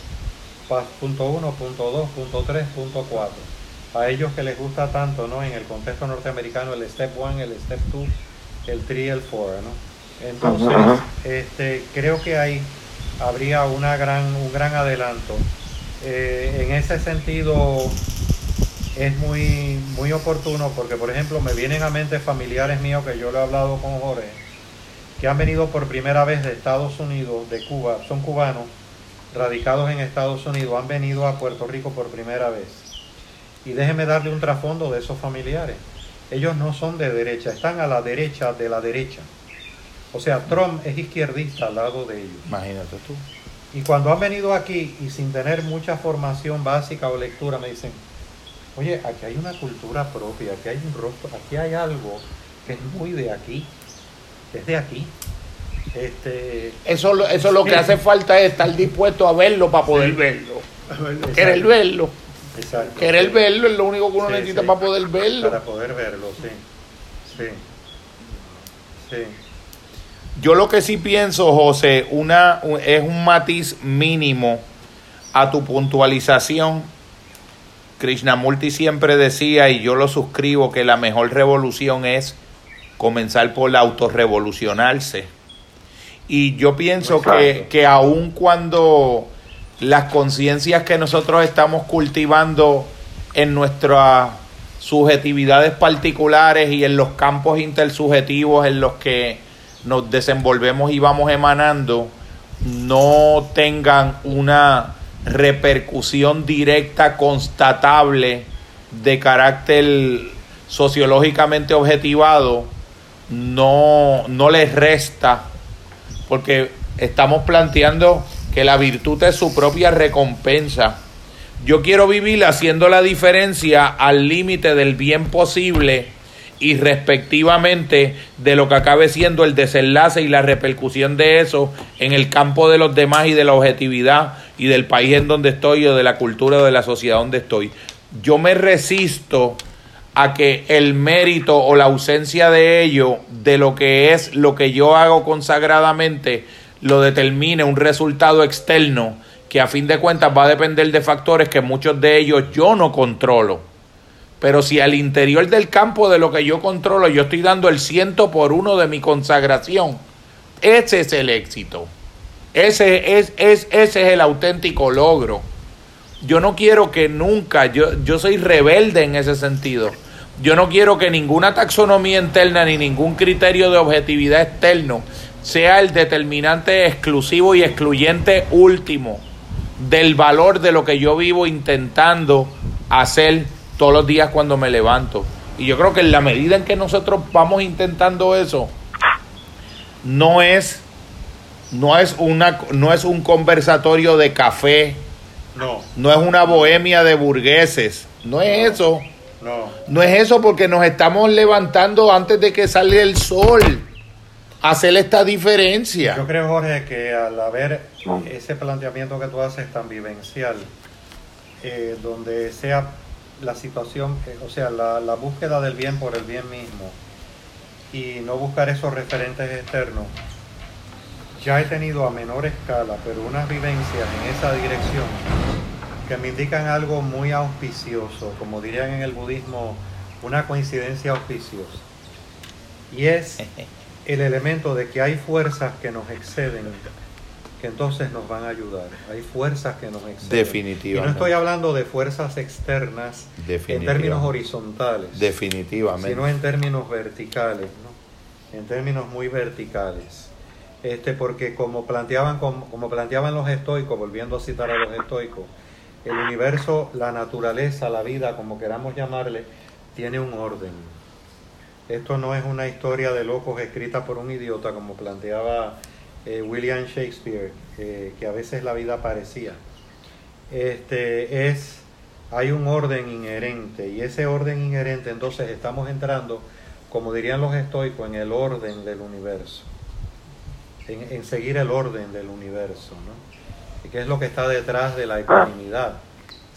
punto 1, punto 2, punto 3, punto 4. A ellos que les gusta tanto, ¿no? En el contexto norteamericano, el step 1, el step 2, el 3, el 4, ¿no? Entonces, este, creo que ahí habría una gran, un gran adelanto. Eh, en ese sentido, es muy, muy oportuno porque, por ejemplo, me vienen a mente familiares míos que yo le he hablado con Jorge, que han venido por primera vez de Estados Unidos, de Cuba, son cubanos, radicados en Estados Unidos, han venido a Puerto Rico por primera vez. Y déjeme darle un trasfondo de esos familiares. Ellos no son de derecha, están a la derecha de la derecha. O sea, Trump es izquierdista al lado de ellos. Imagínate tú. Y cuando han venido aquí y sin tener mucha formación básica o lectura, me dicen, oye, aquí hay una cultura propia, aquí hay un rostro, aquí hay algo que es muy de aquí, es de aquí. Este, Eso, eso lo que hace falta es estar dispuesto a verlo para poder verlo. Querer verlo. exacto. Querer verlo es lo único que uno Sí, necesita sí. para poder verlo. Para poder verlo, sí. Sí. Sí. Yo lo que sí pienso, José, una, un- es un matiz mínimo a tu puntualización. Krishnamurti siempre decía, y yo lo suscribo, que la mejor revolución es comenzar por autorrevolucionarse. Y yo pienso que, que aun cuando las conciencias que nosotros estamos cultivando en nuestras subjetividades particulares y en los campos intersubjetivos en los que nos desenvolvemos y vamos emanando, no tengan una repercusión directa, constatable, de carácter sociológicamente objetivado, no, no les resta, porque estamos planteando que la virtud es su propia recompensa. Yo quiero vivir haciendo la diferencia al límite del bien posible y respectivamente de lo que acabe siendo el desenlace y la repercusión de eso en el campo de los demás y de la objetividad y del país en donde estoy o de la cultura o de la sociedad donde estoy. Yo me resisto a que el mérito o la ausencia de ello, de lo que es lo que yo hago consagradamente, lo determine un resultado externo que a fin de cuentas va a depender de factores que muchos de ellos yo no controlo. Pero si al interior del campo de lo que yo controlo yo estoy dando el ciento por uno de mi consagración, ese es el éxito. Ese es, es, ese es el auténtico logro. Yo no quiero que nunca, yo, yo soy rebelde en ese sentido. Yo no quiero que ninguna taxonomía interna ni ningún criterio de objetividad externo sea el determinante exclusivo y excluyente último del valor de lo que yo vivo intentando hacer todos los días cuando me levanto. Y yo creo que en la medida en que nosotros vamos intentando eso, no es, no es, una, no es un conversatorio de café, No, no es una bohemia de burgueses, no es eso. no. No es eso porque nos estamos levantando antes de que salga el sol. Hacer esta diferencia. Yo creo, Jorge, que al haber ese planteamiento que tú haces tan vivencial, eh, donde sea la situación, eh, o sea, la, la búsqueda del bien por el bien mismo y no buscar esos referentes externos, ya he tenido a menor escala, pero unas vivencias en esa dirección que me indican algo muy auspicioso, como dirían en el budismo, una coincidencia auspiciosa. Y es el elemento de que hay fuerzas que nos exceden, que entonces nos van a ayudar. Hay fuerzas que nos exceden. Definitivamente. Y no estoy hablando de fuerzas externas en términos horizontales, Definitivamente. sino en términos verticales, ¿no? en términos muy verticales. Este, porque como planteaban, como, planteaban los estoicos, volviendo a citar a los estoicos, el universo, la naturaleza, la vida, como queramos llamarle, tiene un orden. Esto no es una historia de locos escrita por un idiota, como planteaba eh, William Shakespeare, eh, que a veces la vida parecía. Este es hay un orden inherente y ese orden inherente entonces estamos entrando, como dirían los estoicos, en el orden del universo, en, en seguir el orden del universo, ¿no? Y qué es lo que está detrás de la ecuanimidad,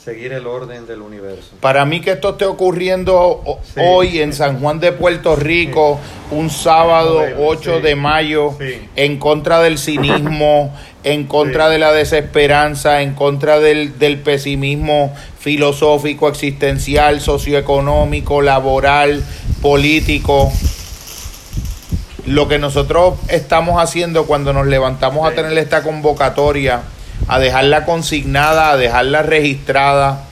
seguir el orden del universo. Para mí que esto esté ocurriendo Sí. hoy en San Juan de Puerto Rico, un sábado Sí. 8 de mayo, en contra del cinismo, en contra de la desesperanza, en contra del, del pesimismo filosófico, existencial, socioeconómico, laboral, político. Lo que nosotros estamos haciendo cuando nos levantamos a tener esta convocatoria, a dejarla consignada, a dejarla registrada,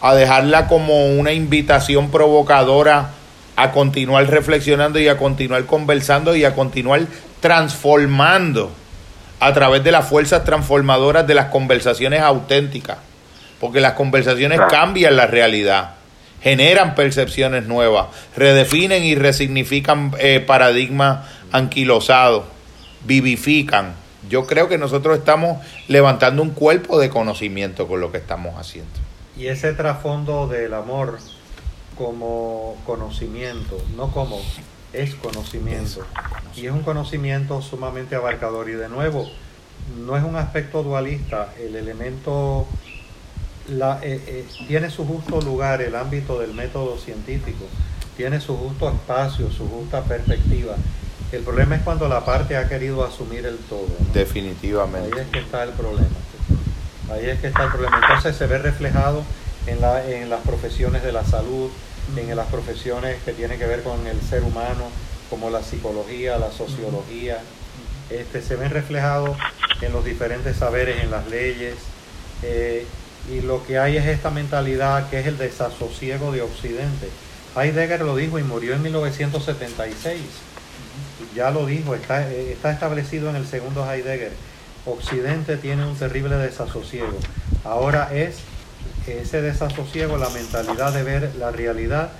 a dejarla como una invitación provocadora a continuar reflexionando y a continuar conversando y a continuar transformando a través de las fuerzas transformadoras de las conversaciones auténticas, porque las conversaciones cambian la realidad, generan percepciones nuevas, redefinen y resignifican eh, paradigmas anquilosados, vivifican. Yo creo que nosotros estamos levantando un cuerpo de conocimiento con lo que estamos haciendo. Y ese trasfondo del amor como conocimiento, no como es conocimiento. Y es un conocimiento sumamente abarcador. Y de nuevo, no es un aspecto dualista. El elemento la, eh, eh, tiene su justo lugar, el ámbito del método científico, tiene su justo espacio, su justa perspectiva. El problema es cuando la parte ha querido asumir el todo. Definitivamente. Ahí es que está el problema. Ahí es que está el problema. Entonces se ve reflejado en, la, en las profesiones de la salud, en las profesiones que tienen que ver con el ser humano, como la psicología, la sociología, este, se ven reflejados en los diferentes saberes, en las leyes, eh, y lo que hay es esta mentalidad que es el desasosiego de Occidente. Heidegger lo dijo y murió en 1976. Ya lo dijo, está, eh, está establecido en el segundo Heidegger. Occidente tiene un terrible desasosiego. Ahora es ese desasosiego, la mentalidad de ver la realidad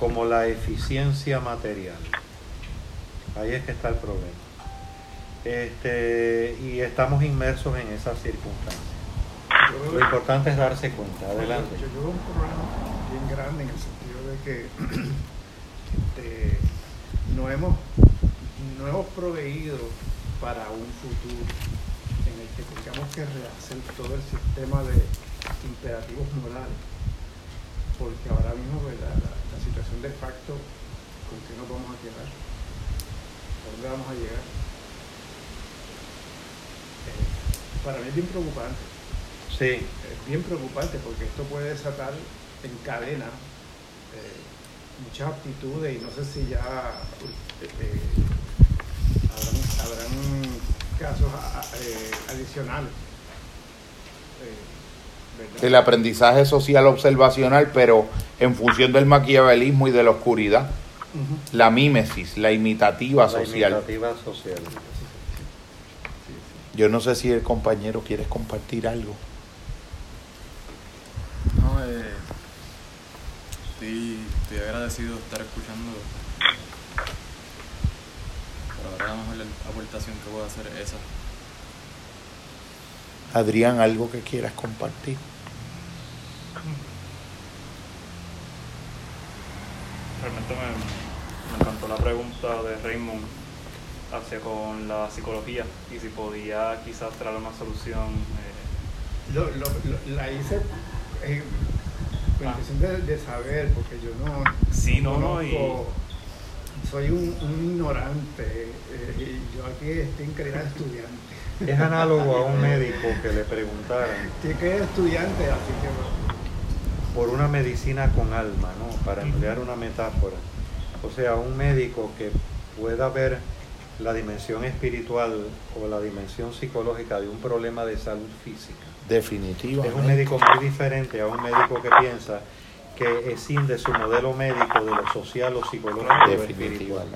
como la eficiencia material. Ahí es que está el problema. Este, y estamos inmersos en esas circunstancias. Lo importante es darse cuenta. Adelante. Yo, veo un problema bien grande en el sentido de que este, no, hemos, no hemos proveído para un futuro en el que tengamos que rehacer todo el sistema de imperativos morales, porque ahora mismo la, la, situación de facto, ¿con qué nos vamos a quedar? ¿A dónde vamos a llegar? Eh, para mí es bien preocupante. Sí. Es bien preocupante porque esto puede desatar en cadena eh, muchas actitudes y no sé si ya eh, habrán, habrán, casos adicionales el aprendizaje social observacional, pero en función del maquiavelismo y de la oscuridad. La mímesis, la imitativa social. La imitativa social. Yo no sé si el compañero quiere compartir algo. No, eh, estoy, estoy agradecido de estar escuchando. Pero ahora la mejor aportación que puedo hacer es esa. Adrián, algo que quieras compartir. Realmente me, encantó la pregunta de Raymond hacia con la psicología y si podía quizás traer una solución. Eh. Lo, lo, la hice cuestión de, de, saber, porque yo no. Sí, no, no. Y... Soy un, un ignorante. Eh, yo aquí estoy en calidad de estudiante. Es análogo a un médico que le preguntaran. Tiene que estudiante, así que. Por una medicina con alma, ¿no? Para emplear una metáfora. O sea, un médico que pueda ver la dimensión espiritual o la dimensión psicológica de un problema de salud física. Definitivamente. Es un médico muy diferente a un médico que piensa que escinde su modelo médico de lo social o psicológico o espiritual.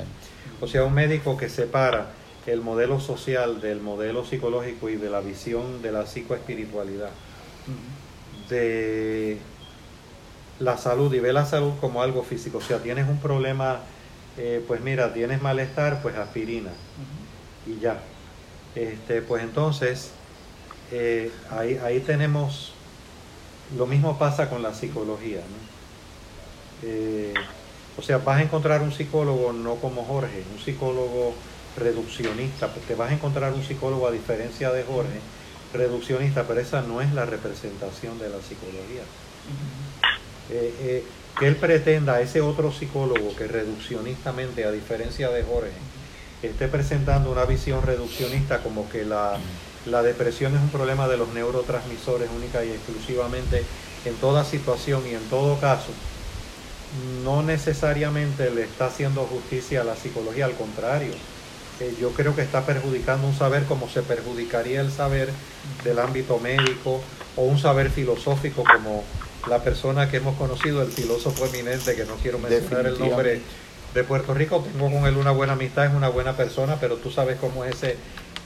O sea, un médico que separa el modelo social del modelo psicológico y de la visión de la psicoespiritualidad, de la salud y ve la salud como algo físico. O sea, tienes un problema, eh, pues mira, tienes malestar, pues aspirina y ya. Este, pues entonces, eh, ahí, ahí tenemos, lo mismo pasa con la psicología. Eh, o sea, vas a encontrar un psicólogo no como Jorge, un psicólogo reduccionista, porque vas a encontrar un psicólogo a diferencia de Jorge, reduccionista, pero esa no es la representación de la psicología. Eh, eh, que él pretenda, ese otro psicólogo que reduccionistamente, a diferencia de Jorge, esté presentando una visión reduccionista como que la, la depresión es un problema de los neurotransmisores única y exclusivamente en toda situación y en todo caso no necesariamente le está haciendo justicia a la psicología, al contrario. Eh, yo creo que está perjudicando un saber como se perjudicaría el saber del ámbito médico o un saber filosófico como la persona que hemos conocido, el filósofo eminente, que no quiero mencionar el nombre, de Puerto Rico. Tengo con él una buena amistad, es una buena persona, pero tú sabes cómo es ese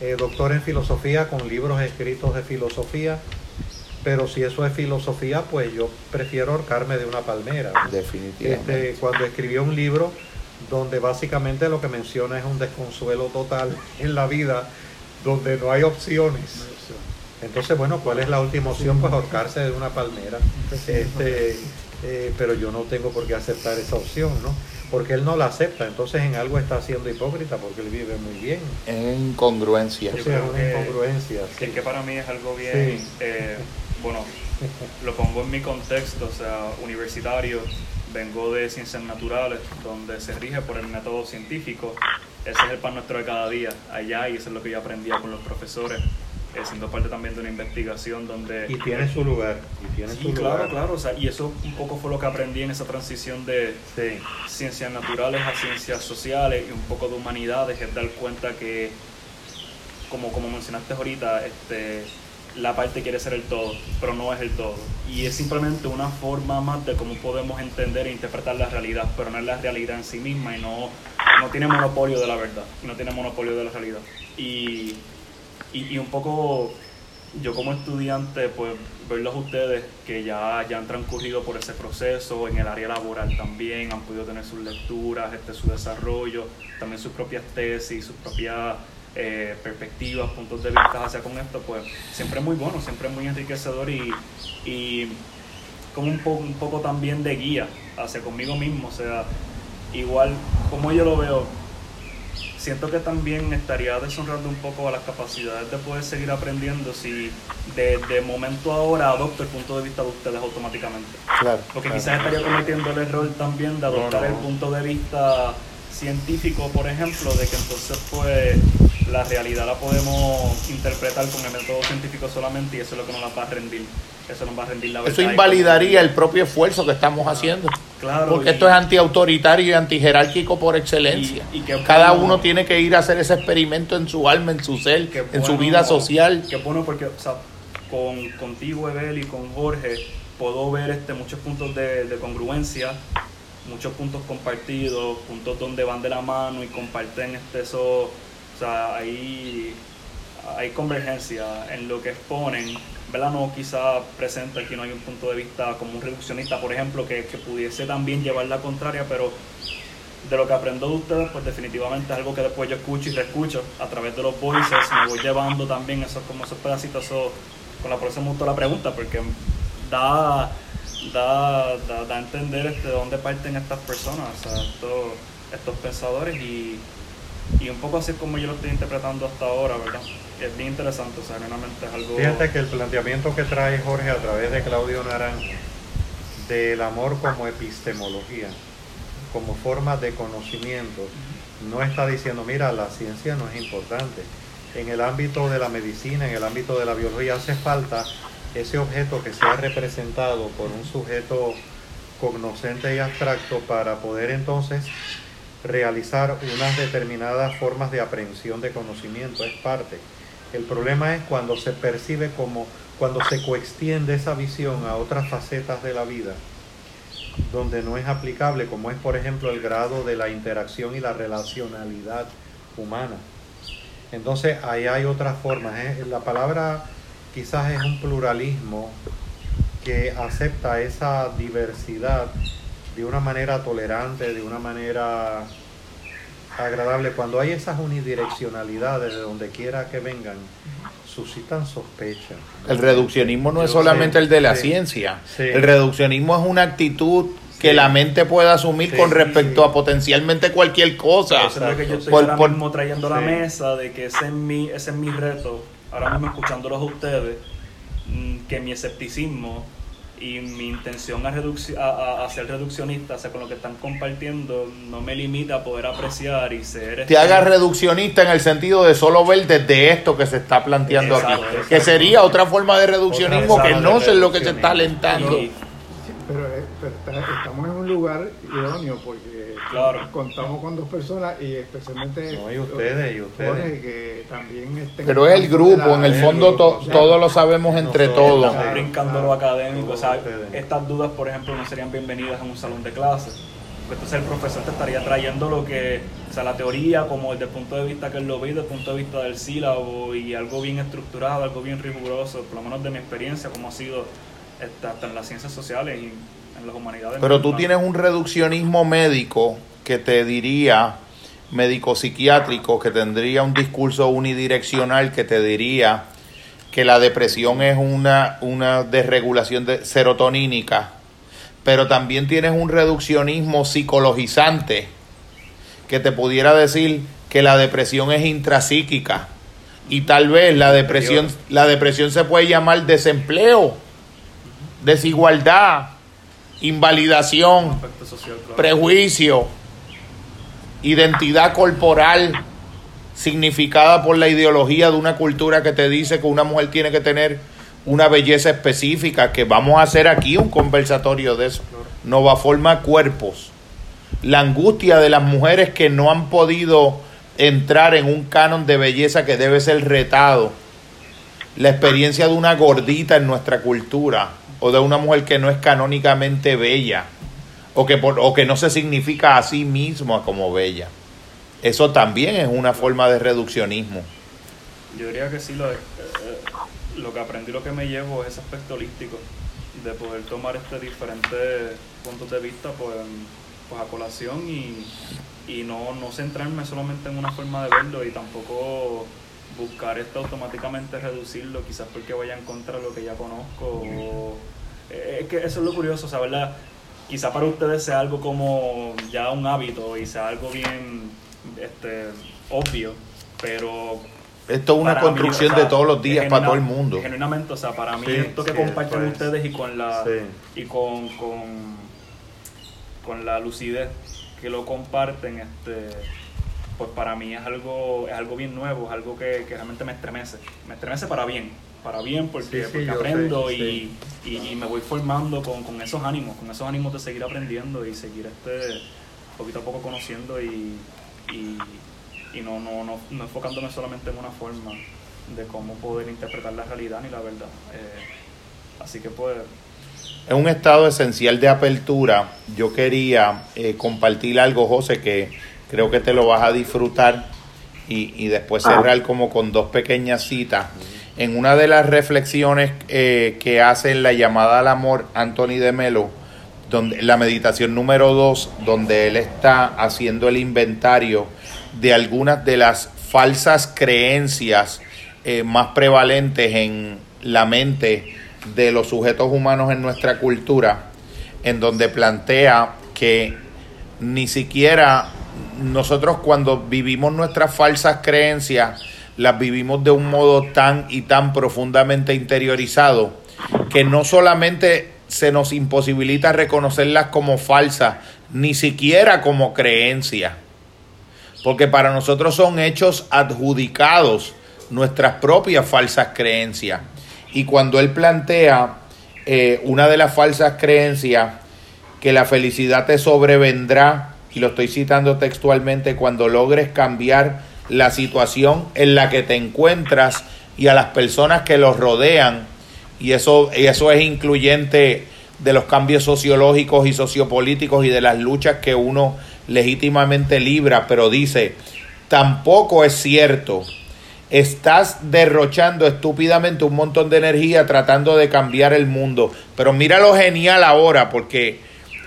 eh, doctor en filosofía con libros escritos de filosofía pero si eso es filosofía, pues yo prefiero ahorcarme de una palmera. Definitivamente. Este, cuando escribió un libro donde básicamente lo que menciona es un desconsuelo total en la vida, donde no hay opciones. Entonces, bueno, ¿cuál es la última opción? Pues ahorcarse de una palmera. Este, eh, pero yo no tengo por qué aceptar esa opción, ¿no? Porque él no la acepta, entonces en algo está siendo hipócrita porque él vive muy bien. En incongruencia. O sea, una incongruencia. Que, que para mí es algo bien... Eh, bueno, lo pongo en mi contexto, o sea, universitario, vengo de ciencias naturales, donde se rige por el método científico, ese es el pan nuestro de cada día, allá, y eso es lo que yo aprendía con los profesores, eh, siendo parte también de una investigación donde... Y tiene su lugar, y tiene sí, claro, claro, o sea, y eso un poco fue lo que aprendí en esa transición de ciencias naturales a ciencias sociales y un poco de humanidades, es dar cuenta que, como, como mencionaste ahorita, este la parte quiere ser el todo, pero no es el todo. Y es simplemente una forma más de cómo podemos entender e interpretar la realidad, pero no es la realidad en sí misma y no, no tiene monopolio de la verdad, y no tiene monopolio de la realidad. Y, y, un poco yo como estudiante, pues verlos ustedes que ya, ya han transcurrido por ese proceso en el área laboral también, han podido tener sus lecturas, este, su desarrollo, también sus propias tesis, sus propias eh, perspectivas, puntos de vista hacia con esto, pues siempre es muy bueno, siempre es muy enriquecedor y, y como un, poco un poco también de guía hacia conmigo mismo, o sea, igual como yo lo veo, siento que también estaría deshonrando un poco a las capacidades de poder seguir aprendiendo si de, de momento ahora adopto el punto de vista de ustedes automáticamente. Claro, Porque quizás estaría cometiendo el error también de adoptar el punto de vista científico, por ejemplo, de que entonces pues la realidad la podemos interpretar con el método científico solamente y eso es lo que nos la va a rendir. Eso nos va a rendir la verdad. Eso invalidaría el propio esfuerzo que estamos haciendo. Claro. Porque esto es antiautoritario y antijerárquico por excelencia. Y, y Cada uno tiene que ir a hacer ese experimento en su alma, en su ser, en su vida social. Qué bueno porque, o sea, con, contigo, Evel, y con Jorge, puedo ver este, muchos puntos de, de congruencia muchos puntos compartidos, puntos donde van de la mano y comparten este, eso, o sea, hay, hay convergencia en lo que exponen, ¿verdad? No quizá presenta aquí no hay un punto de vista como un reduccionista, por ejemplo, que, que pudiese también llevar la contraria, pero de lo que aprendo de ustedes, pues definitivamente es algo que después yo escucho y reescucho a través de los voices, me voy llevando también esos, como esos pedacitos, con la próxima me la pregunta, porque da da, da, a entender este, de dónde parten estas personas, o sea, estos pensadores y, y un poco así es como yo lo estoy interpretando hasta ahora, ¿verdad? Es bien interesante, o sea, realmente es algo... Fíjate que el planteamiento que trae Jorge a través de Claudio Naranjo del amor como epistemología, como forma de conocimiento, no está diciendo, mira, la ciencia no es importante. En el ámbito de la medicina, en el ámbito de la biología, hace falta ese objeto que sea representado por un sujeto cognoscente y abstracto para poder entonces realizar unas determinadas formas de aprehensión de conocimiento, es parte. El problema es cuando se percibe como, cuando se coextiende esa visión a otras facetas de la vida, donde no es aplicable, como es por ejemplo el grado de la interacción y la relacionalidad humana. Entonces ahí hay otras formas. ¿eh? La palabra quizás es un pluralismo que acepta esa diversidad de una manera tolerante, de una manera agradable. Cuando hay esas unidireccionalidades de donde quiera que vengan, suscitan sospecha. El reduccionismo no es solamente el de la ciencia. El reduccionismo es una actitud que la mente puede asumir con respecto a potencialmente cualquier cosa. Eso es lo que yo estoy ahora mismo trayendo a la mesa, de que ese es mi, ese es mi reto ahora mismo escuchándolos a ustedes, mm, que mi escepticismo y mi intención a, reduci- a, ser reduccionista, o sea, con lo que están compartiendo, no me limita a poder apreciar y ser... te este, hagas reduccionista en el sentido de solo ver desde esto que se está planteando Exacto, aquí. exacto. Que sería otra forma de reduccionismo que no de sé lo que se está alentando. y- Pero, eh, pero está- estamos en un lugar idóneo porque Claro. contamos con dos personas y especialmente No, y ustedes, y ustedes. Jorge, que también estén Pero es el grupo, la- en el el fondo grupo, to- o sea, todos lo sabemos entre todos. Estamos brincando lo académico, o sea, estas dudas, por ejemplo, no serían bienvenidas en un salón de clases. Entonces el profesor te estaría trayendo lo que, o sea, la teoría, como desde el punto de vista que él lo ve, desde el punto de vista del sílabo y algo bien estructurado, algo bien riguroso, por lo menos de mi experiencia, como ha sido este, hasta en las ciencias sociales y en las humanidades. Pero tú tienes un reduccionismo médico que te diría, médico psiquiátrico, que tendría un discurso unidireccional que te diría que la depresión es una, una desregulación de serotonínica, pero también tienes un reduccionismo psicologizante que te pudiera decir que la depresión es intrapsíquica y tal vez la depresión, la depresión se puede llamar desempleo, desigualdad, invalidación, aspecto social, claro. prejuicio, identidad corporal significada por la ideología de una cultura que te dice que una mujer tiene que tener una belleza específica, que vamos a hacer aquí un conversatorio de eso. Nova forma cuerpos. La angustia de las mujeres que no han podido entrar en un canon de belleza que debe ser retado. La experiencia de una gordita en nuestra cultura o de una mujer que no es canónicamente bella o que, por- o que no se significa a sí misma como bella. Eso también es una forma de reduccionismo. Yo diría que sí, lo, eh, lo que aprendí, lo que me llevo es ese aspecto holístico, de poder tomar este diferentes puntos de vista pues, pues a colación y, y no, no centrarme solamente en una forma de verlo y tampoco buscar esto automáticamente reducirlo, quizás porque vaya en contra de lo que ya conozco. o- eh, es que eso es lo curioso, o sea, ¿verdad? Quizá para ustedes sea algo como ya un hábito y sea algo bien este, obvio, pero Esto es una para mí, construcción o sea, de todos los días para todo el mundo. Genuinamente, o sea, para mí Sí, esto que sí, comparten pues, ustedes y con la sí. y con, con con la lucidez que lo comparten, este pues para mí es algo es algo bien nuevo, es algo que, que realmente me estremece. Me estremece para bien, para bien porque, Sí, sí, porque yo aprendo sé, y, y, y me voy formando con, con esos ánimos, con esos ánimos de seguir aprendiendo y seguir este poquito a poco conociendo y, y, y no, no, no, no enfocándome solamente en una forma de cómo poder interpretar la realidad ni la verdad. Eh, así que pues En un estado esencial de apertura, yo quería eh, compartir algo, José, que creo que te lo vas a disfrutar y, y después cerrar como con dos pequeñas citas. En una de las reflexiones eh, que hace en la llamada al amor Anthony de Melo, donde, la meditación número dos, donde él está haciendo el inventario de algunas de las falsas creencias eh, más prevalentes en la mente de los sujetos humanos en nuestra cultura, en donde plantea que ni siquiera nosotros cuando vivimos nuestras falsas creencias, las vivimos de un modo tan y tan profundamente interiorizado que no solamente se nos imposibilita reconocerlas como falsas, ni siquiera como creencias, porque para nosotros son hechos adjudicados nuestras propias falsas creencias. Y cuando él plantea eh, una de las falsas creencias, que la felicidad te sobrevendrá, y lo estoy citando textualmente, cuando logres cambiar la situación en la que te encuentras y a las personas que los rodean, y eso, y eso es incluyente de los cambios sociológicos y sociopolíticos y de las luchas que uno legítimamente libra, pero dice, tampoco es cierto estás derrochando estúpidamente un montón de energía tratando de cambiar el mundo. Pero mira lo genial ahora, porque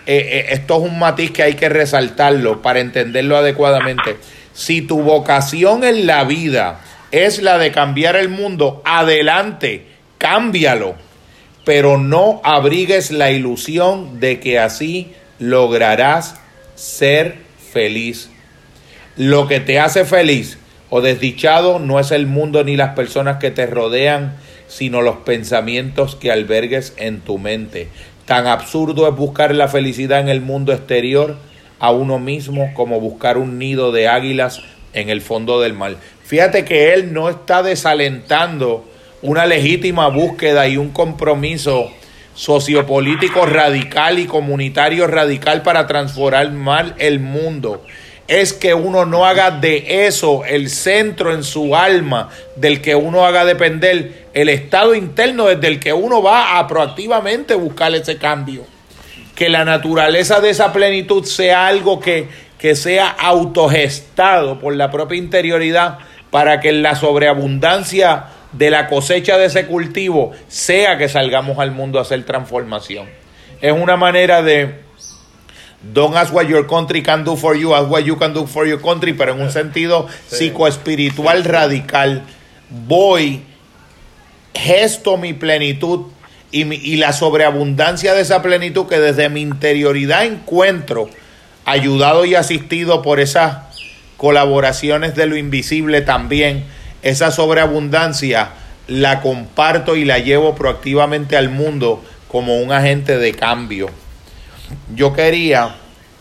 eh, eh, esto es un matiz que hay que resaltarlo para entenderlo adecuadamente. Si tu vocación en la vida es la de cambiar el mundo, adelante, cámbialo. Pero no abrigues la ilusión de que así lograrás ser feliz. Lo que te hace feliz o desdichado no es el mundo ni las personas que te rodean sino los pensamientos que albergues en tu mente. Tan absurdo es buscar la felicidad en el mundo exterior a uno mismo como buscar un nido de águilas en el fondo del mar. Fíjate que él no está desalentando una legítima búsqueda y un compromiso sociopolítico radical y comunitario radical para transformar el mundo. Es que uno no haga de eso el centro en su alma del que uno haga depender el estado interno desde el que uno va a proactivamente buscar ese cambio. Que la naturaleza de esa plenitud sea algo que, que sea autogestado por la propia interioridad para que en la sobreabundancia de la cosecha de ese cultivo sea que salgamos al mundo a hacer transformación. Es una manera de don't ask what your country can do for you, ask what you can do for your country, pero en un sentido psicoespiritual radical. Voy, gesto mi plenitud y, y la sobreabundancia de esa plenitud que desde mi interioridad encuentro, ayudado y asistido por esas colaboraciones de lo invisible también esa sobreabundancia la comparto y la llevo proactivamente al mundo como un agente de cambio. Yo quería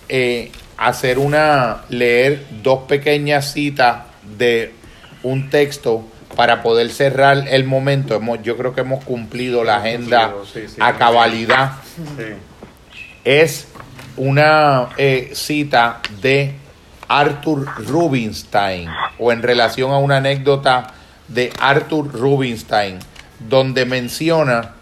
eh, hacer una, leer dos pequeñas citas de un texto para poder cerrar el momento. yo creo que hemos cumplido la agenda a cabalidad. Es una eh, cita de Arthur Rubinstein o en relación a una anécdota de Arthur Rubinstein donde menciona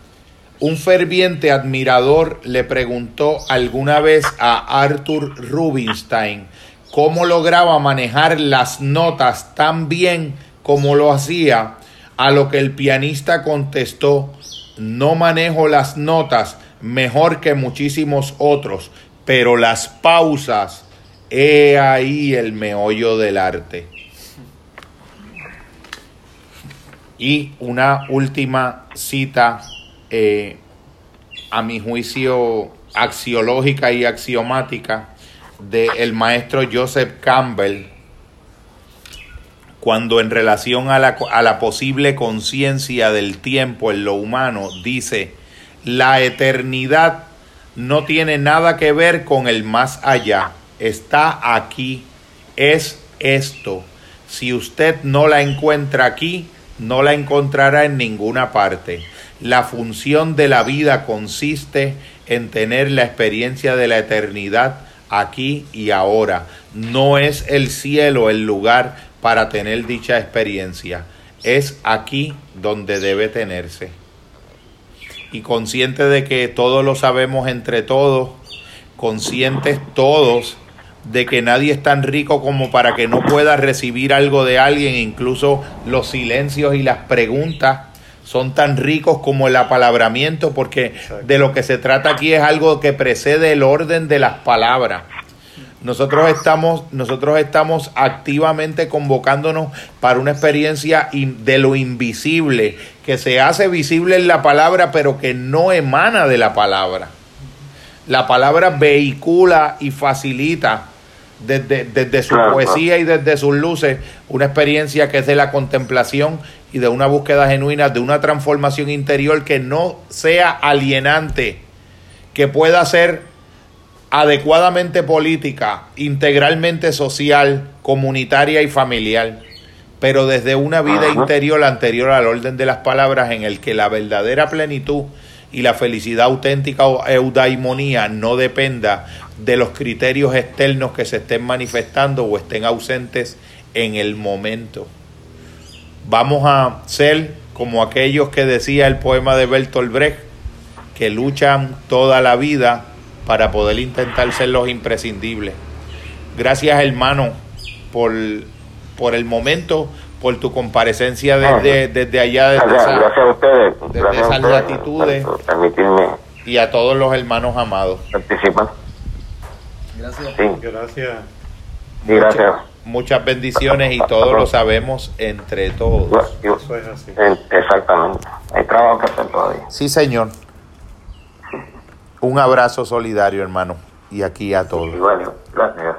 un ferviente admirador le preguntó alguna vez a Arthur Rubinstein cómo lograba manejar las notas tan bien como lo hacía, a lo que el pianista contestó, no manejo las notas mejor que muchísimos otros, pero las pausas He ahí el meollo del arte. Y una última cita, eh, a mi juicio, axiológica y axiomática del maestro Joseph Campbell, cuando en relación a la, a la posible conciencia del tiempo en lo humano dice, la eternidad no tiene nada que ver con el más allá está aquí, es esto. Si usted no la encuentra aquí, no la encontrará en ninguna parte. La función de la vida consiste en tener la experiencia de la eternidad aquí y ahora. No es el cielo el lugar para tener dicha experiencia. Es aquí donde debe tenerse. Y consciente de que todos lo sabemos entre todos, conscientes todos de que nadie es tan rico como para que no pueda recibir algo de alguien, incluso los silencios y las preguntas son tan ricos como el apalabramiento, porque de lo que se trata aquí es algo que precede el orden de las palabras. Nosotros estamos, nosotros estamos activamente convocándonos para una experiencia de lo invisible, que se hace visible en la palabra, pero que no emana de la palabra. La palabra vehicula y facilita desde, su poesía y desde sus luces, una experiencia que es de la contemplación y de una búsqueda genuina, de una transformación interior que no sea alienante, que pueda ser adecuadamente política, integralmente social, comunitaria y familiar, pero desde una vida interior anterior al orden de las palabras en el que la verdadera plenitud y la felicidad auténtica o eudaimonía no dependa de los criterios externos que se estén manifestando o estén ausentes en el momento. Vamos a ser como aquellos que decía el poema de Bertolt Brecht, que luchan toda la vida para poder intentar ser los imprescindibles. Gracias hermano por, por el momento, por tu comparecencia desde, desde allá, desde, gracias, a ustedes, desde esas latitudes y a todos los hermanos amados. Participan. Gracias. Gracias. gracias. Muchas, bendiciones y todos lo sabemos entre todos. Eso es así. Exactamente. Hay trabajo que hacer todavía. Sí, señor. Un abrazo solidario, hermano. Y aquí a todos. gracias.